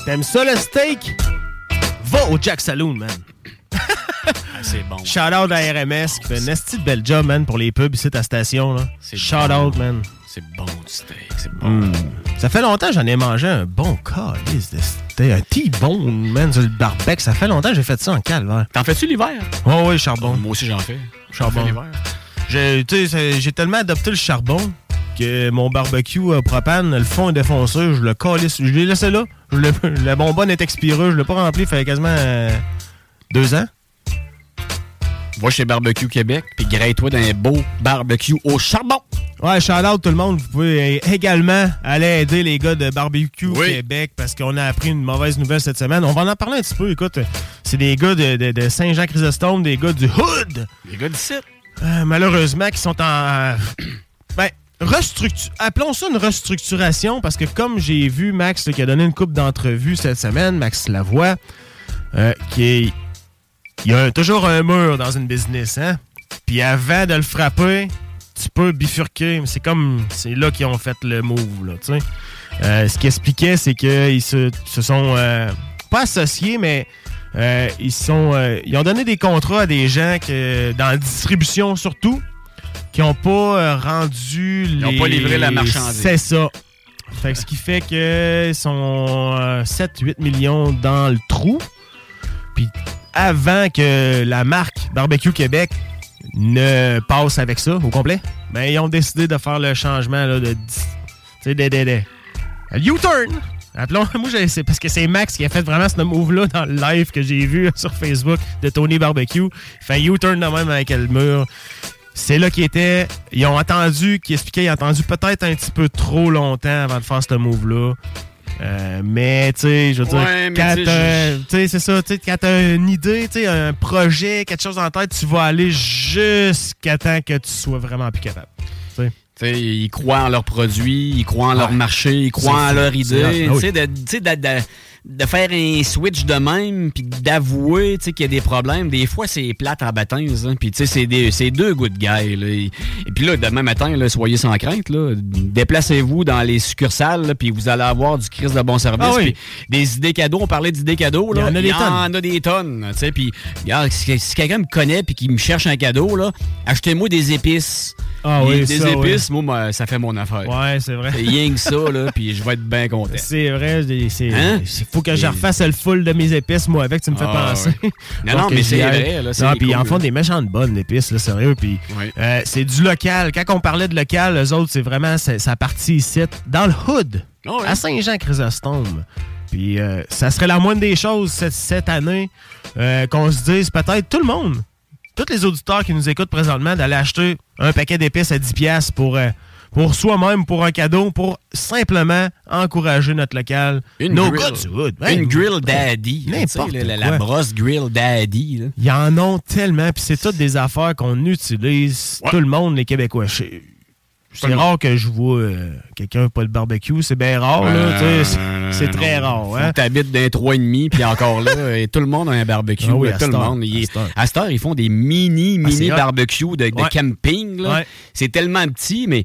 T'aimes ça le steak? Va au Jack Saloon, man. Ah, c'est bon. Shout out à RMS qui fait esti de bel job, man, pour les pubs ici à ta station. Là. Shout out, man. C'est bon du steak, c'est bon. Mm. Ça fait longtemps que j'en ai mangé un bon calice de steak. Un T-bone, man, sur le barbecue. Ça fait longtemps que j'ai fait ça en calvaire. T'en fais-tu l'hiver? Oh, oui, charbon. Moi aussi, j'en fais. Charbon. J'ai tellement adopté le charbon que mon barbecue à propane, le fond est défoncé, je le calisse. Je l'ai laissé là. Le- la bonbonne est expirée, je l'ai pas rempli, ça fait quasiment euh, deux ans. Va chez Barbecue Québec, puis grille-toi dans un beau barbecue au charbon. Ouais, shout out tout le monde. Vous pouvez euh, également aller aider les gars de Barbecue Québec parce qu'on a appris une mauvaise nouvelle cette semaine. On va en parler un petit peu. Écoute, c'est des gars de, de- de Saint-Jean-Chrysostome, des gars du Hood. Les gars d'ici. Euh, malheureusement, qui sont en. Ben, restructu- appelons ça une restructuration parce que comme j'ai vu Max qui a donné une coupe d'entrevues cette semaine, Max Lavoie, euh, qui est. Il y a toujours un mur dans une business, hein? Puis avant de le frapper, tu peux bifurquer. C'est comme. C'est là qu'ils ont fait le move, là, tu sais. Euh, ce qui expliquait, c'est qu'ils se, se sont. euh, pas associés, mais. ils sont ils ont donné des contrats à des gens que, dans la distribution surtout qui n'ont pas euh, rendu les... ont pas livré la marchandise. C'est ça. Fait que ce qui fait qu'ils sont 7-8 millions dans le trou. Puis avant que la marque Barbecue Québec ne passe avec ça au complet, ben, ils ont décidé de faire le changement là, de... Tu sais, U-turn moi, j'ai- c'est parce que c'est Max qui a fait vraiment ce move-là dans le live que j'ai vu sur Facebook de Tony Barbecue. Il fait U-turn de même avec le mur. C'est là qu'ils étaient. Ils ont attendu, qui expliquait, ils ont attendu peut-être un petit peu trop longtemps avant de faire ce move-là. Euh, mais, tu sais, je veux dire, Ouais, quand tu sais, t'as- je- tu sais, c'est ça, tu sais, quand t'as une idée, tu sais, un projet, quelque chose en tête, tu vas aller jusqu'à temps que tu sois vraiment plus capable. Tu sais. T'sais, ils croient en leurs produits, ils croient en leur marché, ils croient en leur idée. Ah oui. T'sais, de, faire un switch de même, puis d'avouer t'sais, qu'il y a des problèmes. Des fois, c'est plate en baptême. Hein, puis c'est des- c'est deux good guys. Là. Et, et puis là, demain matin, là, soyez sans crainte. là. Déplacez-vous dans les succursales, puis vous allez avoir du crise de bon service. Ah oui. puis des idées cadeaux. On parlait d'idées cadeaux. Là. Il y en a des Il y en tonnes. a des tonnes. t'sais, Puis, regarde, si, si quelqu'un me connaît puis qui me cherche un cadeau, là, achetez-moi des épices. Ah Des- oui, des ça, épices, moi, moi, ça fait mon affaire. Ouais, c'est vrai. C'est rien que ça, là, puis je vais être bien content. C'est vrai, c'est. Hein? Il faut que je refasse le full de mes épices, moi, avec, tu me fais Ah, penser. ouais. Non, non, mais c'est vrai, là, Non, puis ils en font des méchantes bonnes épices, là, sérieux. Puis euh, c'est du local. Quand on parlait de local, eux autres, c'est vraiment sa partie ici, dans le hood, Ah à Saint-Jean-Chrysostome. Puis euh, ça serait la moindre des choses cette, cette année euh, qu'on se dise peut-être tout le monde, tous les auditeurs qui nous écoutent présentement, d'aller acheter un paquet d'épices à 10$ piastres pour, pour soi-même, pour un cadeau, pour simplement encourager notre local. Une No grill. good wood. Une grill daddy. là, N'importe la, brosse grill daddy. là. Il y en ont tellement, puis c'est toutes des affaires qu'on utilise, tout le monde, les Québécois. C'est rare que je vois euh, quelqu'un pas le barbecue, c'est bien rare, c'est- très rare. Faut Hein? T'habites et demi, puis encore là, et tout le monde a un barbecue. Ah oui, tout le monde. Il- à cette heure. ils font des mini, Ah, mini barbecues de, de Ouais. camping. Ouais. C'est tellement petit, mais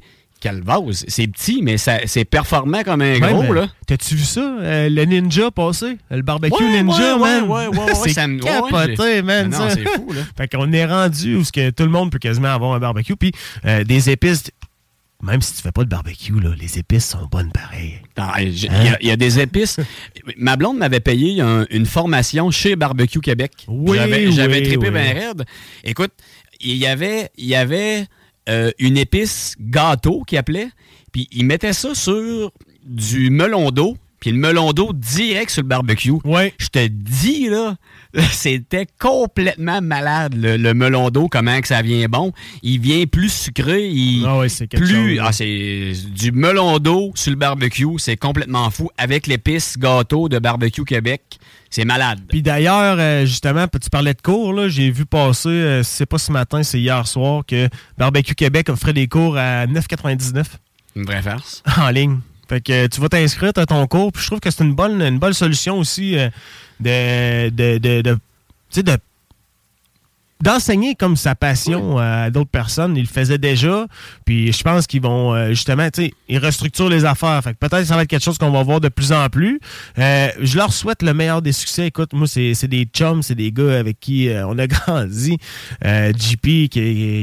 c'est petit, mais c'est performant comme un Ouais, gros. là. T'as-tu vu ça? euh, le ninja passé? Le barbecue Ouais, ninja, ouais, man? ouais, ouais, ouais, c'est capoté, man. Non, c'est fou, là. fait qu'on est rendu où ce que tout le monde peut quasiment avoir un barbecue. Puis euh, des épices, même si tu fais pas de barbecue, là, les épices sont bonnes pareil. Ah, Hein? Il y a- il y, a des épices. Ma blonde m'avait payé un- une formation chez Barbecue Québec. Oui, J'avais j'avais oui, trippé oui. bien raide. Écoute, il y avait, il y avait euh, une épice gâteau qui appelait, puis il mettait ça sur du melon d'eau, puis le melon d'eau direct sur le barbecue. Je te dis, là, c'était complètement malade, le, le melon d'eau, comment que ça vient bon. Il vient plus sucré, il... Ah ouais, c'est plus, chose, ah, c'est du melon d'eau sur le barbecue, c'est complètement fou. Avec l'épice gâteau de Barbecue Québec, c'est malade. Puis d'ailleurs, euh, justement, tu parlais de cours, là, j'ai vu passer, euh, c'est pas ce matin, c'est hier soir, que Barbecue Québec offrait des cours à 9,99 Une vraie farce. en ligne. Fait que tu vas t'inscrire à ton cours, puis je trouve que c'est une bonne, une bonne solution aussi euh, de, de, de, de d'enseigner comme sa passion à d'autres personnes. Ils le faisaient déjà. Puis je pense qu'ils vont euh, justement, tu sais, ils restructurent les affaires. Fait que peut-être que ça va être quelque chose qu'on va voir de plus en plus. Euh, je leur souhaite le meilleur des succès. Écoute, moi, c'est c'est des chums, c'est des gars avec qui euh, on a grandi. Euh, JP, qui,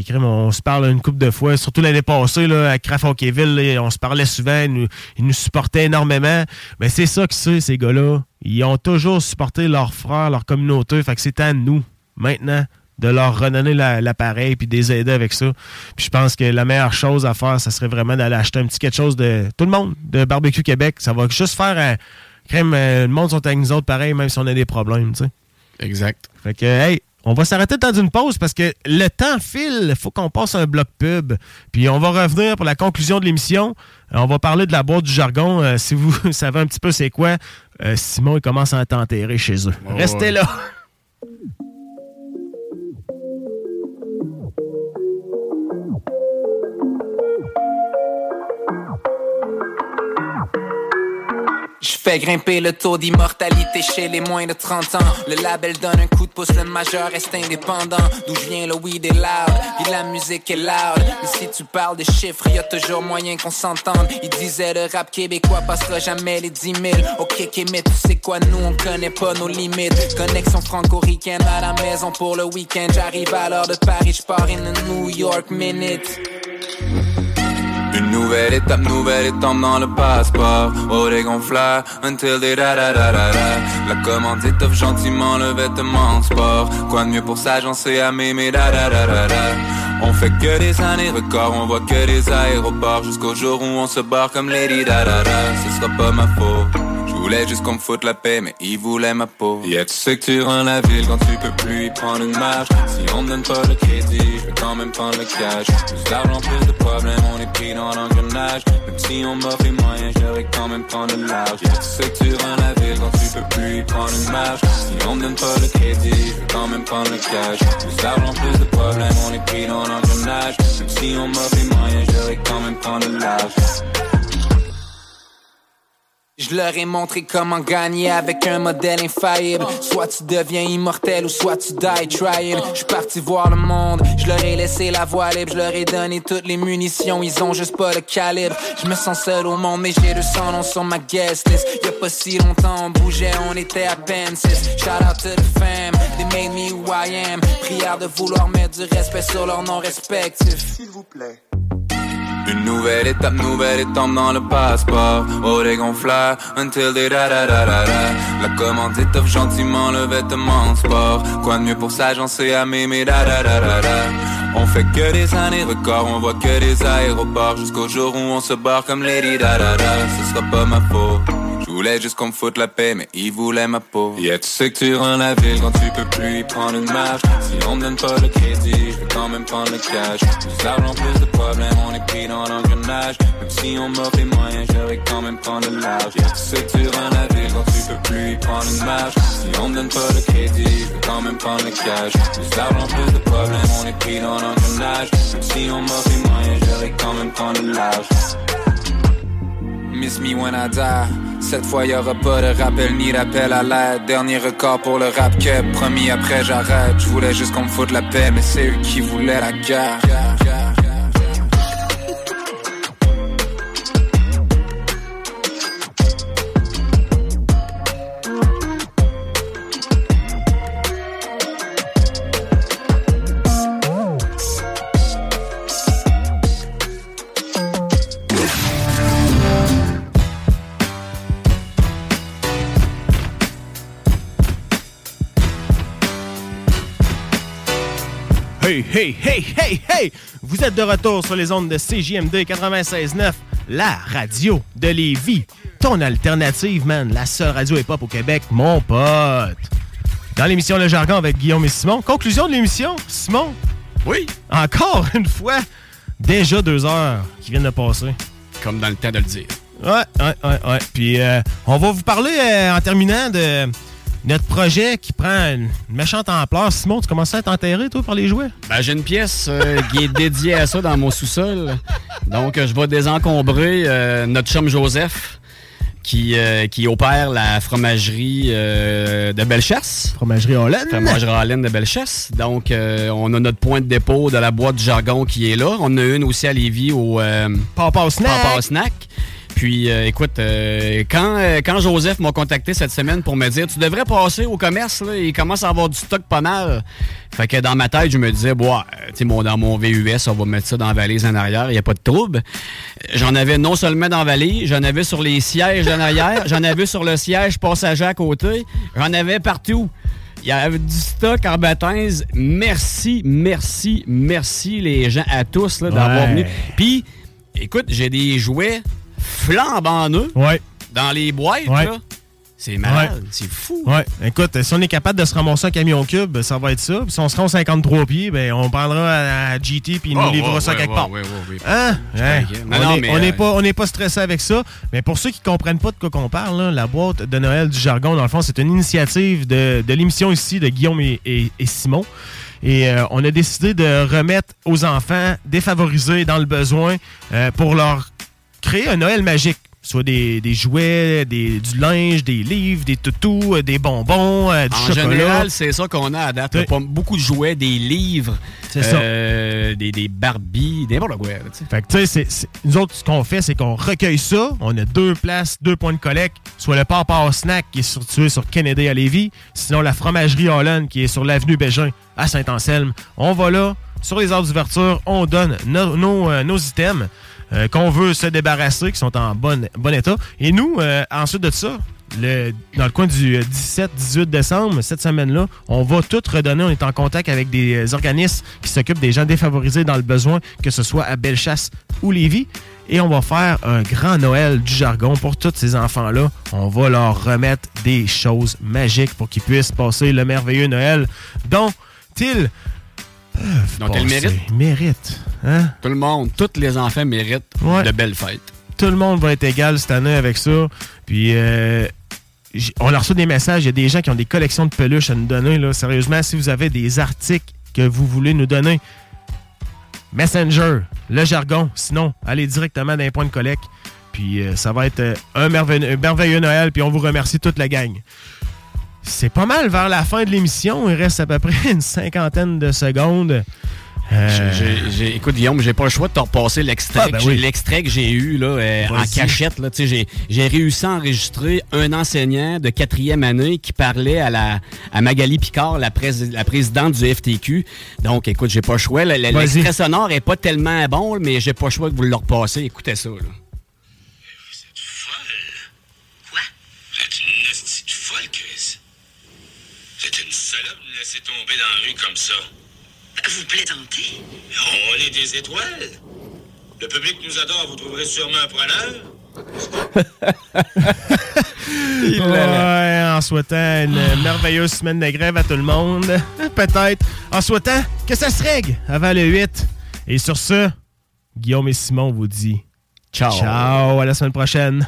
qui- on se parle une couple de fois, surtout l'année passée, là, à là, on se parlait souvent, ils nous, ils nous supportaient énormément. Mais c'est ça que c'est, ces gars-là. Ils ont toujours supporté leurs frères, leur communauté. Fait que c'est à nous, maintenant, de leur redonner la- l'appareil puis de les aider avec ça. Puis je pense que la meilleure chose à faire, ça serait vraiment d'aller acheter un petit quelque chose de tout le monde, de Barbecue Québec. Ça va juste faire un crème. euh, le monde sont avec nous autres pareil, même si on a des problèmes, tu sais. Exact. Fait que, hey, on va s'arrêter dans une pause parce que le temps file. Il faut qu'on passe un bloc pub. Puis on va revenir pour la conclusion de l'émission. Euh, On va parler de la boîte du jargon. Euh, si vous savez un petit peu c'est quoi, euh, Simon, il commence à t'enterrer chez eux. Oh, Restez ouais. là. Je fais grimper le taux d'immortalité chez les moins de 30 ans. Le label donne un coup de pouce, le majeur reste indépendant. D'où je viens, le weed est loud, puis la musique est loud. Mais si tu parles de chiffres, y a toujours moyen qu'on s'entende. Il disait le rap québécois passera jamais les 10 000. Ok, ok, mais tu sais quoi, nous on connaît pas nos limites. Connexion franco-ricaine à la maison pour le week-end. J'arrive à l'heure de Paris, je pars in a New York minute. Une nouvelle étape, nouvelle étape dans le passeport. Oh, des gonfleurs, until des da da da da da. La commande étoffe gentiment le vêtement en sport. Quoi de mieux pour s'agencer à m'aimer da da da da da. On fait que des années records, on voit que des aéroports. Jusqu'au jour où on se barre comme Lady da da da. Ce sera pas ma faute. Voulais juste qu'on me foute la paix, mais il voulait ma peau. Yeah, tu sais que tu rends la ville quand tu peux plus y prendre une marche? Si on me donne pas le crédit, je vais quand même prendre le cash. Plus d'argent, plus de problèmes, on est pris dans l'engrenage. Même si on m'offre les moyens, j'aurais quand même prendre le large. Yeah, tu sais que tu rends la ville quand tu peux plus y prendre une marche? Si on me donne pas le crédit, je vais quand même prendre le cash. Plus d'argent, plus de problèmes, on est pris dans l'engrenage. Même si on m'offre les moyens, j'aurais quand même prendre le large. Je leur ai montré comment gagner avec un modèle infaillible. Soit tu deviens immortel ou soit tu die trying. Je suis parti voir le monde, je leur ai laissé la voie libre, je leur ai donné toutes les munitions, ils ont juste pas le calibre. Je me sens seul au monde, mais j'ai 200 noms sur ma guest list. Y'a pas si longtemps, on bougeait, on était à peine. Shout out to the fam, they made me who I am. Prière de vouloir mettre du respect sur leur nom respectif. S'il vous plaît. Une nouvelle étape, nouvelle étape dans le passeport. Des gonfleurs, until they da da da da da. La commande étoffe gentiment le vêtement en sport. Quoi de mieux pour s'agencer à m'aimer, da da da da da. On fait que des années records, on voit que des aéroports. Jusqu'au jour où on se barre comme Lady da da da. Ce sera pas ma faute. Voulais juste qu'on me foute la paix, mais il voulait ma peau. Yeah, tu sais que tu rends la ville quand tu peux plus y prendre une marche. Si on me donne pas le crédit, je vais quand même prendre le cash. Plus d'argent, plus de problèmes, on est pris dans l'engrenage. Même si on m'offre les moyens, j'aurais quand même prendre le large. Yeah, tu sais que tu rends la ville quand tu peux plus y prendre une marche. Si on me donne pas le crédit, je vais quand même prendre le cash. Plus d'argent, plus de problèmes, on est pris dans l'engrenage. Même si on m'offre les moyens, j'aurais quand même prendre le large. Miss me when I die. Cette fois y'aura pas de rappel ni d'appel à l'aide. Dernier record pour le rap que promis après j'arrête. Je voulais juste qu'on me foute la paix, mais c'est eux qui voulaient la guerre. Hey, hey, hey, hey, hey! Vous êtes de retour sur les ondes de CJMD 96.9, la radio de Lévis. Ton alternative, man. La seule radio hip-hop au Québec, mon pote. Dans l'émission Le Jargon avec Guillaume et Simon. Conclusion de l'émission, Simon? Oui. Encore une fois, déjà deux heures qui viennent de passer. Comme dans le temps de le dire. Ouais, ouais, ouais, ouais. Puis euh, on va vous parler euh, en terminant de notre projet qui prend une méchante ampleur. Simon, tu commences à être enterré, toi, par les jouets? Ben, j'ai une pièce euh, qui est dédiée à ça dans mon sous-sol. Donc, euh, je vais désencombrer euh, notre chum Joseph. Qui, euh, qui opère la fromagerie de Bellechasse. Fromagerie Holland. Fromagerie Holland de Bellechasse. Donc, on a notre point de dépôt de la boîte du jargon qui est là. On en a une aussi à Lévis au Papa Snack. Papa Snack. Puis, euh, écoute, euh, quand, euh, quand Joseph m'a contacté cette semaine pour me dire Tu devrais passer au commerce, là, il commence à avoir du stock pas mal. Fait que dans ma tête, je me disais, bon, tu sais, mon, dans mon VUS, on va mettre ça dans la valise en arrière, il n'y a pas de trouble. J'en avais non seulement dans la valise, j'en avais sur les sièges en arrière, j'en avais sur le siège passager à côté, j'en avais partout. Il y avait du stock en baptême. Merci, merci, merci les gens à tous d'avoir Ouais. venu. Puis, écoute, j'ai des jouets flambant neufs Ouais. dans les boîtes. Ouais. là. C'est malade, Ouais. c'est fou. Ouais, écoute, si on est capable de se ramasser un camion cube, ça va être ça. Puis si on se rend aux 53 pieds, ben on prendra à, GT puis il nous livrera ça ouais, quelque part. Hein? Hein? On Non, n'est euh, pas, on n'est pas stressé avec ça. Mais pour ceux qui comprennent pas de quoi qu'on parle, là, la boîte de Noël du jargon, dans le fond, c'est une initiative de, de l'émission ici de Guillaume et, et- et Simon. Et euh, on a décidé de remettre aux enfants défavorisés dans le besoin euh, pour leur créer un Noël magique. Soit des, des jouets, des, du linge, des livres, des toutous, euh, des bonbons, euh, du En chocolat. général, c'est ça qu'on a à date. Oui. Beaucoup de jouets, des livres, C'est ça. euh, des, des Barbies, n'importe quoi. Fait que, tu sais, nous autres, ce qu'on fait, c'est qu'on recueille ça. On a deux places, deux points de collecte. Soit le Papa Snack qui est situé sur Kennedy à Lévis, sinon la fromagerie Holland qui est sur l'avenue Bégin à Saint-Anselme. On va là, sur les heures d'ouverture, on donne nos, euh, nos items euh, qu'on veut se débarrasser, qui sont en bon, état. Et nous, euh, ensuite de ça, le, dans le coin du 17-18 décembre, cette semaine-là, on va tout redonner. On est en contact avec des euh, organismes qui s'occupent des gens défavorisés dans le besoin, que ce soit à Bellechasse ou Lévis. Et on va faire un grand Noël du jargon pour tous ces enfants-là. On va leur remettre des choses magiques pour qu'ils puissent passer le merveilleux Noël dont ils Donc, elle mérite. méritent. Hein? Tout le monde, tous les enfants méritent Ouais. de belles fêtes. tout le monde va être égal cette année avec ça. Puis euh, on a reçu des messages. Il y a des gens qui ont des collections de peluches à nous donner. Là. Sérieusement, si vous avez des articles que vous voulez nous donner, Messenger, le jargon. Sinon, allez directement dans les points de collecte. Puis euh, ça va être euh, un, merveilleux, un merveilleux Noël. Puis on vous remercie toute la gang. C'est pas mal vers la fin de l'émission. Il reste à peu près une cinquantaine de secondes. Euh, écoute, Guillaume, j'ai pas le choix de te repasser l'extrait Ah, ben que oui. l'extrait que j'ai eu là, euh, en cachette. Là, j'ai, j'ai réussi à enregistrer un enseignant de quatrième année qui parlait à, la, à Magali Picard, la, prés- la présidente du FTQ. Donc, écoute, j'ai pas le choix. L'extrait sonore est pas tellement bon, mais j'ai pas le choix de vous le repasser. Écoutez ça. Là. Vous êtes une hostie de folle, Chris. Vous êtes une salope de me laisser tomber dans la rue comme ça. Vous plaisantez? On est des étoiles. Le public nous adore, vous trouverez sûrement un preneur. Ouais, en souhaitant une merveilleuse semaine de grève à tout le monde. Peut-être. En souhaitant que ça se règle avant le 8. Et sur ce, Guillaume et Simon vous dit ciao. Ciao, à la semaine prochaine.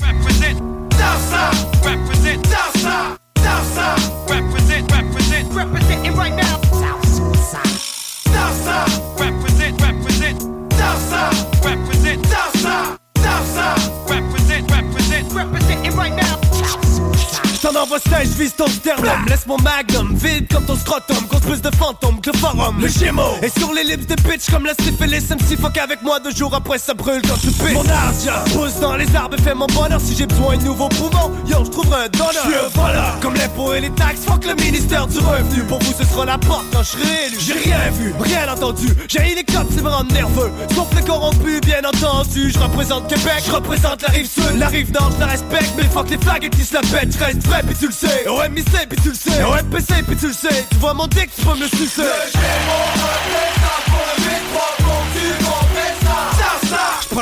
Represent Southside. Represent Southside. J't'en envoie 16, vise ton sternum. Laisse mon magnum, vide comme ton scrotum. Cause plus de fantômes que le forum Le Gémeaux. Et sur les lips de bitch comme la syphilis MC fuck avec moi deux jours après ça brûle quand tu pisses. Mon argent. Pousse dans les arbres et fais mon bonheur. Si j'ai besoin de nouveaux poumons, yo j'trouverai un donneur. J'suis un voleur. Comme l'impôt et les taxes, fuck le ministère du revenu. Pour vous ce sera la porte quand je serai élu. J'ai rien vu. Rien entendu, j'ai les cops, c'est me rendre nerveux. Sauf les corrompus, bien entendu. Je représente Québec, je représente la rive sud. La rive nord, je la respecte Mais fuck les flags et qui se la pètent Pis tu le sais. Au MIC, pis tu le sais. Au MPC, pis tu le sais. Tu vois mon dick, tu peux me le sucer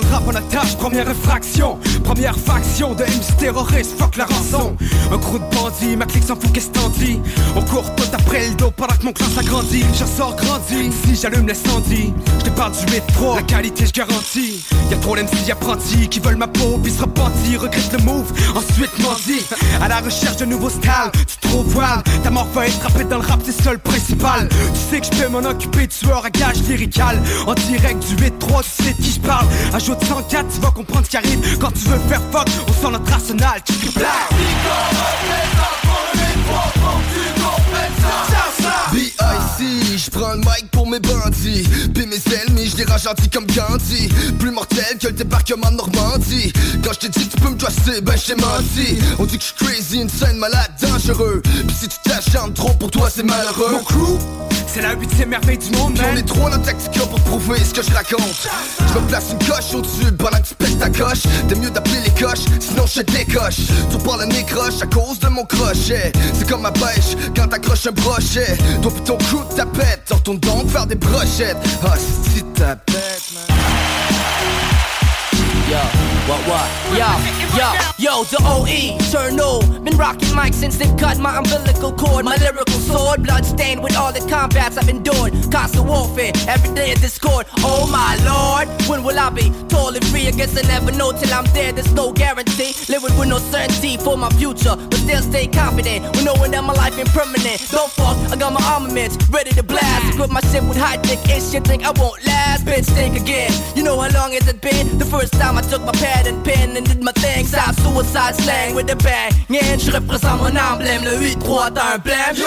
Le rap en attache, première infraction Première faction de MC terroriste, fuck la rançon. Un crew de bandits, ma clique s'en fout qu'est-ce t'en On court tout après le dos pendant que mon clan s'agrandit J'en sors grandi, si j'allume l'incendie Je te parle du métro, la qualité je garantis. Y'a trop d'MC apprentis qui veulent ma peau puis se repentir Regrette le move, ensuite mendie À la recherche de nouveaux styles, tu trouves wild. Ta mort va être dans le rap, c'est ça le principal. Tu sais que je peux m'en occuper, tueur à gage lyrical. En direct du 8-3, tu sais de qui je parle Ajoute 104, tu vas comprendre ce qui arrive. Quand tu veux faire fuck, on sent notre arsenal. Tu cries B.I.C. Je prends le mic pour mes bandits. Puis mes ennemis, je les rends gentils comme Gandhi. Plus mortel que le débarquement de Normandie. Quand je dis que tu peux me dresser, ben j'ai menti. On dit que je suis crazy, insane, malade, dangereux Puis si tu t'acharnes trop pour toi c'est malheureux. Mon crew, c'est la huitième merveille du monde, Puis on man. est trop dans Tactica pour prouver ce que je raconte. Je me place une coche au-dessus pendant que tu pètes ta coche. T'es mieux d'appeler les coches, sinon je te décoche. Tu parles le nez croche à cause de mon crochet. C'est comme ma pêche quand t'accroches un brochet. Toi pis ton crew de tapette, retourne donc faire des brochettes. Ah si tapette man. Yo, what, what? Yo, yo, yo, the OE, Cherno. Been rocking mics since they cut my umbilical cord. My lyrical sword, blood stained with all the combats I've endured. Constant warfare, every day a discord. Oh my lord, when will I be totally free? I guess I never know till I'm there, there's no guarantee. Living with no certainty for my future, but still stay confident. With knowing that my life ain't permanent. Don't fuck, I got my armaments ready to blast. Equip my shit with high tech ish, you think I won't last? Bitch, think again. You know how long has it been? The first time I took my and pen did my thing. South suicide slang with a bang. Yeah, je représente mon emblème, le 8-3, t'as un blême. Yo,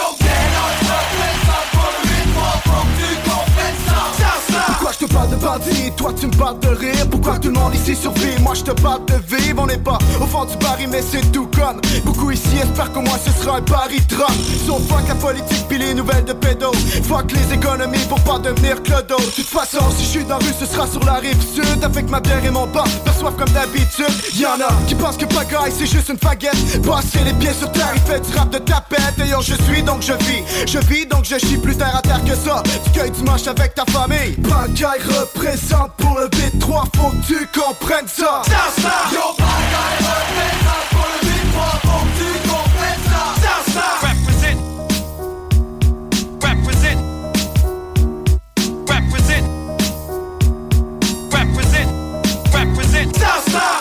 Pourquoi je te parle de bandit, toi tu me parles de rire. Pourquoi tout le monde ici survit? Moi je te parle de vivre. On n'est pas au fond du baril mais c'est tout comme Beaucoup ici. Espèrent qu'au moins ce sera un pari de Sauf fuck la politique puis les nouvelles de pédo. Fuck les économies pour pas devenir clodo. De toute façon si je suis dans la rue ce sera sur la rive sud. Avec ma bière et mon bar Perçoivent comme d'habitude. Y'en a qui pensent que pagaille c'est juste une faguette. Passer les pieds sur terre il fait du rap de tapette. Et yo je suis donc je vis. Je vis donc je chie plus terre à terre que ça. Tu cueilles dimanche avec ta famille Pagaille représente pour le B3 Faut que tu comprennes ça Ça ça Yo pagaille représente pour le B3 Faut que tu comprennes ça Ça ça Represent. Represent. Represent. Represent. Represent. Ça ça